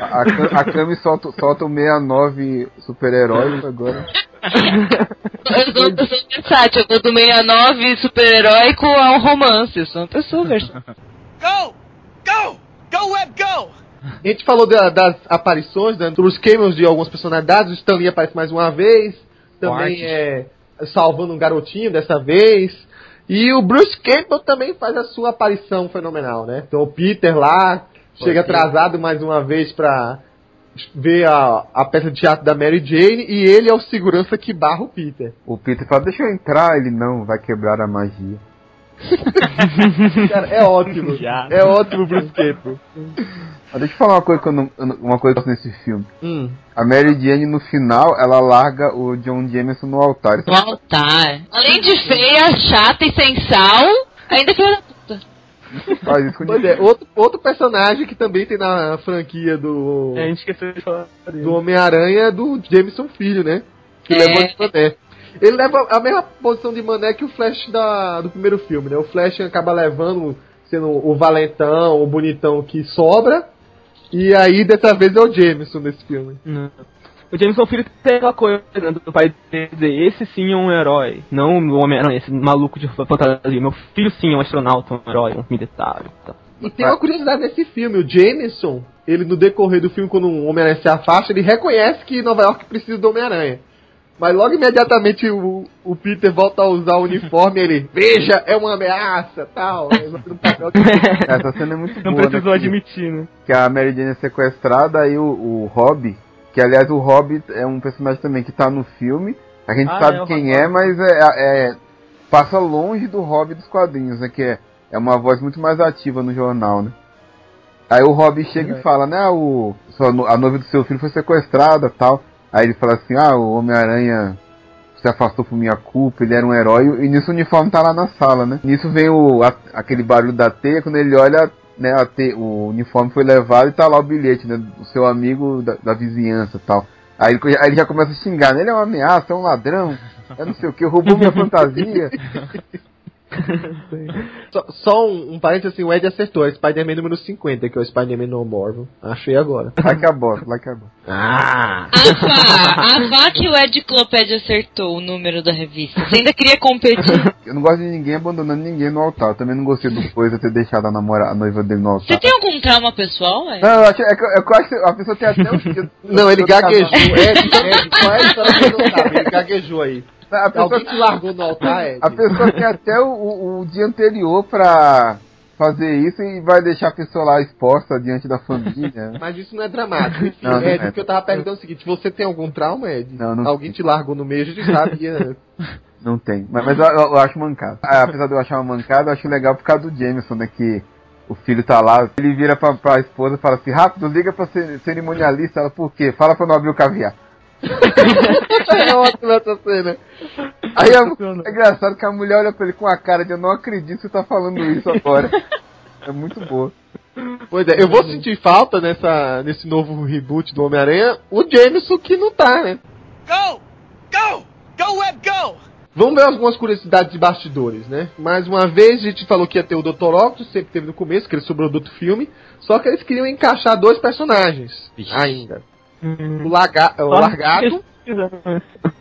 A, a Kami solta, solta o 69 super-heróis agora. eu sou uma pessoa versátil, eu vou do 69 super-heróico ao romance. Eu sou uma pessoa versátil. Go! Go! Go, Web, go! A gente falou da, das aparições, né, dos cameos de algumas personalidades. O Stanley aparece mais uma vez. Também é salvando um garotinho dessa vez. E o Bruce Campbell também faz a sua aparição fenomenal, né? Então o Peter lá, chega atrasado mais uma vez pra ver a, a peça de teatro da Mary Jane e ele é o segurança que barra o Peter. O Peter fala, deixa eu entrar, ele não, vai quebrar a magia. Cara, é ótimo. é ótimo Bruce Campbell. deixa eu falar uma coisa que eu não, uma coisa nesse filme. Hum. A Mary Jane no final, ela larga o John Jameson no altar. No altar. Além de feia, chata e sem sal, ainda que. Faz isso com Pois é, outro, outro personagem que também tem na franquia do, É, a gente esqueceu de falar dele. do Homem-Aranha é do Jameson Filho, né? Que É. levou de mané. Ele leva a mesma posição de mané que o Flash da, do primeiro filme, né? O Flash acaba levando, sendo o valentão, o bonitão que sobra. E aí, dessa vez, é o Jameson nesse filme. Não. O Jameson Filho tem aquela coisa né, do pai dele dizer, esse sim é um herói, não o Homem-Aranha, esse maluco de fantasia. Meu filho sim é um astronauta, um herói, um militar e tal. E tem uma curiosidade nesse filme, o Jameson, ele no decorrer do filme, quando o Homem-Aranha se afasta, ele reconhece que Nova York precisa do Homem-Aranha. Mas logo imediatamente o, o Peter volta a usar o uniforme e ele, veja, é uma ameaça, tal. Essa cena é muito Não boa, precisou né? que- admitir, né? que a Mary Jane é sequestrada, aí o, o Rob, que aliás o Rob é um personagem também que tá no filme, a gente Ah, sabe é, quem é, mas é, é- passa longe do Rob dos quadrinhos, né, que é, é uma voz muito mais ativa no jornal, né. Aí o Rob chega É. e fala, né, ah, o, a noiva do seu filho foi sequestrada tal. Aí ele fala assim, ah, o Homem-Aranha se afastou por minha culpa, ele era um herói, e nisso o uniforme tá lá na sala, né. Nisso vem o, a- aquele barulho da teia, quando ele olha, né, o uniforme foi levado e tá lá o bilhete, né, do seu amigo da, da vizinhança tal. Aí ele, aí ele já começa a xingar, né, ele é uma ameaça, é um ladrão, é não sei o que, roubou minha fantasia. Só, só um, um parênteses assim, o Ed acertou, é Spider-Man número 50, que é o Spider-Man No More. Achei agora. Lá que a que a bosta. Ah! A vá, a vá que o Edclopédia acertou o número da revista. Você ainda queria competir? Eu não gosto de ninguém abandonando ninguém no altar, eu também não gostei do coisa ter deixado a, namora, a noiva dele no Você altar. tem algum trauma pessoal, Ed? Não, eu acho, é, que, é que eu acho que a pessoa tem até os Não, ele gaguejou. Ed, Ed, qual é a história que ele não sabe? Ele gaguejou aí. A pessoa, Alguém te largou no altar, Ed? a pessoa tem até o, o- o dia anterior pra fazer isso e vai deixar a pessoa lá exposta diante da família. Mas isso não é dramático. Enfim, Não, não Ed, é. o que eu tava perguntando é o seguinte: você tem algum trauma, Ed? Não, não Alguém te largou no meio, a gente sabia. Não tem. Mas, mas eu, eu- acho mancado. Ah, Apesar de eu achar uma mancada, eu acho legal por causa do Jameson, né? Que o filho tá lá, ele vira pra, pra esposa e fala assim, rápido, liga pra cer- cerimonialista. Ela, por quê? Fala pra não abrir o caviar. É ótimo essa cena. Aí é, é engraçado que a mulher olha pra ele com a cara de eu não acredito que você tá falando isso agora. É muito boa. Pois é, eu vou sentir falta nessa, nesse novo reboot do Homem-Aranha, o Jameson que não tá, né? Go! Go! Go, Web, go! Vamos ver algumas curiosidades de bastidores, né? Mais uma vez, a gente falou que ia ter o Dr. Octopus, sempre teve no começo, que ele sobrou do outro filme. Só que eles queriam encaixar dois personagens Vixe. ainda. O, laga o Só Largato.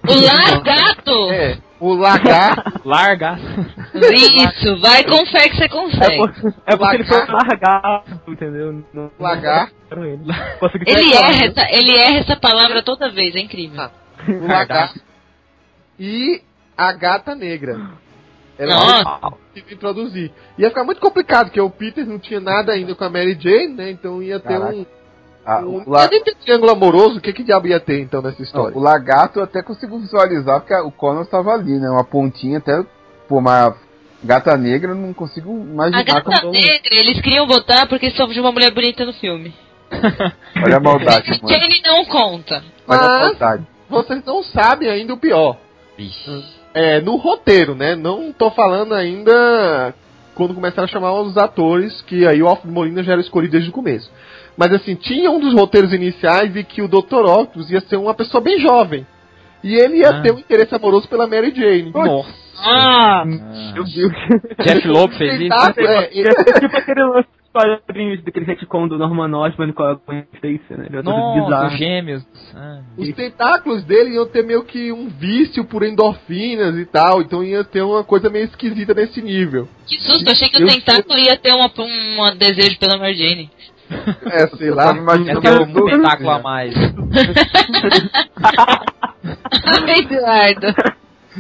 O Largato! É, o Lagarto. Larga. Isso, vai com fé que você É, consegue. por, é porque ele foi largado, entendeu? Não, Lagarto. não ele. Ele erra, essa, ele erra essa palavra toda vez, é incrível. Ah. O Lagarto. E a Gata Negra. Ela Nossa. que introduzir. Ia ficar muito complicado, porque o Peter não tinha nada ainda com a Mary Jane, né? Então ia ter Caraca. um. Ah, um o, la- triângulo amoroso, o que, que diabo ia ter então nessa não, história? o lagarto eu até consigo visualizar, porque o Connor tava ali, né? Uma pontinha até. Pô, uma gata negra eu não consigo A imaginar gata como. negra, eles queriam botar porque só de uma mulher bonita no filme. Olha a maldade, mano. Jane não conta. Olha a maldade. Vocês não sabem ainda o pior. Vixe. É, no roteiro, né? Não tô falando ainda quando começaram a chamar os atores, que aí o Alfred Molina já era escolhido desde o começo. Mas assim, tinha um dos roteiros iniciais de que o Dr. Octopus ia ser uma pessoa bem jovem. E ele ia Ah. ter um interesse amoroso pela Mary Jane. Nossa. Ah, meu Deus. Jeff Loeb fez isso. Tentáculo, é, tipo aquele lance quadrinhos daquele retcon do Norman Osborn com a Gwen Stacy, né? Ele é Nossa, bizarro. gêmeos. Ah. Os tentáculos dele iam ter meio que um vício por endorfinas e tal, então ia ter uma coisa meio esquisita nesse nível. Que susto, achei que Eu o tentáculo ia ter uma, um desejo pela Mary Jane. É, sei lá. tava imaginando É um pessoas, tentáculo a mais. Ai, Eduardo.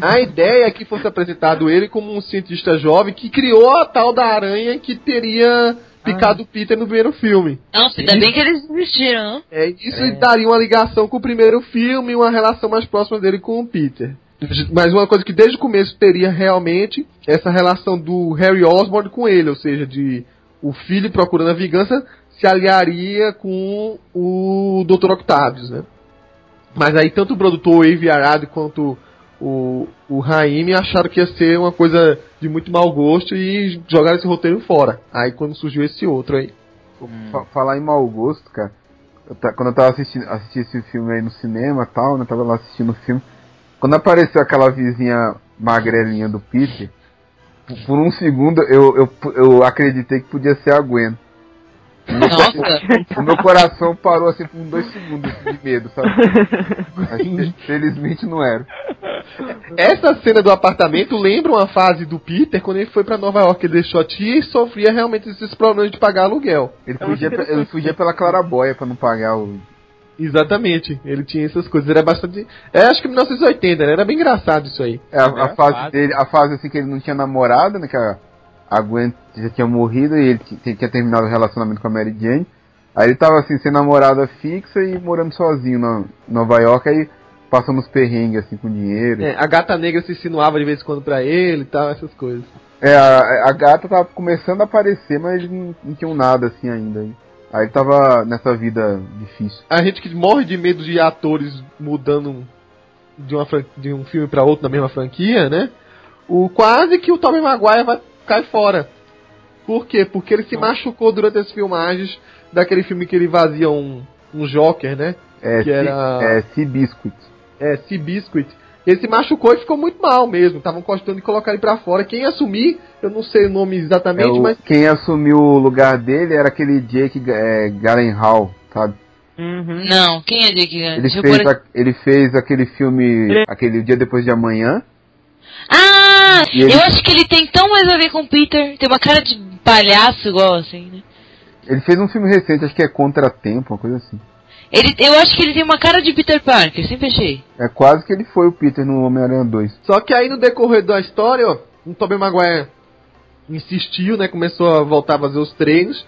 A ideia é que fosse apresentado ele como um cientista jovem que criou a tal da aranha que teria picado o Peter no primeiro filme. Nossa, ainda bem que eles desistiram? É, isso É. daria uma ligação com o primeiro filme e uma relação mais próxima dele com o Peter. Mas uma coisa que desde o começo teria realmente essa relação do Harry Osborn com ele, ou seja, de o filho procurando a vingança se aliaria com o Dr. Octavius, né? Mas aí tanto o produtor Avi Arad quanto o, o Raime acharam que ia ser uma coisa de muito mau gosto e jogaram esse roteiro fora. Aí quando surgiu esse outro aí. Fa- Falar em mau gosto, cara. eu quando eu tava assistindo, assistindo esse filme aí no cinema e tal, né? Tava lá assistindo o filme. Quando apareceu aquela vizinha magrelinha do Peter, por, por um segundo eu, eu, eu acreditei que podia ser a Gwen. Nossa, O meu coração parou assim por dois segundos de medo, sabe? Mas, fe- felizmente não era. Essa cena do apartamento lembra uma fase do Peter quando ele foi pra Nova York. Ele deixou a tia e sofria realmente esses problemas de pagar aluguel. Ele fugia, ele fugia pela clarabóia pra não pagar o. Exatamente, ele tinha essas coisas. Era bastante. É, acho que 1980, né? Era bem engraçado isso aí. É, a, a fase dele, a fase assim que ele não tinha namorada, né? Que a, a Gwen já tinha morrido e ele tinha terminado o relacionamento com a Mary Jane. Aí ele tava assim, sem namorada fixa e morando sozinho na Nova York, aí passando uns perrengues assim com dinheiro. É, a gata negra se insinuava de vez em quando pra ele e tal, essas coisas. É, a, a gata tava começando a aparecer, mas eles não, não tinham nada assim ainda. Aí tava nessa vida difícil. A gente que morre de medo de atores mudando de, uma de um filme pra outro na mesma franquia, né? O quase que o Tobey Maguire vai cair fora. Por quê? Porque ele se machucou durante as filmagens daquele filme que ele vazia um, um Joker, né? É, Que era- Sea- é Sea Biscuit. É, Seabiscuit. Ele se machucou e ficou muito mal mesmo. Estavam cogitando de colocar ele pra fora. Quem assumir, eu não sei o nome É exatamente, o- mas Quem assumiu o lugar dele era aquele Jake é, Gyllenhaal, sabe? Uhum. não, quem é Jake? Ele fez, a- ele fez aquele filme, Ele- aquele Dia Depois de Amanhã. Ah, Ele- eu acho que ele tem tão mais a ver com o Peter. Tem uma cara de palhaço igual assim, né? Ele fez um filme recente, acho que é Contratempo, uma coisa assim. Ele, eu acho que ele tem uma cara de Peter Parker, sempre achei. É quase que ele foi o Peter no Homem-Aranha 2. Só que aí no decorrer da história, ó, o Tobey Maguire insistiu, né? Começou a voltar a fazer os treinos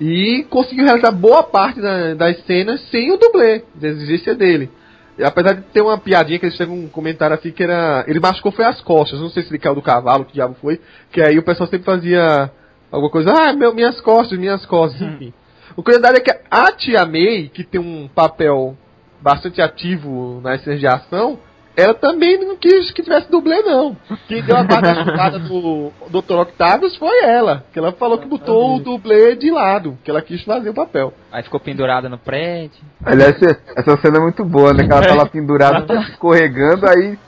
e conseguiu realizar boa parte da- das cenas sem o dublê, da exigência dele. E apesar de ter uma piadinha que eles chegam um comentário assim que era. Ele machucou foi as costas, não sei se ele caiu do cavalo, que diabo foi, que aí o pessoal sempre fazia alguma coisa, ah, meu, minhas costas, minhas costas, enfim. O curiosidade é que a Tia May, que tem um papel bastante ativo nas cenas de ação, ela também não quis que tivesse dublê, não. Quem deu a guarda-chupada do Dr. Octavius foi ela. Que ela falou que botou o dublê de lado, que ela quis fazer o papel. Aí ficou pendurada no prédio. Aliás, essa- essa cena é muito boa, né? Que ela tá lá pendurada, tá escorregando, aí.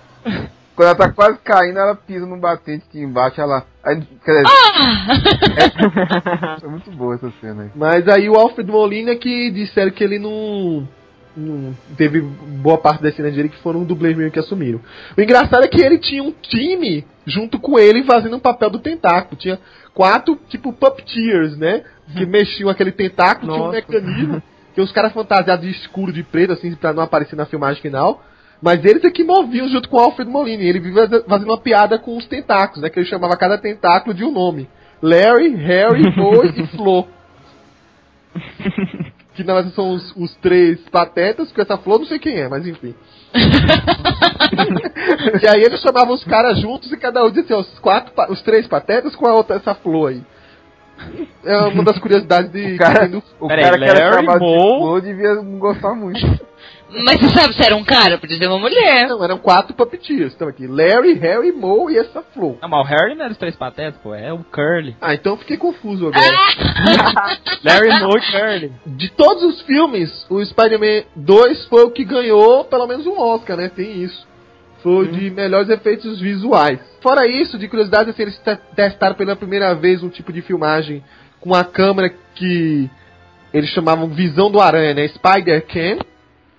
Quando ela tá quase caindo, ela pisa num batente que embaixo, ela. Aí, quer dizer, é muito boa essa cena aí. Mas aí o Alfred Molina que disseram que ele não teve boa parte das cenas dele que foram dublês mesmo que assumiram. O engraçado é que ele tinha um time junto com ele fazendo um papel do tentáculo. Tinha quatro, tipo, puppeteers, né? Que mexiam aquele tentáculo, tinha um Nossa. mecanismo. Que os caras fantasiados de escuro, de preto, assim, pra não aparecer na filmagem final. Mas eles é que moviam junto com o Alfred Molina. Ele vivia fazendo uma piada com os tentáculos, né? Que ele chamava cada tentáculo de um nome. Larry, Harry, Boy e Flo. Que na verdade são os, os três patetas, com essa Flo não sei quem é, mas enfim. e aí eles chamavam os caras juntos e cada um dizia assim, os quatro, os três patetas com a outra, essa Flo aí. É uma das curiosidades de O cara, o cara que era Larry chamado de Moe- Flo devia não gostar muito. Mas você sabe se era um cara? Podia ser uma mulher. Não, eram quatro puppeteers. Então aqui, Larry, Harry, Moe e essa Flo. Não, mas o Harry não era os três patetas, pô. É o Curly. Ah, então eu fiquei confuso agora. Larry Moe e Curly. De todos os filmes, o Spider-Man 2 foi o que ganhou pelo menos um Oscar, né? Tem isso. Foi o de melhores efeitos visuais. Fora isso, de curiosidade, assim, eles te- testaram pela primeira vez um tipo de filmagem com a câmera que eles chamavam visão do aranha, né? Spider Cam,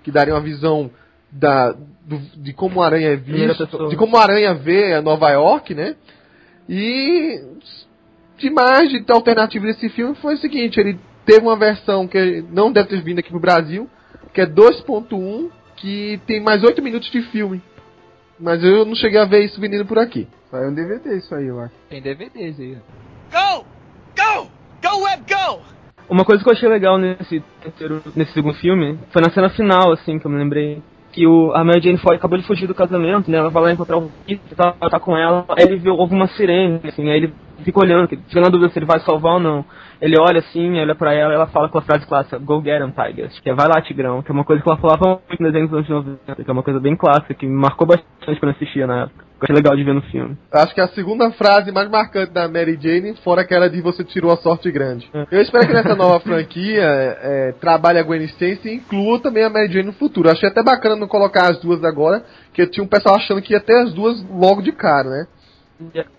que daria uma visão da, do- de como o aranha é visto, de como o aranha vê a Nova York, né? E de mais de alternativa desse filme foi o seguinte, ele teve uma versão que não deve ter vindo aqui pro Brasil, que é 2.1, que tem mais 8 minutos de filme. Mas eu não cheguei a ver isso vindo por aqui. Saiu um DVD isso aí, eu acho. Tem DVDs aí. Go! Go! Go, Web, go! Uma coisa que eu achei legal nesse terceiro, nesse segundo filme foi na cena final, assim, que eu me lembrei. Que o, a Mary Jane Foy acabou de fugir do casamento, né? Ela vai lá encontrar o Peter, tá, tá com ela. Aí ele viu, houve uma sirene, assim, aí ele fica olhando, fica na dúvida se ele vai salvar ou não. Ele olha assim, olha pra ela, ela fala com a frase clássica, Go get him, Tigers, que é vai lá, Tigrão, que é uma coisa que ela falava muito nos anos 90, que é uma coisa bem clássica, que me marcou bastante quando assistia na época. Eu achei legal de ver no filme. Acho que é a segunda frase mais marcante da Mary Jane, fora aquela de você tirou a sorte grande. É. Eu espero que nessa nova franquia é, trabalhe a Gwen Stacy e inclua também a Mary Jane no futuro. Achei até bacana não colocar as duas agora, que tinha um pessoal achando que ia ter as duas logo de cara, né?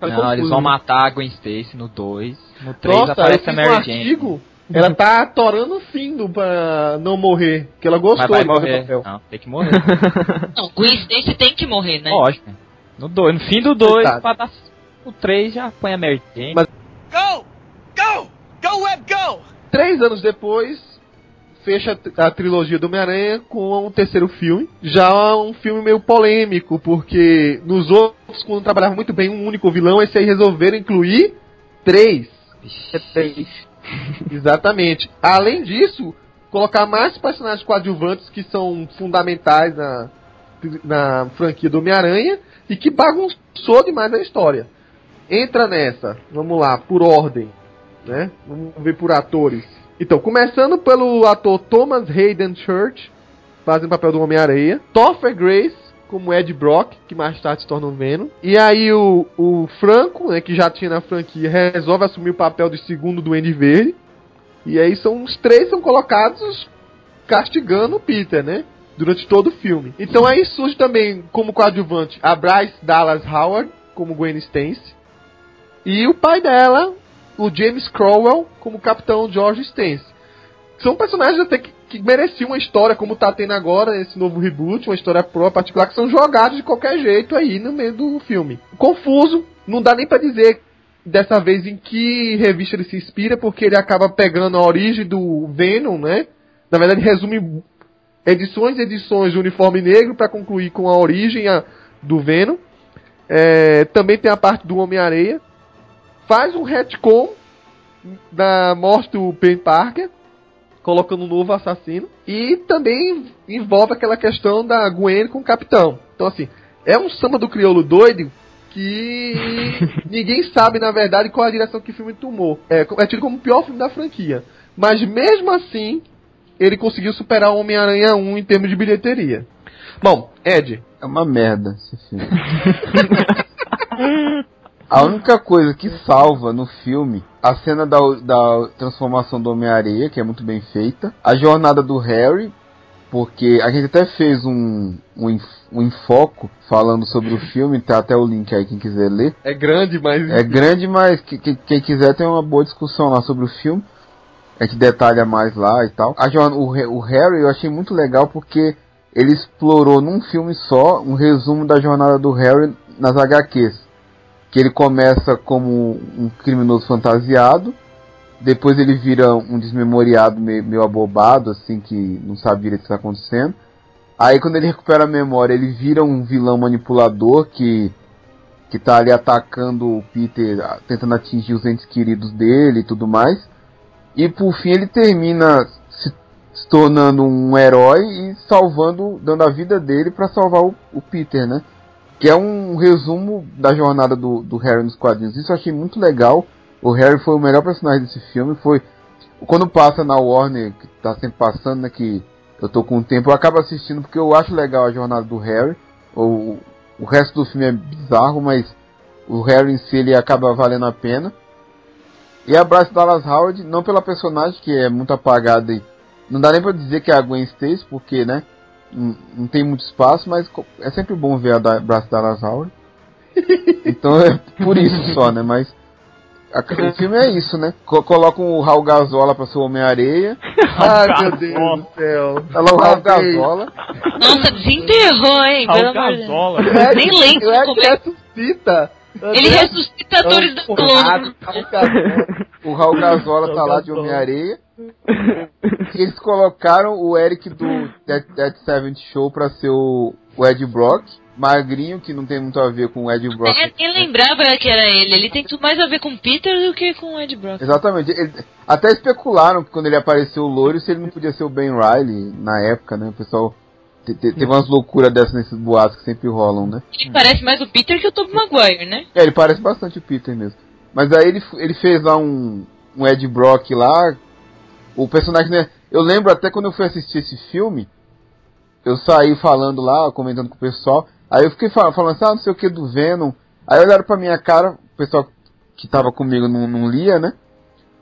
Não, eles vão matar a Gwen Stacy no 2. No 3 aparece a Mary um Jane. Artigo, ela tá atorando o Findo pra não morrer. Que ela gostou Mas vai morrer. Não, tem que morrer. não, Gwen Stacy tem que morrer, né? Lógico. No, dois, no fim do 2, pra dar o 3 já põe a Jane. Mas... Go! Go! Go, Web, go! Três anos depois, fecha a trilogia do Homem-Aranha com um terceiro filme. Já um filme meio polêmico, porque nos outros, quando trabalhava muito bem um único vilão, esse aí resolveram incluir três. É três. Exatamente. Além disso, colocar mais personagens coadjuvantes que são fundamentais na, na franquia do Homem-Aranha e que bagunçou demais a história. Entra nessa, vamos lá, por ordem, né? Vamos ver por atores. Então, começando pelo ator Thomas Hayden Church, fazendo o papel do Homem-Areia. Topher Grace, como Ed Brock, que mais tarde se torna o Venom. E aí o, o Franco, né, que já tinha na franquia, resolve assumir o papel de segundo do Andy Verde. E aí são os três são colocados castigando o Peter, né? Durante todo o filme. Então aí surge também como coadjuvante a Bryce Dallas Howard, como Gwen Stacy. E o pai dela, o James Crowell como Capitão George Stance. São personagens até que, que mereciam uma história como tá tendo agora nesse novo reboot, uma história própria particular, que são jogados de qualquer jeito aí no meio do filme. Confuso, não dá nem para dizer dessa vez em que revista ele se inspira, porque ele acaba pegando a origem do Venom, né? Na verdade, resume edições e edições de Uniforme Negro para concluir com a origem a, do Venom. É, também tem a parte do Homem-Areia, faz um retcon da morte do Ben Parker, colocando um novo assassino, e também envolve aquela questão da Gwen com o Capitão. Então, assim, é um samba do crioulo doido que ninguém sabe, na verdade, qual a direção que o filme tomou. É, é tido como o pior filme da franquia. Mas mesmo assim, ele conseguiu superar o Homem-Aranha 1 em termos de bilheteria. Bom, Ed. É uma merda esse filme. A única coisa que salva no filme a cena da, da transformação do Homem-Areia, que é muito bem feita, a jornada do Harry, porque a gente até fez um, um, um enfoco falando sobre o filme, tá até o link aí quem quiser ler. É grande, mas. É grande, mas que, que, quem quiser tem uma boa discussão lá sobre o filme. A gente detalha mais lá e tal. A, o, o Harry eu achei muito legal porque ele explorou num filme só um resumo da jornada do Harry nas HQs que ele começa como um criminoso fantasiado, depois ele vira um desmemoriado meio, meio abobado, assim, que não direito o que está acontecendo. Aí quando ele recupera a memória, ele vira um vilão manipulador que que tá ali atacando o Peter, tentando atingir os entes queridos dele e tudo mais. E por fim ele termina se, tornando um herói e salvando, dando a vida dele para salvar o, o Peter, né? que é um resumo da jornada do, do Harry nos quadrinhos. Isso eu achei muito legal. O Harry foi o melhor personagem desse filme. Foi quando passa na Warner, que tá sempre passando, né, que eu tô com o tempo, eu acabo assistindo porque eu acho legal a jornada do Harry. O resto do filme é bizarro, mas o Harry em si ele acaba valendo a pena. E a Bryce Dallas Howard, não pela personagem que é muito apagada e não dá nem pra dizer que é a Gwen Stacy, porque, né, não, tem muito espaço, mas é sempre bom ver a da, Braço Dallas Howard. então é por isso só, né? Mas a, o filme é isso, né? Colocam o Raul Gazola pra ser Homem-Areia. Ai, meu Deus do céu. Ela é o Raul Gazola. Nossa, desenterrou, hein? Raul Gazola. Nem lembro como é. ressuscita. Ele ressuscita atores da Globo. O Raul Gazola tá lá de Homem-Areia. Eles colocaram o Eric do Dead, Dead Seventh Show pra ser o, o Ed Brock. Magrinho, que não tem muito a ver com o Ed Brock. É, quem lembrava que era ele. Ele tem tudo mais a ver com o Peter do que com o Ed Brock. Exatamente. Ele, até especularam que quando ele apareceu o loiro, se ele não podia ser o Ben Riley na época, né? O pessoal te, te, teve umas loucuras dessas nesses boatos que sempre rolam, né? Ele parece mais o Peter que o Tobey Maguire, né? É, ele parece bastante o Peter mesmo. Mas aí ele, ele fez lá um, um Ed Brock lá. O personagem, né? Eu lembro até quando eu fui assistir esse filme, eu saí falando lá, comentando com o pessoal. Aí eu fiquei falando, falando assim, ah, não sei o que do Venom. Aí olharam pra minha cara, o pessoal que tava comigo não, não lia, né?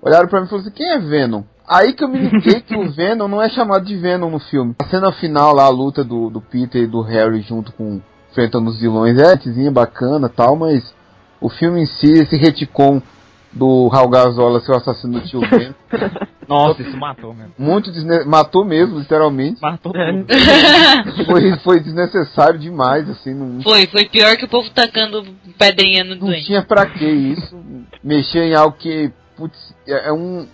Olharam pra mim e falaram assim, quem é Venom? Aí que eu me liguei que o Venom não é chamado de Venom no filme. A cena final lá, a luta do, do Peter e do Harry junto com enfrentando os vilões é tizinha bacana tal, mas o filme em si, esse retcon do Raul Gazola ser o assassino do tio Ben. Nossa, isso matou mesmo. Muito desne... matou mesmo, literalmente. Matou tudo. Foi, foi desnecessário demais, assim. Não, Foi, foi pior que o povo tacando pedrinha no não doente. tinha pra que isso. Mexer em algo que, putz, é é um,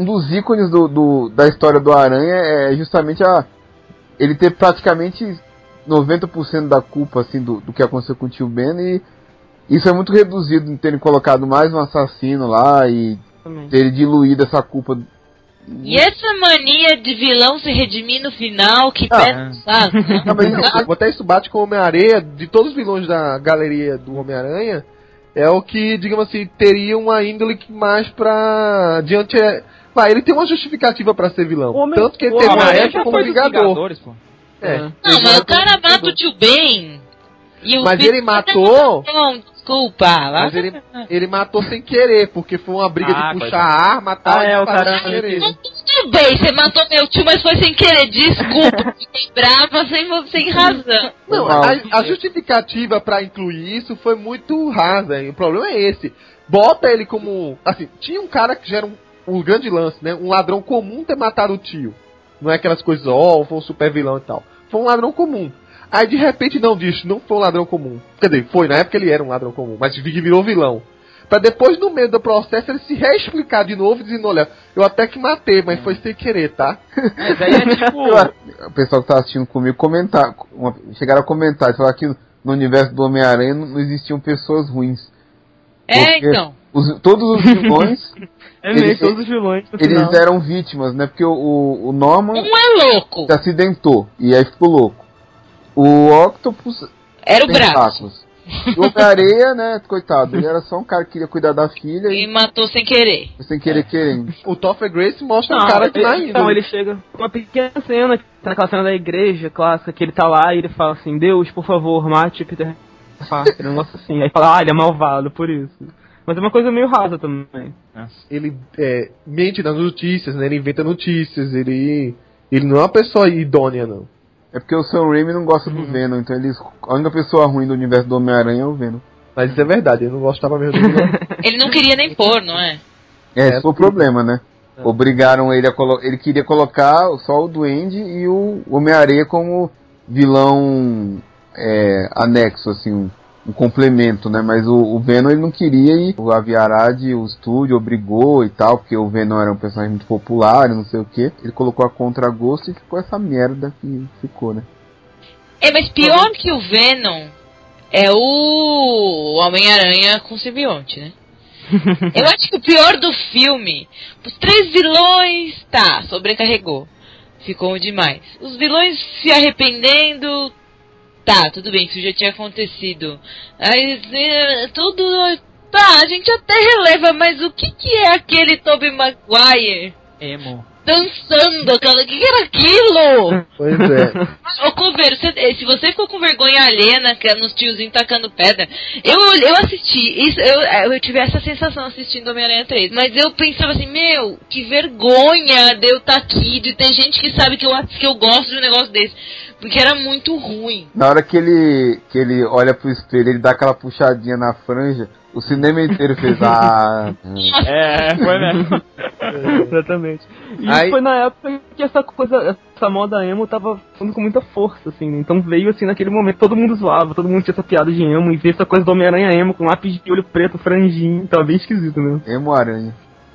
um dos ícones do, do- da história do Aranha é justamente a ele ter praticamente 90% da culpa assim do, do que aconteceu com o tio Ben e isso é muito reduzido em terem colocado mais um assassino lá e Também. terem diluído essa culpa. E essa mania de vilão se redimir no final, que Ah. pé né? Não, mas isso- até isso bate com o Homem-Aranha, de todos os vilões da galeria do Homem-Aranha, é o que, digamos assim, teria uma índole que mais pra. diante. É... Vai, ele tem uma justificativa pra ser vilão. O Homem- Tanto que ele teve uma Homem-Aranha época como Vingador. É. Não, mas o cara mata o tio Ben. E o Mas ele matou- Não, desculpa. Mas ele, ele matou sem querer, porque foi uma briga Ah, de puxar coitado. a arma e tal. Ah, e é, o cara- sem querer. Tudo bem, você matou meu tio, mas foi sem querer. Desculpa, fiquei brava sem, sem razão. Não, a, a justificativa pra incluir isso foi muito rasa. hein? O problema é esse. Bota ele como. Assim, tinha um cara que já era um, um grande lance, né? Um ladrão comum ter matado o tio. Não é aquelas coisas, ó, foi um super vilão e tal. Foi um ladrão comum. Aí de repente não diz, não foi um ladrão comum. Quer dizer, foi, na época ele era um ladrão comum, mas virou vilão. Pra depois, no meio do processo, ele se reexplicar de novo, dizendo, olha, eu até que matei, mas foi sem querer, tá? Mas aí é tipo. O pessoal que tá assistindo comigo comentar, uma- chegaram a comentar e falar que no universo do Homem-Aranha não, não existiam pessoas ruins. É, então. os- todos os vilões É meio Ele- todos os vilões eles final. eram vítimas, né? Porque o, o, Norman Um é louco. se acidentou e aí ficou louco. O Octopus Era o tem braço. tacos. E o Homem-Areia, né, coitado, ele era só um cara que queria cuidar da filha E e matou sem querer. sem querer querendo. O Topher Grace mostra Não, um cara que ele, na então índole. ele chega uma pequena cena, tá naquela cena da igreja clássica, que ele tá lá e ele fala assim, Deus, por favor, mate Peter Parker, um negócio assim. Aí fala, ah, ele é malvado por isso. Mas é uma coisa meio rasa também. ele é, mente nas notícias, né? Ele inventa notícias, ele. Ele não é uma pessoa idônea, não. É porque o Sam Raimi não gosta do Venom, então eles, a única pessoa ruim do universo do Homem-Aranha é o Venom. Mas isso é verdade, ele não gostava mesmo do vilão. Ele não queria nem pôr, não é? É, É, esse foi o problema, né? Obrigaram ele a colocar. Ele queria colocar só o Duende e o Homem-Areia como vilão é, anexo, assim, um, complemento, né? Mas o, o Venom ele não queria e o Aviarad, o estúdio, obrigou e tal, porque o Venom era um personagem muito popular e não sei o que. Ele colocou a contragosto e ficou essa merda que ficou, né? É, mas pior que o Venom é o Homem-Aranha com simbionte, né? Eu acho que o pior do filme, os três vilões, tá, sobrecarregou. Ficou demais. Os vilões se arrependendo, tá, tudo bem, isso já tinha acontecido. Aí, eh, tudo, tá, a gente até releva, mas o que que é aquele Tobey Maguire Emo. dançando? aquela- O que que era aquilo? pois é. Ô, Coveiro, você- eh, se você ficou com vergonha alheia na- nos tiozinhos tacando pedra, eu, eu assisti, isso, eu, eh, eu tive essa sensação assistindo Homem-Aranha 3, mas eu pensava assim, meu, que vergonha de eu estar aqui, de ter gente que sabe que eu, que eu gosto de um negócio desse, porque era muito ruim. Na hora que ele, que ele olha pro espelho, ele dá aquela puxadinha na franja, o cinema inteiro fez. Ah, hum. É, foi mesmo. Exatamente. E Aí- foi na época que essa coisa, essa moda emo tava ficando com muita força, assim, né? Então veio assim naquele momento, todo mundo zoava, todo mundo tinha essa piada de emo e ver essa coisa do Homem-Aranha emo com lápis de olho preto, franjinho, tava bem esquisito mesmo. Emo Aranha.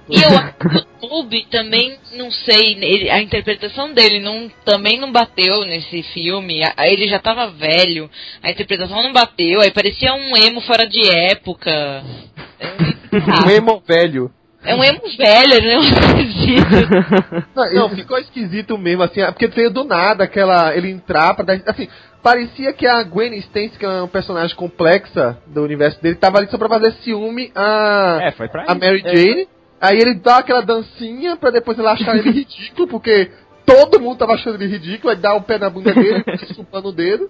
E eu acho que o Toby também, não sei, ele- a interpretação dele não, também não bateu nesse filme. A- Ele já tava velho, a interpretação não bateu, aí parecia um emo fora de época. É, Um emo velho. É um emo velho, né? Um esquisito. Não, não, ficou esquisito mesmo, assim, porque veio do nada aquela. ele entrar pra dar. Assim, parecia que a Gwen Stacy, que é um personagem complexa do universo dele, tava ali só pra fazer ciúme a. É, foi pra a Mary Jane. Aí ele dá aquela dancinha pra depois ela achar ele ridículo, porque todo mundo tava achando ele ridículo, aí dá o pé na bunda dele, chupando o dedo.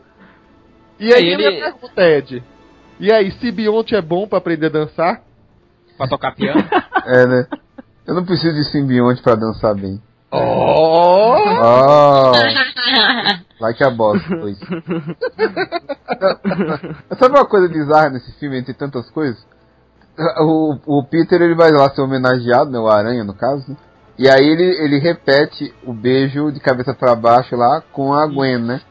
E aí Aí ele ele- pergunta, Ed. E aí, se Beyoncé é bom pra aprender a dançar? Pra tocar piano. É, né? Eu não preciso de simbionte pra dançar bem. Oh! Oh, like a boss, pois. Sabe uma coisa bizarra nesse filme, entre tantas coisas? O, o Peter ele vai lá ser homenageado, né? O Aranha, no caso, né? E aí ele, ele repete o beijo de cabeça pra baixo lá com a Gwen, né?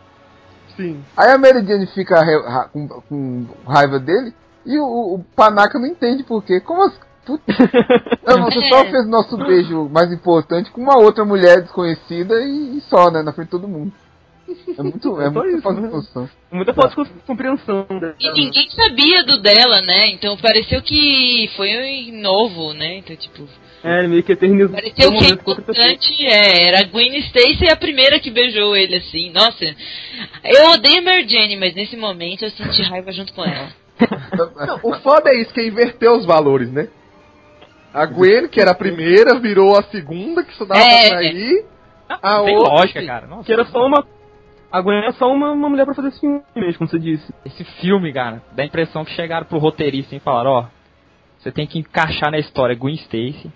Sim. Aí a Mary Jane fica ra- com, com raiva dele e o, o Panaca não entende por quê. Como? Puta. Não, você só fez nosso beijo mais importante com uma outra mulher desconhecida e, e só, né? Na frente de todo mundo. É muito, é É muito isso, falta de né? noção. Muita falta de compreensão. dela. E ninguém sabia do dela, né? Então pareceu que foi novo, né? Então, tipo, É, meio que eternizou pareceu o que é importante é, era a Gwen Stacy a primeira que beijou ele, assim. Nossa, eu odeio Mary Jane, mas nesse momento eu senti raiva junto com ela. Não, o foda é isso, que é inverter os valores, né? A Gwen, que era a primeira, virou a segunda, que só dava É. pra sair. A Não outra- lógica, cara. Nossa, Que era só uma. A Gwen é só uma, uma mulher pra fazer esse filme mesmo, como você disse. Esse filme, cara, dá a impressão que chegaram pro roteirista e falaram, ó, você tem que encaixar na história Gwen Stacy,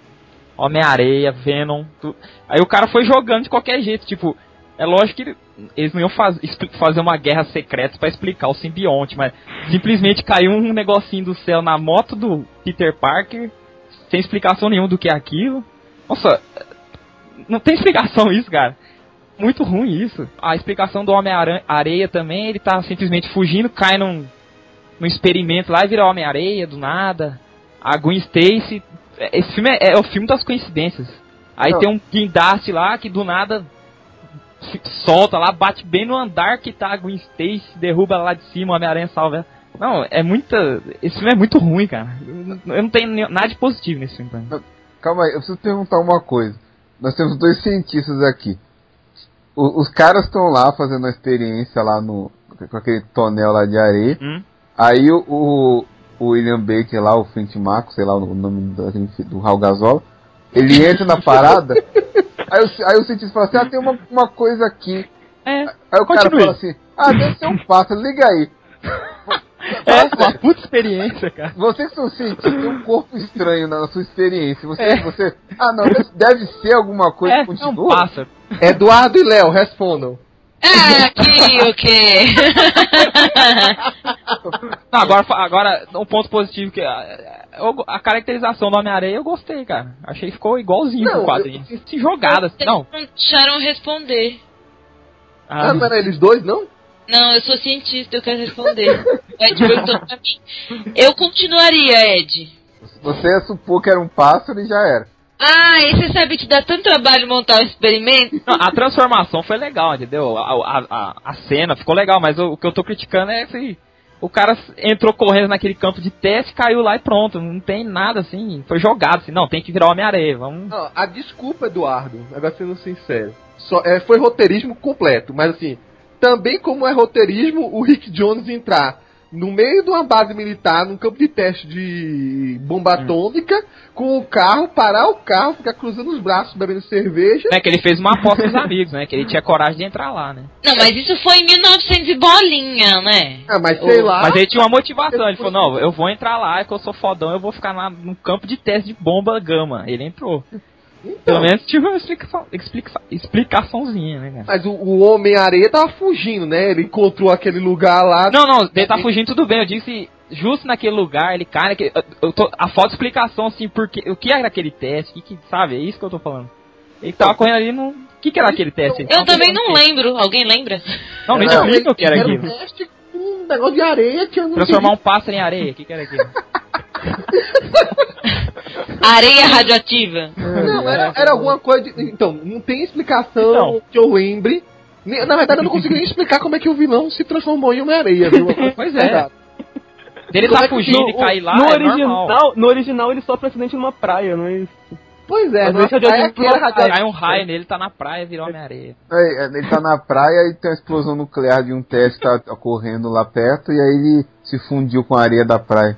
Homem-Areia, Venom, tu... Aí o cara foi jogando de qualquer jeito, tipo, é lógico que eles não iam faz... fazer uma guerra secreta pra explicar o simbionte, mas simplesmente caiu um negocinho do céu na moto do Peter Parker, sem explicação nenhuma do que é aquilo. Nossa, não tem explicação isso, cara. Muito ruim isso. A explicação do Homem-Areia também, ele tá simplesmente fugindo, cai num, num experimento lá e vira Homem-Areia do nada. A Gwen Stacy. Esse filme é, é o filme das coincidências. Aí Não. tem um guindaste lá que do nada solta lá, bate bem no andar que tá a Gwen Stacy, derruba lá de cima, o Homem-Aranha salva ela. Não, é muita. Esse filme é muito ruim, cara. Eu não tenho nada de positivo nesse filme pra mim. Calma aí, eu preciso perguntar uma coisa. Nós temos dois cientistas aqui. O- os caras estão lá fazendo uma experiência lá no. com aquele tonel lá de areia. Hum? Aí o, o, o William Baker lá, o Flint Marco, sei lá o nome fi- do Raul Gasol, ele entra na parada. aí, o, aí o cientista fala assim: ah, tem uma, uma coisa aqui. É, Aí o cara Continue. fala assim: ah, deve ser um pássaro, liga aí. é uma puta experiência, cara. Você que são cientista, tem um corpo estranho na sua experiência. Você, É. você. Ah, não, deve, ser alguma coisa É, que é continua. pássaro. Eduardo e Léo, respondam. Ah, aqui, o quê? Não, agora, agora, um ponto positivo que a, eu- a caracterização do Homem-Aranha eu gostei, cara. Achei que ficou igualzinho Não, pro quadrinho. Se jogada, não. Não deixaram responder. Ah, não era eles dois, não? Não, eu sou cientista, eu quero responder. O Ed perguntou pra mim. Eu continuaria, Ed. Você ia supor que era um pássaro e já era. Ah, e você sabe que dá tanto trabalho montar um experimento? Não, a transformação foi legal, entendeu? A, a, a, a cena ficou legal, mas o, o que eu tô criticando é assim. O cara entrou correndo naquele campo de teste, caiu lá e pronto. Não tem nada assim. Foi jogado assim. Não, tem que virar Homem-Areia. Vamos. Não, a desculpa, Eduardo, agora sendo sincero, só, é, foi roteirismo completo, mas assim, também como é roteirismo o Rick Jones entrar no meio de uma base militar, num campo de teste de bomba atômica, com o carro, parar o carro, ficar cruzando os braços, bebendo cerveja. Né, que ele fez uma aposta com os amigos, né? Que ele tinha coragem de entrar lá, né? Não, mas isso foi em 1900 e bolinha, né? Ah, mas sei O- lá. Mas ele tinha uma motivação. Ele falou: Não, eu vou entrar lá, é que eu sou fodão, eu vou ficar lá num campo de teste de bomba gama. Ele entrou. Pelo Então, menos tive uma explicação, explica, explicaçãozinha, né, cara? mas o, o Homem-Areia tava fugindo, né? Ele encontrou aquele lugar lá. Não, não, ele tá fugindo tudo bem. Eu disse, justo naquele lugar, ele cai naquele. eu tô- a falta de explicação, assim, porque, o que era aquele teste, o que, que- sabe? É isso que eu tô falando. Ele tava correndo ali no. O que, que era aquele teste? Eu também não lembro. Alguém lembra? Não, nem explica o que era era um aquilo. teste com um negócio de areia que eu não Transformar um pássaro em areia, o que, que era aquilo? Areia radioativa. Não, era, era alguma coisa de. Então, não tem explicação Então. que eu lembre. Na verdade, eu não consigo nem explicar como é que o vilão se transformou em Homem-Areia, viu? Pois é. Dele Como tá é fugindo no, e cair lá no é original, normal. no original ele sofre um acidente numa praia, não é isso? Pois é, Mas deixa de é era pro- radiação. Cai um raio nele, tá na praia, virou Homem-Areia. É, é, Ele tá na praia e tem uma explosão nuclear de um teste que tá ocorrendo lá perto e aí ele se fundiu com a areia da praia.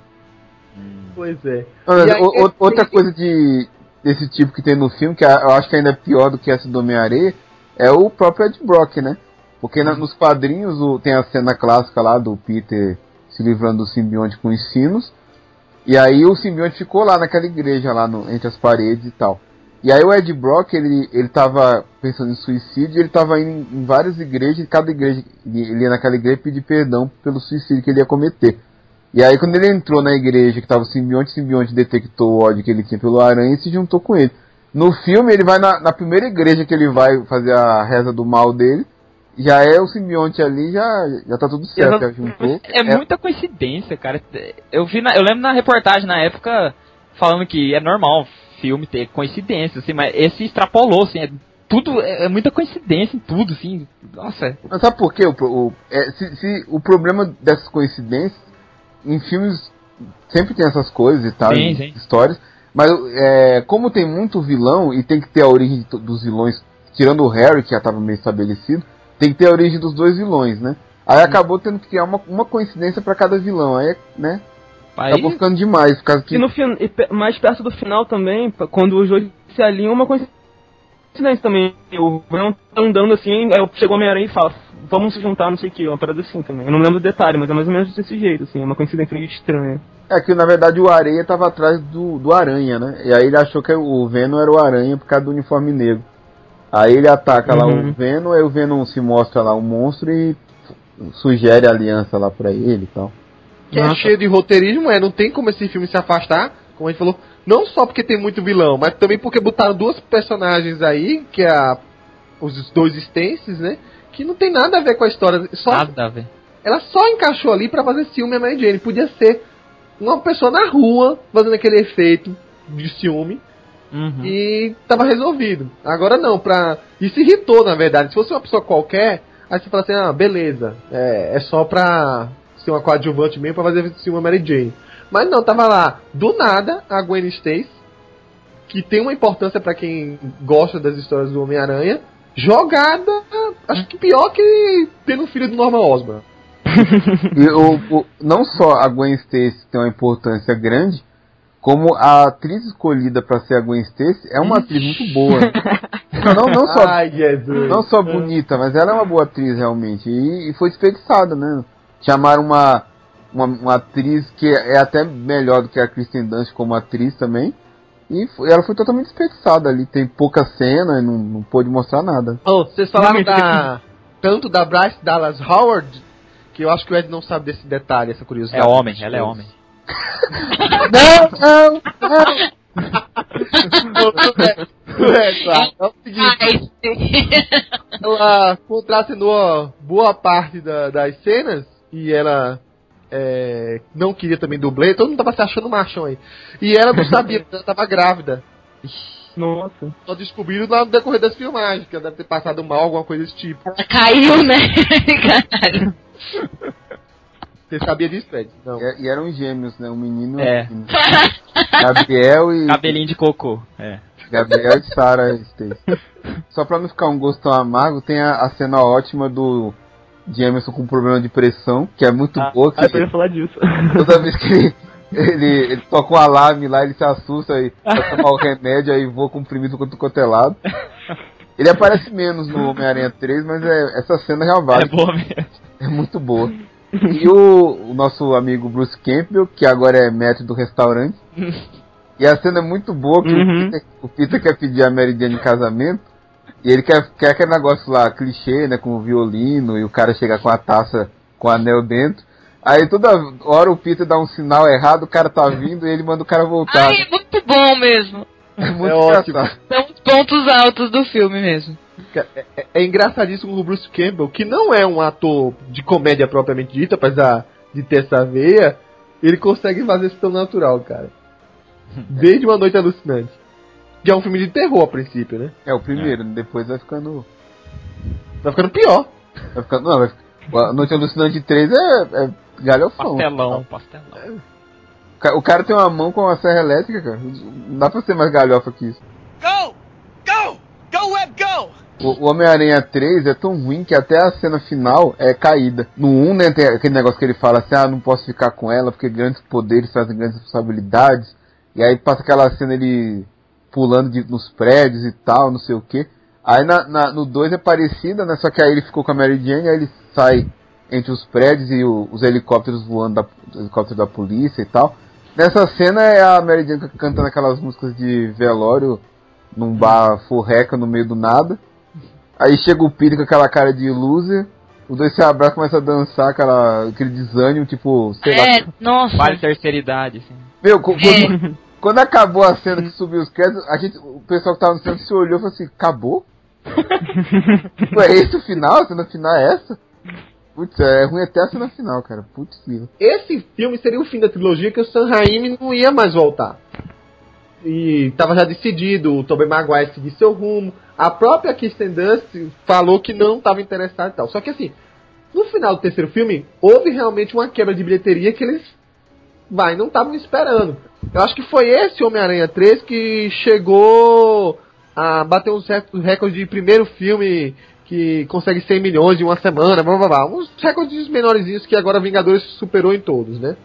Pois é. E aí, o- esse- outra coisa de desse tipo que tem no filme, que eu acho que ainda é pior do que essa do Homem-Areia, é o próprio Ed Brock, né? Porque na- nos quadrinhos o- tem a cena clássica lá do Peter se livrando do simbionte com os sinos. E aí o simbionte ficou lá naquela igreja lá no- entre as paredes e tal. E aí o Ed Brock, ele, ele tava pensando em suicídio, ele tava indo em, em várias igrejas, e cada igreja, ele ia naquela igreja pedir perdão pelo suicídio que ele ia cometer. E aí quando ele entrou na igreja que tava o simbionte, o simbionte detectou o ódio que ele tinha pelo aranha e se juntou com ele. No filme ele vai na, na primeira igreja que ele vai fazer a reza do mal dele, já é o simbionte ali, já, já tá tudo certo, já juntou. É, muita coincidência, cara. Eu vi, na- eu lembro na reportagem na época falando que é normal filme ter coincidência, assim, mas esse extrapolou, assim, é tudo, é, é muita coincidência em tudo, assim. Nossa, é- Mas sabe por quê? O, o, é, se, se o problema dessas coincidências, em filmes sempre tem essas coisas e tal, Sim, sim. histórias, mas é, como tem muito vilão e tem que ter a origem dos vilões, tirando o Harry, que já estava meio estabelecido, tem que ter a origem dos dois vilões, né? Aí acabou tendo que criar uma, uma coincidência pra cada vilão, aí, né? aí, Acabou ficando demais, por causa que... E no mais perto do final também, quando os dois se alinham, uma coincidência também. O Venom tá andando assim, aí chegou o Homem-Aranha e fala, vamos se juntar, não sei o que, uma parada assim também. Eu não lembro o detalhe, mas é mais ou menos desse jeito, assim, é uma coincidência meio estranha. É que na verdade o Areia tava atrás do, do Aranha, né? E aí ele achou que o Venom era o Aranha por causa do uniforme negro. Aí ele ataca lá Uhum. o Venom, aí o Venom se mostra lá um monstro e sugere aliança lá pra ele e tal. Que é cheio de roteirismo, é, não tem como esse filme se afastar, como a gente falou, não só porque tem muito vilão, mas também porque botaram duas personagens aí, que é a, os dois Stances, né? Que não tem nada a ver com a história. Só, nada a ver. ela só encaixou ali pra fazer ciúme a Mary Jane. Podia ser uma pessoa na rua fazendo aquele efeito de ciúme Uhum. e tava resolvido. Agora não, pra. Isso irritou, na verdade. Se fosse uma pessoa qualquer, aí você fala assim, ah, beleza. É, é só pra ser uma coadjuvante mesmo pra fazer ciúme a Mary Jane. Mas não, tava lá, do nada, a Gwen Stacy, que tem uma importância pra quem gosta das histórias do Homem-Aranha, jogada, acho que pior que tendo um filho do Norman Osborn. O, o- não só a Gwen Stacy tem uma importância grande, como a atriz escolhida pra ser a Gwen Stacy é uma atriz muito boa. Não, não, não só Ai, Jesus. não só bonita, mas ela é uma boa atriz realmente. E, e foi desperdiçada, né? Chamaram uma, uma, uma atriz que é até melhor do que a Kristen Dunst como atriz também. E foi- ela foi totalmente desperdiçada ali. Tem pouca cena e não, não pôde mostrar nada. Oh, vocês falaram Realmente, da, tanto da Bryce Dallas Howard, que eu acho que o Ed não sabe desse detalhe, essa É curiosidade. homem, ela é homem. Não, não, não. é, claro. É o seguinte, ela contracenou boa parte da- das cenas e ela é, não queria também dublê, todo mundo tava se achando machão aí. E ela não sabia, ela tava grávida. Nossa. Só descobriram lá no decorrer das filmagens, que ela deve ter passado mal, alguma coisa desse tipo. Ela caiu, né? Caralho. Você sabia disso, Fred? Não. E, e eram gêmeos, né? Um menino e É. menina. Gabriel e. Cabelinho de cocô. É. Gabriel e Sarah Stacy. Só pra não ficar um gosto tão amargo, tem a, a cena ótima do Jameson com problema de pressão, que é muito boa. Que Ah, eu ia falar disso. toda vez que ele, ele, ele toca um alarme lá, ele se assusta e vai tomar o remédio, aí voa comprimido quanto quanto é. Ele aparece menos no Homem-Aranha 3, mas é, essa cena já É vale. boa mesmo. É muito boa. E o, o nosso amigo Bruce Campbell, que agora é mestre do restaurante. e a cena é muito boa, que Uhum. o, Peter, o Peter quer pedir a Mary Jane em casamento. E ele quer, quer aquele negócio lá, clichê, né, com o violino, e o cara chega com a taça com o anel dentro. Aí toda hora o Peter dá um sinal errado, o cara tá vindo e ele manda o cara voltar. Ai, é muito bom mesmo. É muito É ótimo. engraçado. São os pontos altos do filme mesmo. É, é- é engraçadíssimo o Bruce Campbell, que não é um ator de comédia propriamente dita, apesar de ter essa veia, ele consegue fazer isso tão natural, cara. Desde Uma Noite Alucinante. Que é um filme de terror a princípio, né? É o primeiro, depois vai ficando. Vai ficando pior. Vai ficando. Não, vai, a Noite Alucinante 3 é, é galhofão. Pastelão, pastelão. O cara tem uma mão com uma serra elétrica, cara. Não dá pra ser mais galhofa que isso. Go! Go! Go, Web, go! O, o Homem-Aranha 3 é tão ruim que até a cena final é caída. No 1, né, tem aquele negócio que ele fala assim, ah, não posso ficar com ela porque grandes poderes trazem grandes responsabilidades. E aí passa aquela cena ele pulando de, nos prédios e tal, não sei o que. Aí na, na, no 2 é parecida, né, só que aí ele ficou com a Mary Jane, aí ele sai entre os prédios e o, os helicópteros voando, da, os helicópteros da polícia e tal. Nessa cena é a Mary Jane cantando aquelas músicas de velório num bar forreca no meio do nada. Aí chega o Peter com aquela cara de loser. Os dois se abraçam e começam a dançar aquela, aquele desânimo, tipo, sei É, lá. nossa. Vale terceira idade, assim. Meu, quando, quando acabou a cena que subiu os créditos, a gente, o pessoal que tava no centro se olhou e falou assim, acabou? tipo, é esse o final? A cena final é essa? Putz, é ruim até a cena final, cara. Putz, grila. Esse filme seria o fim da trilogia que o Sam Raimi não ia mais voltar. E tava já decidido, o Tobey Maguire seguir seu rumo. A própria Kirsten Dunst falou que não estava interessada e tal. Só que assim, no final do terceiro filme, houve realmente uma quebra de bilheteria que eles vai, não estavam esperando. Eu acho que foi esse Homem-Aranha 3 que chegou a bater uns rec- recordes de primeiro filme que consegue 100 milhões em uma semana, blá blá blá. Uns recordes menorzinhos que agora Vingadores superou em todos, né?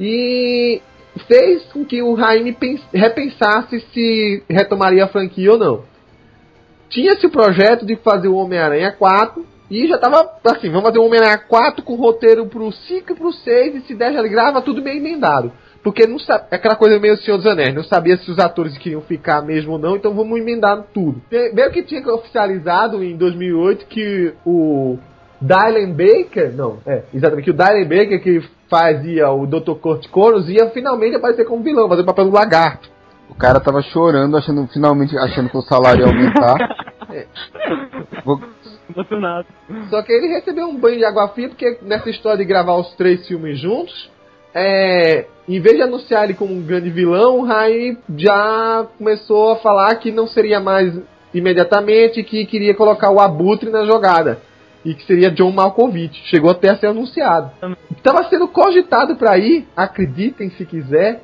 E fez com que o Raimi pens- repensasse se retomaria a franquia ou não. Tinha-se o projeto de fazer o Homem-Aranha 4 e já tava assim, vamos fazer o Homem-Aranha 4 com roteiro pro 5 e pro 6 e se der já grava tudo meio emendado. Porque não sabe, é aquela coisa meio Senhor dos Anéis, não sabia se os atores queriam ficar mesmo ou não, então vamos emendar tudo. Meio que tinha oficializado em 2008 que o Dylan Baker, não, é, exatamente, que o Dylan Baker que fazia o Dr. Kurt Connors ia finalmente aparecer como vilão, fazer o papel do lagarto. O cara tava chorando, achando, finalmente achando que o salário ia aumentar. Vou- Emocionado. Só que ele recebeu um banho de água fria, porque nessa história de gravar os três filmes juntos, é, em vez de anunciar ele como um grande vilão, o Rai já começou a falar que não seria mais imediatamente, que queria colocar o Abutre na jogada. E que seria John Malkovich. Chegou até a ser anunciado. Estava sendo cogitado para ir, acreditem se quiser,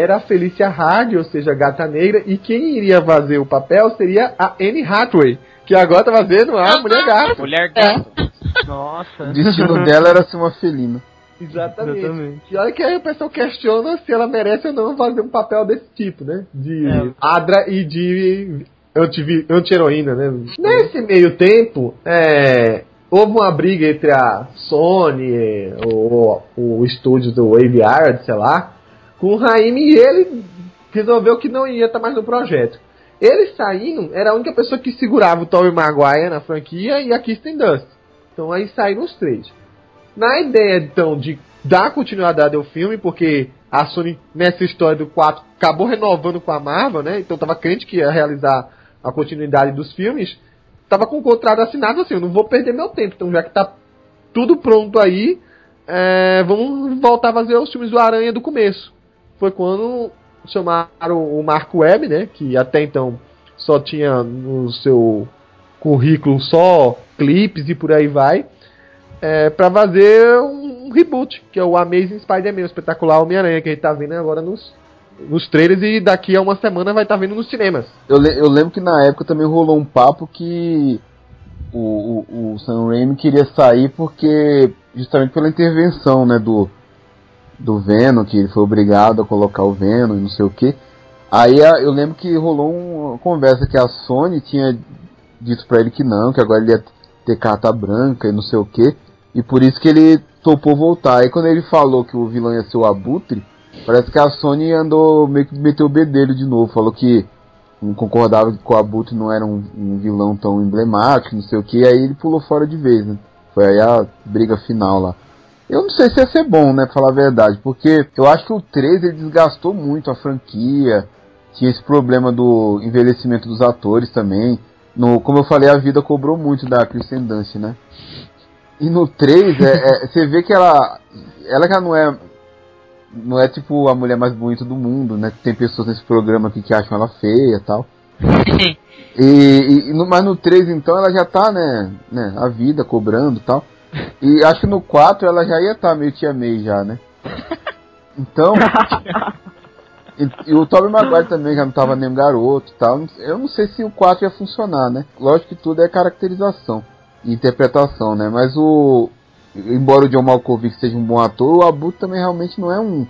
era a Felicia Hardy, ou seja, a Gata Negra, e quem iria fazer o papel seria a Anne Hathaway, que agora tá fazendo a Mulher Gata. Mulher É. gata. o Nossa. destino dela era ser uma felina. Exatamente. Exatamente. E olha que aí o pessoal questiona se ela merece ou não fazer um papel desse tipo, né? De É. Adra e de anti- anti-heroína, né? Nesse meio tempo, é, houve uma briga entre a Sony, o, o estúdio do Wave Iron, sei lá, com o Raimi e ele resolveu que não ia estar mais no projeto. Ele saindo, era a única pessoa que segurava o Tobey Maguire na franquia e a Kirsten Dunst. Então aí saíram os três. Na ideia, então, de dar continuidade ao filme, porque a Sony, nessa história do 4, acabou renovando com a Marvel, né? Então tava crente que ia realizar a continuidade dos filmes. Tava com o contrato assinado assim, eu não vou perder meu tempo. Então, já que tá tudo pronto aí, é, vamos voltar a fazer os filmes do Aranha do começo. Foi quando chamaram o Mark Webb, né? Que até então só tinha no seu currículo só clipes e por aí vai é, para fazer um reboot, que é o Amazing Spider-Man, o espetacular Homem-Aranha, que a gente tá vendo agora nos, nos trailers e daqui a uma semana vai estar vendo nos cinemas. Eu, le- eu lembro que na época também rolou um papo que o, o, o Sam Raimi queria sair porque justamente pela intervenção, né, do do Venom, que ele foi obrigado a colocar o Venom e não sei o que. Aí a- eu lembro que rolou uma conversa que a Sony tinha dito pra ele que não, que agora ele ia ter carta branca e não sei o que. E por isso que ele topou voltar. Aí quando ele falou que o vilão ia ser o Abutre, parece que a Sony andou meio que meteu o bedelho de novo. Falou que não concordava que o Abutre não era um, um vilão tão emblemático, não sei o que. Aí ele pulou fora de vez, né? Foi aí a briga final lá. Eu não sei se ia ser bom, né, pra falar a verdade, porque eu acho que o 3 ele desgastou muito a franquia, tinha esse problema do envelhecimento dos atores também. No, como eu falei, a vida cobrou muito da Kristen Dunst, né? E no 3, é, é, você vê que ela, ela já não é, não é tipo a mulher mais bonita do mundo, né? Tem pessoas nesse programa aqui que acham ela feia e tal. E, mas no 3 então ela já tá, né, né, a vida cobrando e tal. E acho que no 4 ela já ia estar tá meio tia May já, né? Então. e, e, o Tobey Maguire também já não tava nem um garoto e tal. Eu não sei se o 4 ia funcionar, né? Lógico que tudo é caracterização e interpretação, né? Mas o. Embora o John Malkovich seja um bom ator, o Abu também realmente não é um,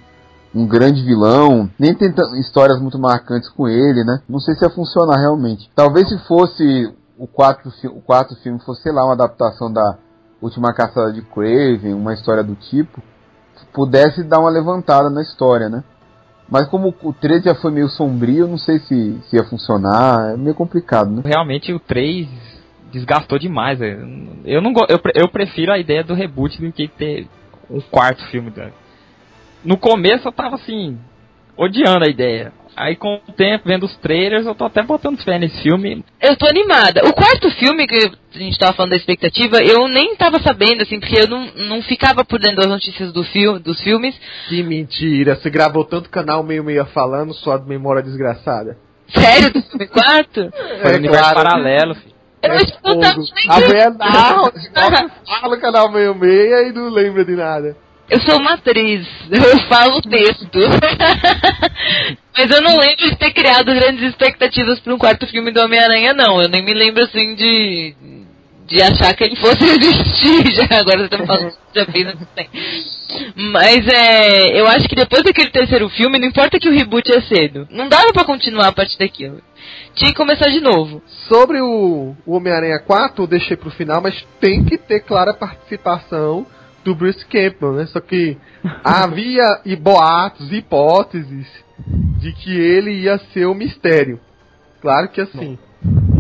um grande vilão, nem tem histórias muito marcantes com ele, né? Não sei se ia funcionar realmente. Talvez se fosse o quarto, o quarto filme fosse, sei lá, uma adaptação da Última Caçada de Craven, uma história do tipo, pudesse dar uma levantada na história, né? Mas como o 3 já foi meio sombrio, não sei se, se ia funcionar, é meio complicado, né? Realmente o 3 desgastou demais. Eu não eu, eu prefiro a ideia do reboot do que ter um quarto filme. No começo eu tava assim, odiando a ideia. Aí com o tempo, vendo os trailers, eu tô até botando fé nesse filme. Eu tô animada. O quarto filme que a gente tava falando da expectativa, eu nem tava sabendo, assim, porque eu não, não ficava por dentro das notícias do filme, dos filmes. Que mentira, você gravou tanto canal meio meio falando, sua memória desgraçada. Sério, do filme quarto? Foi é, universo claro. paralelo, filho. Eu é fogo. A mulher fala canal meio meia e não lembra de nada. Eu sou uma atriz, eu falo texto. Mas eu não lembro de ter criado grandes expectativas para um quarto filme do Homem-Aranha, não. Eu nem me lembro assim de. de achar que ele fosse existir. Já agora você tá falando já fez não tem. Mas é. Eu acho que depois daquele terceiro filme, não importa que o reboot é cedo. Não dava para continuar a partir daquilo. Tinha que começar de novo. Sobre o, o Homem-Aranha 4, eu deixei pro final, mas tem que ter clara participação do Bruce Campbell, né? Só que havia e boatos, hipóteses de que ele ia ser o mistério. Claro que assim,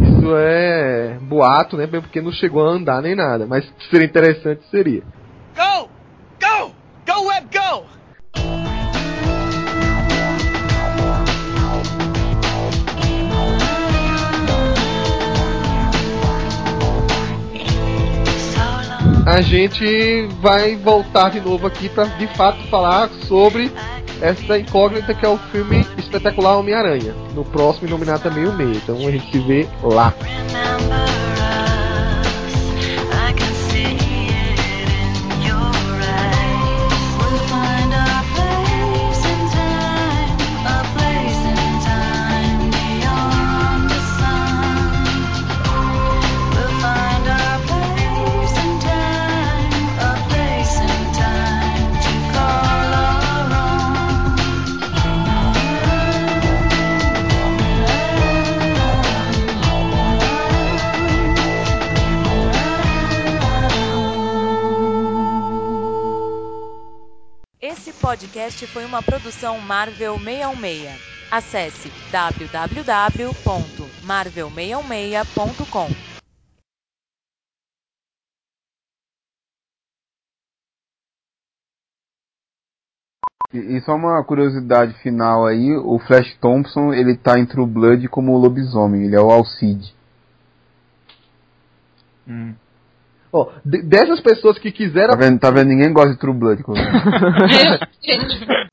isso é boato, né? Porque não chegou a andar nem nada, mas seria interessante seria. Go! Go! Go Web Go! A gente vai voltar de novo aqui para de fato falar sobre essa incógnita que é o filme espetacular Homem-Aranha. No próximo Iluminado também o meio. Então a gente se vê lá. Podcast foi uma produção Marvel 616. Acesse www.marvel616.com. E, só uma curiosidade final aí, o Flash Thompson, ele tá em True Blood como lobisomem, ele é o Alcide. Hum. Ó, dessas pessoas que quiseram. Tá vendo, tá vendo? Ninguém gosta de True Blood.